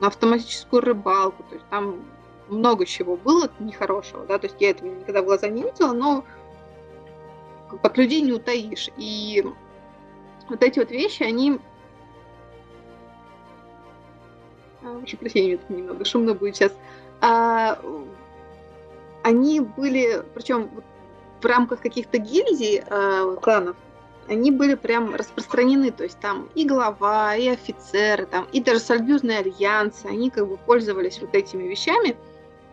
на автоматическую рыбалку, то есть там много чего было нехорошего, да, то есть я этого никогда в глаза не видела, но от людей не утаишь. И вот эти вот вещи, они... А, прошу прощения, это немного шумно будет сейчас. А, они были, причем в рамках каких-то гильдий, а, кланов, они были прям распространены, то есть там и глава, и офицеры, там, и даже союзные альянсы, они как бы пользовались вот этими вещами.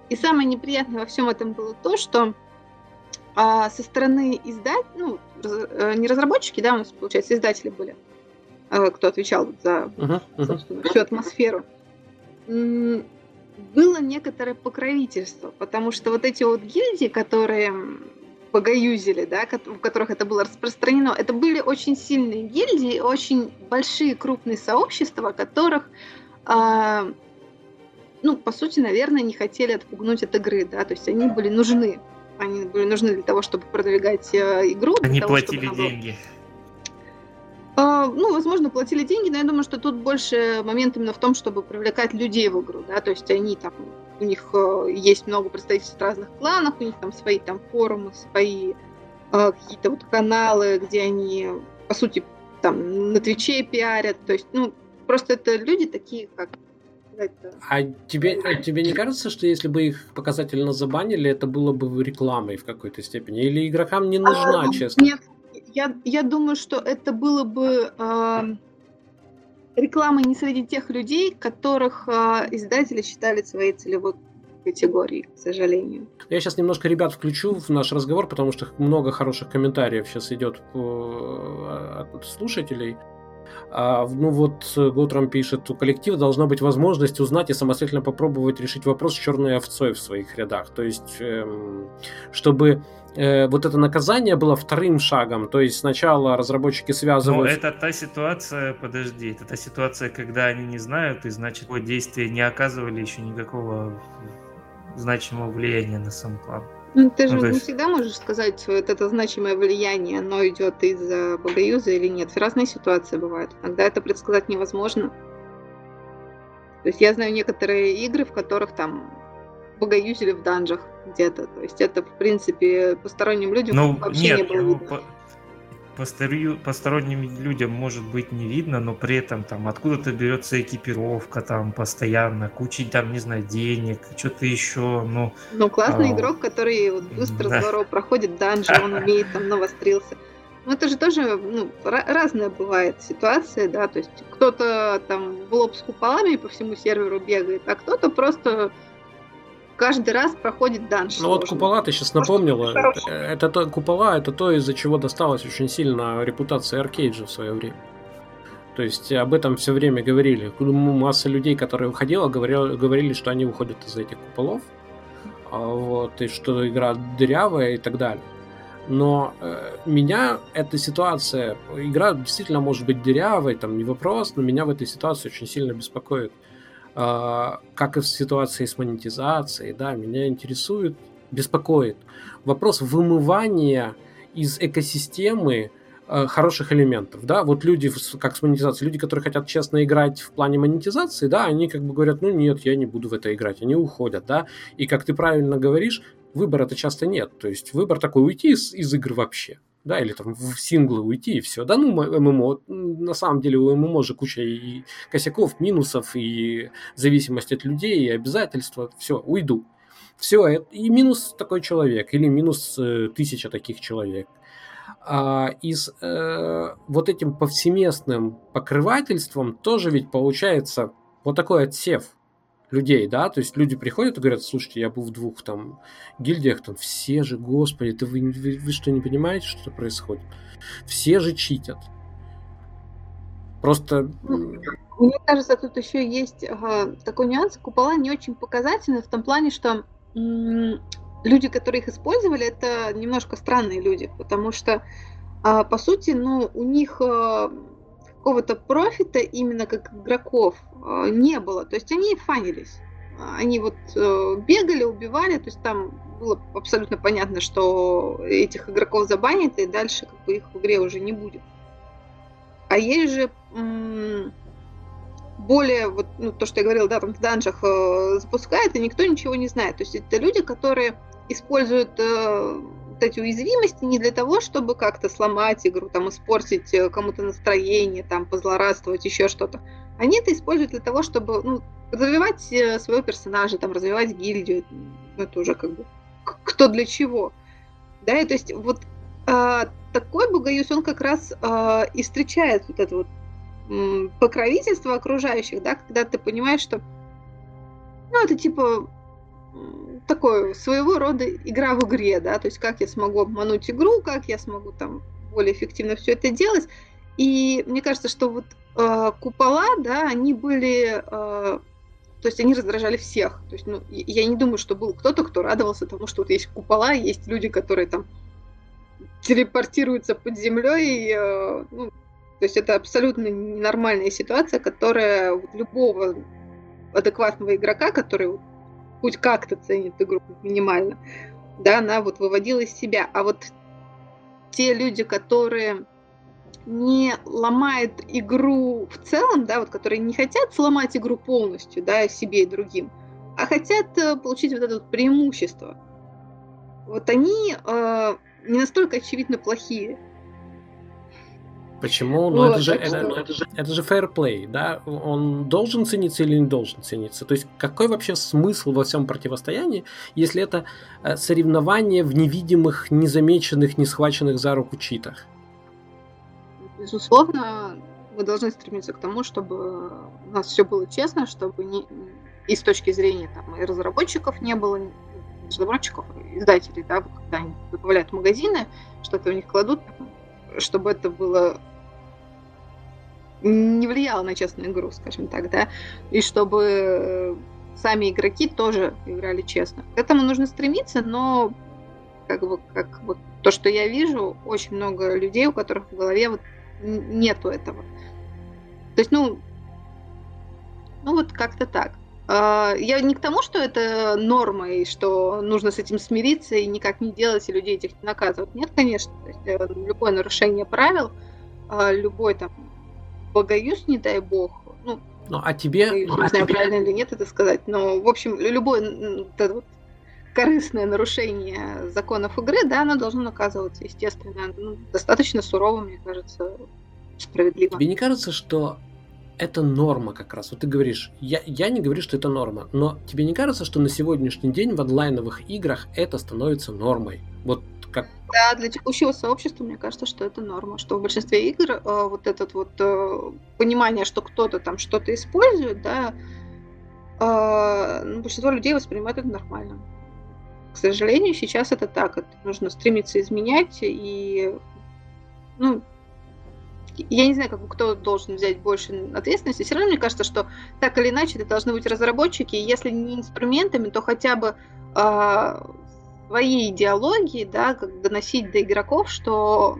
И самое неприятное во всем этом было то, что а со стороны издать, ну, э, не разработчики, да, у нас, получается, издатели были, э, кто отвечал за uh-huh, uh-huh. всю атмосферу, было некоторое покровительство, потому что вот эти вот гильдии, которые погаюзили, да, в которых это было распространено, это были очень сильные гильдии, очень большие крупные сообщества, которых, э, ну, по сути, наверное, не хотели отпугнуть от игры, да, то есть они были нужны они были нужны для того, чтобы продвигать э, игру. Они того, платили деньги. Uh, ну, возможно, платили деньги, но я думаю, что тут больше момент именно в том, чтобы привлекать людей в игру, да, то есть они там, у них uh, есть много представительств разных кланах, у них там свои там форумы, свои uh, какие-то вот каналы, где они, по сути, там на Твиче пиарят, то есть, ну, просто это люди такие, как а тебе, а тебе не кажется, что если бы их показательно забанили, это было бы рекламой в какой-то степени? Или игрокам не нужна, а, честно? Нет, я, я думаю, что это было бы э, рекламой не среди тех людей, которых э, издатели считали своей целевой категории, к сожалению. Я сейчас немножко ребят включу в наш разговор, потому что много хороших комментариев сейчас идет от слушателей. А, ну вот э, Готрам пишет, у коллектива должна быть возможность узнать и самостоятельно попробовать решить вопрос с черной овцой в своих рядах. То есть, эм, чтобы э, вот это наказание было вторым шагом. То есть сначала разработчики связывают... Но это та ситуация, подожди, это та ситуация, когда они не знают, и значит, действия не оказывали еще никакого значимого влияния на сам клан. Ну, ты же ну, не есть... всегда можешь сказать, что вот это значимое влияние, оно идет из-за богоюза или нет. Разные ситуации бывают. Иногда это предсказать невозможно. То есть я знаю некоторые игры, в которых там богоюзили в данжах где-то. То есть это, в принципе, посторонним людям ну, вообще нет, не было ну, видно. По посторонним людям может быть не видно, но при этом там откуда-то берется экипировка там постоянно, куча там, не знаю, денег, что-то еще, ну... Ну, классный а... игрок, который вот быстро, да. здорово проходит данжи, он умеет, там, навострился. Ну, это же тоже ну, разная бывает ситуация, да, то есть кто-то там в лоб с куполами по всему серверу бегает, а кто-то просто каждый раз проходит данж. Ну вот купола ты сейчас напомнила. Это, это то, купола это то, из-за чего досталась очень сильно репутация Аркейджа в свое время. То есть об этом все время говорили. Масса людей, которые уходила, говорили, говорили что они уходят из этих куполов. А вот, и что игра дырявая и так далее. Но э, меня эта ситуация, игра действительно может быть дырявой, там не вопрос, но меня в этой ситуации очень сильно беспокоит. А, как и в ситуации с монетизацией, да, меня интересует, беспокоит вопрос вымывания из экосистемы э, хороших элементов, да, вот люди, как с монетизацией, люди, которые хотят честно играть в плане монетизации, да, они как бы говорят, ну нет, я не буду в это играть, они уходят, да, и как ты правильно говоришь, выбора-то часто нет, то есть выбор такой уйти из, из игр вообще, да, или там в синглы уйти, и все. Да ну, ММО, на самом деле у ММО же куча и косяков, минусов, и зависимость от людей, и обязательства, все, уйду. Все, и минус такой человек, или минус э, тысяча таких человек. А, и с э, вот этим повсеместным покрывательством тоже ведь получается вот такой отсев людей, да, то есть люди приходят и говорят, слушайте, я был в двух там гильдиях, там все же, господи, это вы, вы, вы что, не понимаете, что происходит? Все же читят. Просто... Ну, мне кажется, тут еще есть ага, такой нюанс. Купола не очень показательны в том плане, что люди, которые их использовали, это немножко странные люди, потому что, а, по сути, ну, у них а, какого-то профита именно как игроков а, не было. То есть они фанились. Они вот э, бегали, убивали, то есть там было абсолютно понятно, что этих игроков забанят, и дальше как бы их в игре уже не будет. А есть же более, вот, ну, то, что я говорила, да, там в данжах э, запускает, и никто ничего не знает. То есть это люди, которые используют э, эти уязвимости не для того, чтобы как-то сломать игру, там, испортить э, кому-то настроение, там, позлорадствовать, еще что-то. Они это используют для того, чтобы, ну, развивать э, своего персонажа, там, развивать гильдию. Ну, это уже как бы кто для чего. Да, и то есть вот э, такой Бугаюс, он как раз э, и встречает вот это вот покровительство окружающих, да, когда ты понимаешь, что ну, это типа такое своего рода игра в игре, да, то есть как я смогу обмануть игру, как я смогу там более эффективно все это делать. И мне кажется, что вот э, купола, да, они были, э, то есть они раздражали всех. То есть, ну, я не думаю, что был кто-то, кто радовался тому, что вот есть купола, есть люди, которые там телепортируются под землей, э, ну, то есть это абсолютно ненормальная ситуация, которая любого адекватного игрока, который хоть как-то ценит игру минимально, да, она вот выводила из себя. А вот те люди, которые не ломают игру в целом, да, вот которые не хотят сломать игру полностью, да, себе и другим, а хотят э, получить вот это вот преимущество. Вот они э, не настолько очевидно плохие. Почему? Ну, это, же, это, ну, это, же, это же fair play, да? Он должен цениться или не должен цениться? То есть какой вообще смысл во всем противостоянии, если это э, соревнование в невидимых, незамеченных, не схваченных за руку читах? Безусловно, мы должны стремиться к тому, чтобы у нас все было честно, чтобы не, и с точки зрения там, и разработчиков не было, разработчиков, издателей, да, когда они добавляют магазины, что-то у них кладут, чтобы это было не влияло на честную игру, скажем так, да, и чтобы сами игроки тоже играли честно. К этому нужно стремиться, но как бы, как вот то, что я вижу, очень много людей, у которых в голове вот нету этого. То есть, ну, ну вот как-то так. А, я не к тому, что это норма, и что нужно с этим смириться и никак не делать, и людей этих не наказывать. Нет, конечно. Есть, э, любое нарушение правил, а, любой там богоюз, не дай бог. Ну, ну а тебе... Не а знаю, тебе... правильно или нет это сказать, но, в общем, любое вот, вот, корыстное нарушение законов игры, да, оно должно наказываться, естественно, ну, достаточно сурово, мне кажется, справедливо. Тебе не кажется, что это норма как раз. Вот ты говоришь, я, я не говорю, что это норма, но тебе не кажется, что на сегодняшний день в онлайновых играх это становится нормой? Вот как... Да, для текущего сообщества мне кажется, что это норма, что в большинстве игр э, вот этот вот э, понимание, что кто-то там что-то использует, да, э, ну, большинство людей воспринимает это нормально. К сожалению, сейчас это так. Это нужно стремиться изменять и ну, я не знаю, как, кто должен взять больше ответственности. Все равно мне кажется, что так или иначе это должны быть разработчики. Если не инструментами, то хотя бы э, своей идеологии, да, как доносить до игроков, что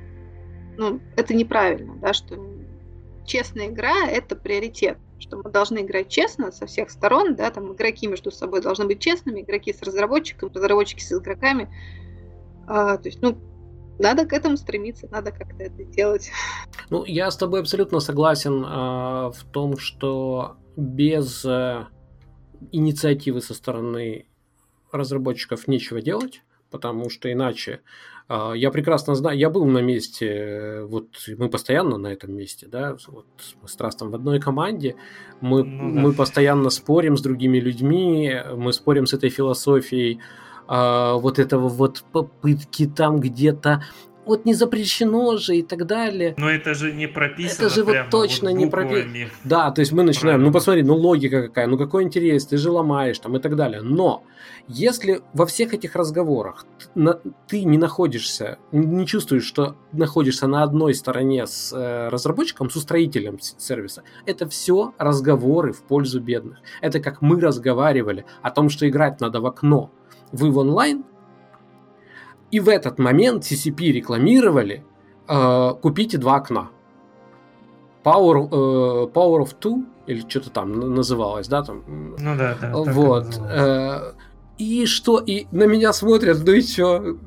ну, это неправильно, да, что честная игра это приоритет, что мы должны играть честно со всех сторон, да, там игроки между собой должны быть честными, игроки с разработчиками, разработчики с игроками. А, то есть, ну, надо к этому стремиться, надо как-то это делать. Ну, я с тобой абсолютно согласен э, в том, что без э, инициативы со стороны разработчиков нечего делать, потому что иначе А, я прекрасно знаю, я был на месте, вот мы постоянно на этом месте, да, вот мы с Трастом в одной команде, мы, ну, да. мы постоянно спорим с другими людьми, мы спорим с этой философией, а, вот этого вот попытки там где-то вот не запрещено же и так далее. Но это же не прописано. Это же вот точно вот не прописано. Да, то есть мы начинаем, Правильно. ну посмотри, ну логика какая, ну какой интерес, ты же ломаешь там и так далее. Но если во всех этих разговорах ты не находишься, не чувствуешь, что находишься на одной стороне с э, разработчиком, с устроителем сервиса, это все разговоры в пользу бедных. Это как мы разговаривали о том, что играть надо в окно. Вы в онлайн, и в этот момент CCP рекламировали э, «Купите два окна». Power, э, Power of Two, или что-то там называлось, да? Там, ну да, да. Вот. Э, и что? И на меня смотрят, ну и что?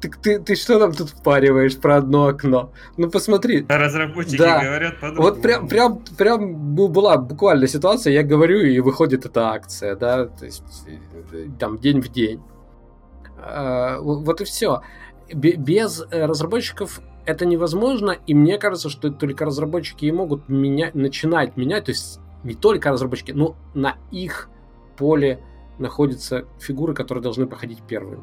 Ты, ты, ты что нам тут впариваешь про одно окно? Ну посмотри. Разработчики да. говорят по Вот прям, прям, прям была буквально ситуация, я говорю, и выходит эта акция, да, то есть там день в день. Э, вот и все. Без э, разработчиков это невозможно, и мне кажется, что только разработчики и могут менять, начинать менять, то есть не только разработчики, но на их поле находятся фигуры, которые должны проходить первыми.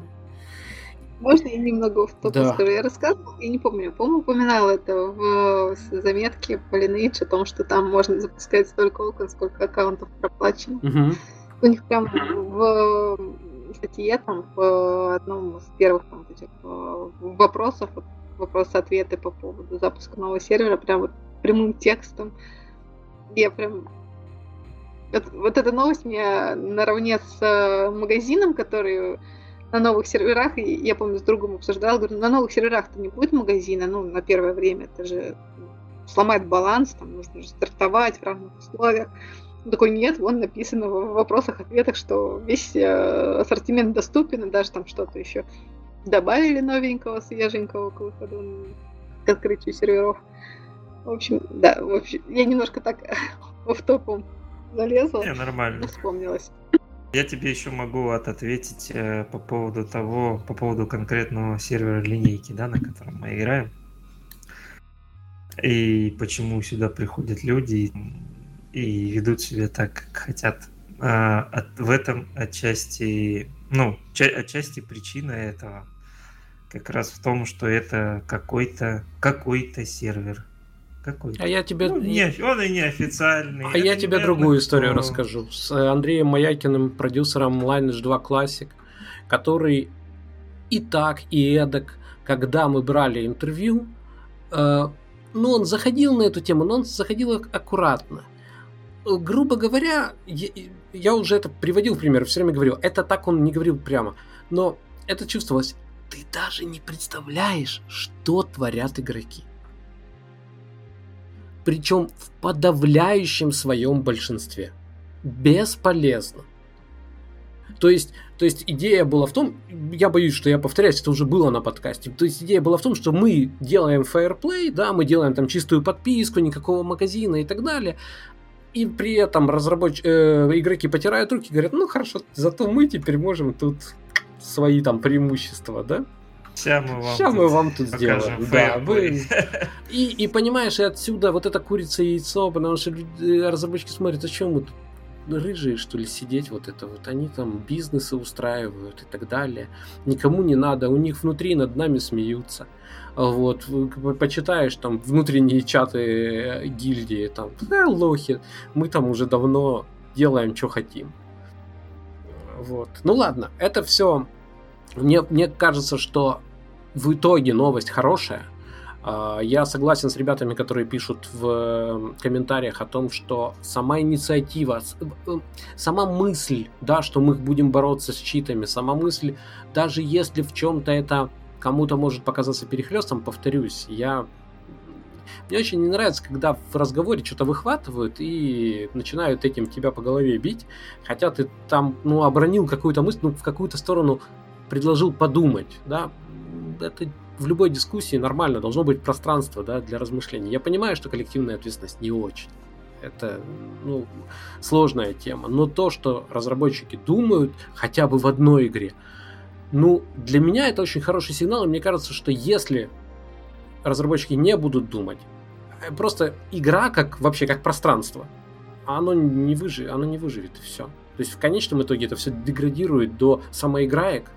Можно я немного в топ да. скажу? Я рассказывала, я не помню, по-моему, упоминала это в заметке по Lineage о том, что там можно запускать столько окон, сколько аккаунтов проплачено. Угу. У них прям в статье, там, в одном из первых там, этих э, вопросов, вопрос-ответы по поводу запуска нового сервера, прям вот прямым текстом. Я прям... Вот, вот эта новость мне наравне с э, магазином, который на новых серверах, и я помню, с другом обсуждал, говорю, на новых серверах-то не будет магазина, ну, на первое время, это же сломает баланс, там нужно же стартовать в равных условиях. Он такой, нет, вон написано в вопросах-ответах, что весь э, ассортимент доступен, и даже там что-то еще добавили новенького, свеженького к выходу, к открытию серверов. В общем, да, в общем, я немножко так (laughs) в топом залезла. Не, нормально. Вспомнилась. Я тебе еще могу ответить э, по поводу того, по поводу конкретного сервера линейки, да, на котором мы играем. И почему сюда приходят люди, и ведут себя так, как хотят. А, от, в этом отчасти, ну, ча, отчасти причина этого как раз в том, что это какой-то какой-то сервер. Какой-то. А я тебе... Ну, не, он и не официальный. А я тебе другую историю но... расскажу. С Андреем Маякиным, продюсером Lineage 2 Classic, который и так, и эдак, когда мы брали интервью, э, ну, он заходил на эту тему, но он заходил аккуратно грубо говоря, я, я уже это приводил в пример, все время говорил, это так он не говорил прямо, но это чувствовалось. Ты даже не представляешь, что творят игроки. Причем в подавляющем своем большинстве. Бесполезно. То есть, то есть идея была в том, я боюсь, что я повторяюсь, это уже было на подкасте. То есть идея была в том, что мы делаем Fairplay, да, мы делаем там чистую подписку, никакого магазина и так далее, и при этом разработч... э, игроки потирают руки и говорят, ну хорошо, зато мы теперь можем тут свои там преимущества, да? Сейчас мы вам, Сейчас тут, мы вам тут сделаем. Да, вы... и, и понимаешь, и отсюда вот это курица и яйцо, потому что э, разработчики смотрят, а чем мы тут рыжие, что ли, сидеть вот это вот. Они там бизнесы устраивают и так далее. Никому не надо, у них внутри над нами смеются. Вот, почитаешь там внутренние чаты э, гильдии, там, да, лохи, мы там уже давно делаем, что хотим. Вот. Ну ладно, это все. Мне, мне кажется, что в итоге новость хорошая. А, я согласен с ребятами, которые пишут в э, комментариях о том, что сама инициатива, э, сама мысль, да, что мы будем бороться с читами, сама мысль, даже если в чем-то это кому-то может показаться перехлестом, повторюсь, я мне очень не нравится, когда в разговоре что-то выхватывают и начинают этим тебя по голове бить, хотя ты там, ну, обронил какую-то мысль, ну, в какую-то сторону предложил подумать, да, это в любой дискуссии нормально, должно быть пространство, да, для размышлений. Я понимаю, что коллективная ответственность не очень. Это, ну, сложная тема. Но то, что разработчики думают хотя бы в одной игре, Ну, для меня это очень хороший сигнал, и мне кажется, что если разработчики не будут думать, э, просто игра как вообще как пространство, оно не, выживет, оно не выживет, и все. То есть в конечном итоге это все деградирует до самоиграек,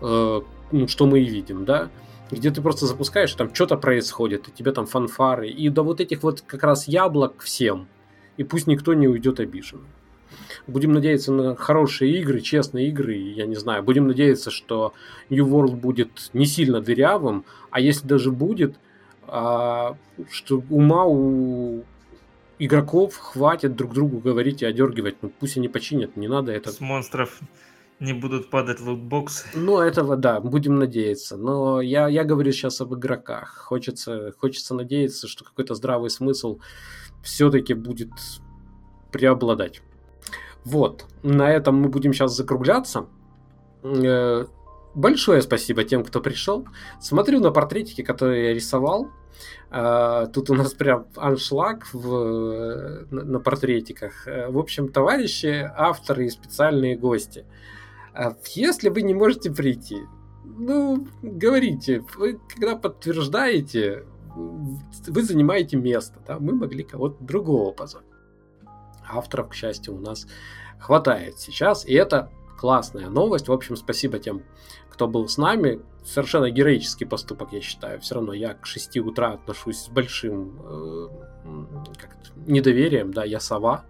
э, ну, что мы и видим, да, где ты просто запускаешь, там что-то происходит, и тебе там фанфары, и до вот этих вот как раз яблок всем, и пусть никто не уйдет обиженным. Будем надеяться на хорошие игры, честные игры, я не знаю. Будем надеяться, что New World будет не сильно дырявым, а если даже будет, а, что ума у игроков хватит друг другу говорить и одергивать. Ну пусть они починят, не надо это. С монстров не будут падать лутбоксы. Ну, этого, да, будем надеяться. Но я, я говорю сейчас об игроках. Хочется, хочется надеяться, что какой-то здравый смысл все-таки будет преобладать. Вот, на этом мы будем сейчас закругляться. Э, большое спасибо тем, кто пришел. Смотрю на портретики, которые я рисовал. Э, тут у нас прям аншлаг в, на портретиках. Э, в общем, товарищи, авторы и специальные гости. Если вы не можете прийти, ну, говорите, вы когда подтверждаете, вы занимаете место, да, мы могли кого-то другого позвать авторов, к счастью, у нас хватает сейчас. И это классная новость. В общем, спасибо тем, кто был с нами. Совершенно героический поступок, я считаю. Все равно я к 6 утра отношусь с большим э, недоверием. Да, я сова.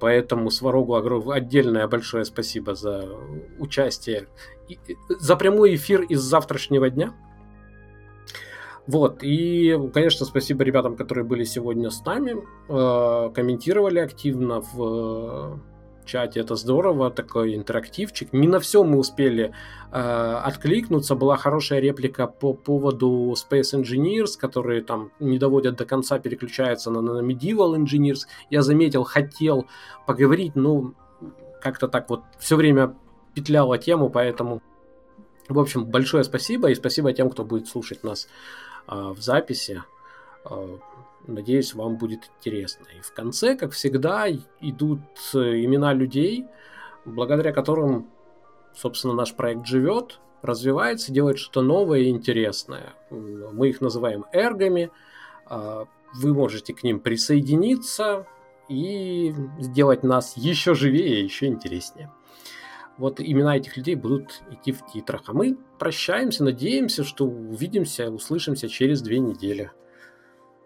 Поэтому Сварогу отдельное большое спасибо за участие, за прямой эфир из завтрашнего дня. Вот, и, конечно, спасибо ребятам, которые были сегодня с нами, э, комментировали активно в чате, это здорово, такой интерактивчик. Не на все мы успели э, откликнуться, была хорошая реплика по поводу Space Engineers, которые там не доводят до конца, переключаются на, на Medieval Engineers. Я заметил, хотел поговорить, но как-то так вот все время петляла тему, поэтому... В общем, большое спасибо и спасибо тем, кто будет слушать нас а, в записи. А, надеюсь, вам будет интересно. И в конце, как всегда, идут э, имена людей, благодаря которым, собственно, наш проект живет, развивается, делает что-то новое и интересное. Мы их называем эргами. А, вы можете к ним присоединиться и сделать нас еще живее еще интереснее вот имена этих людей будут идти в титрах. А мы прощаемся, надеемся, что увидимся, услышимся через две недели.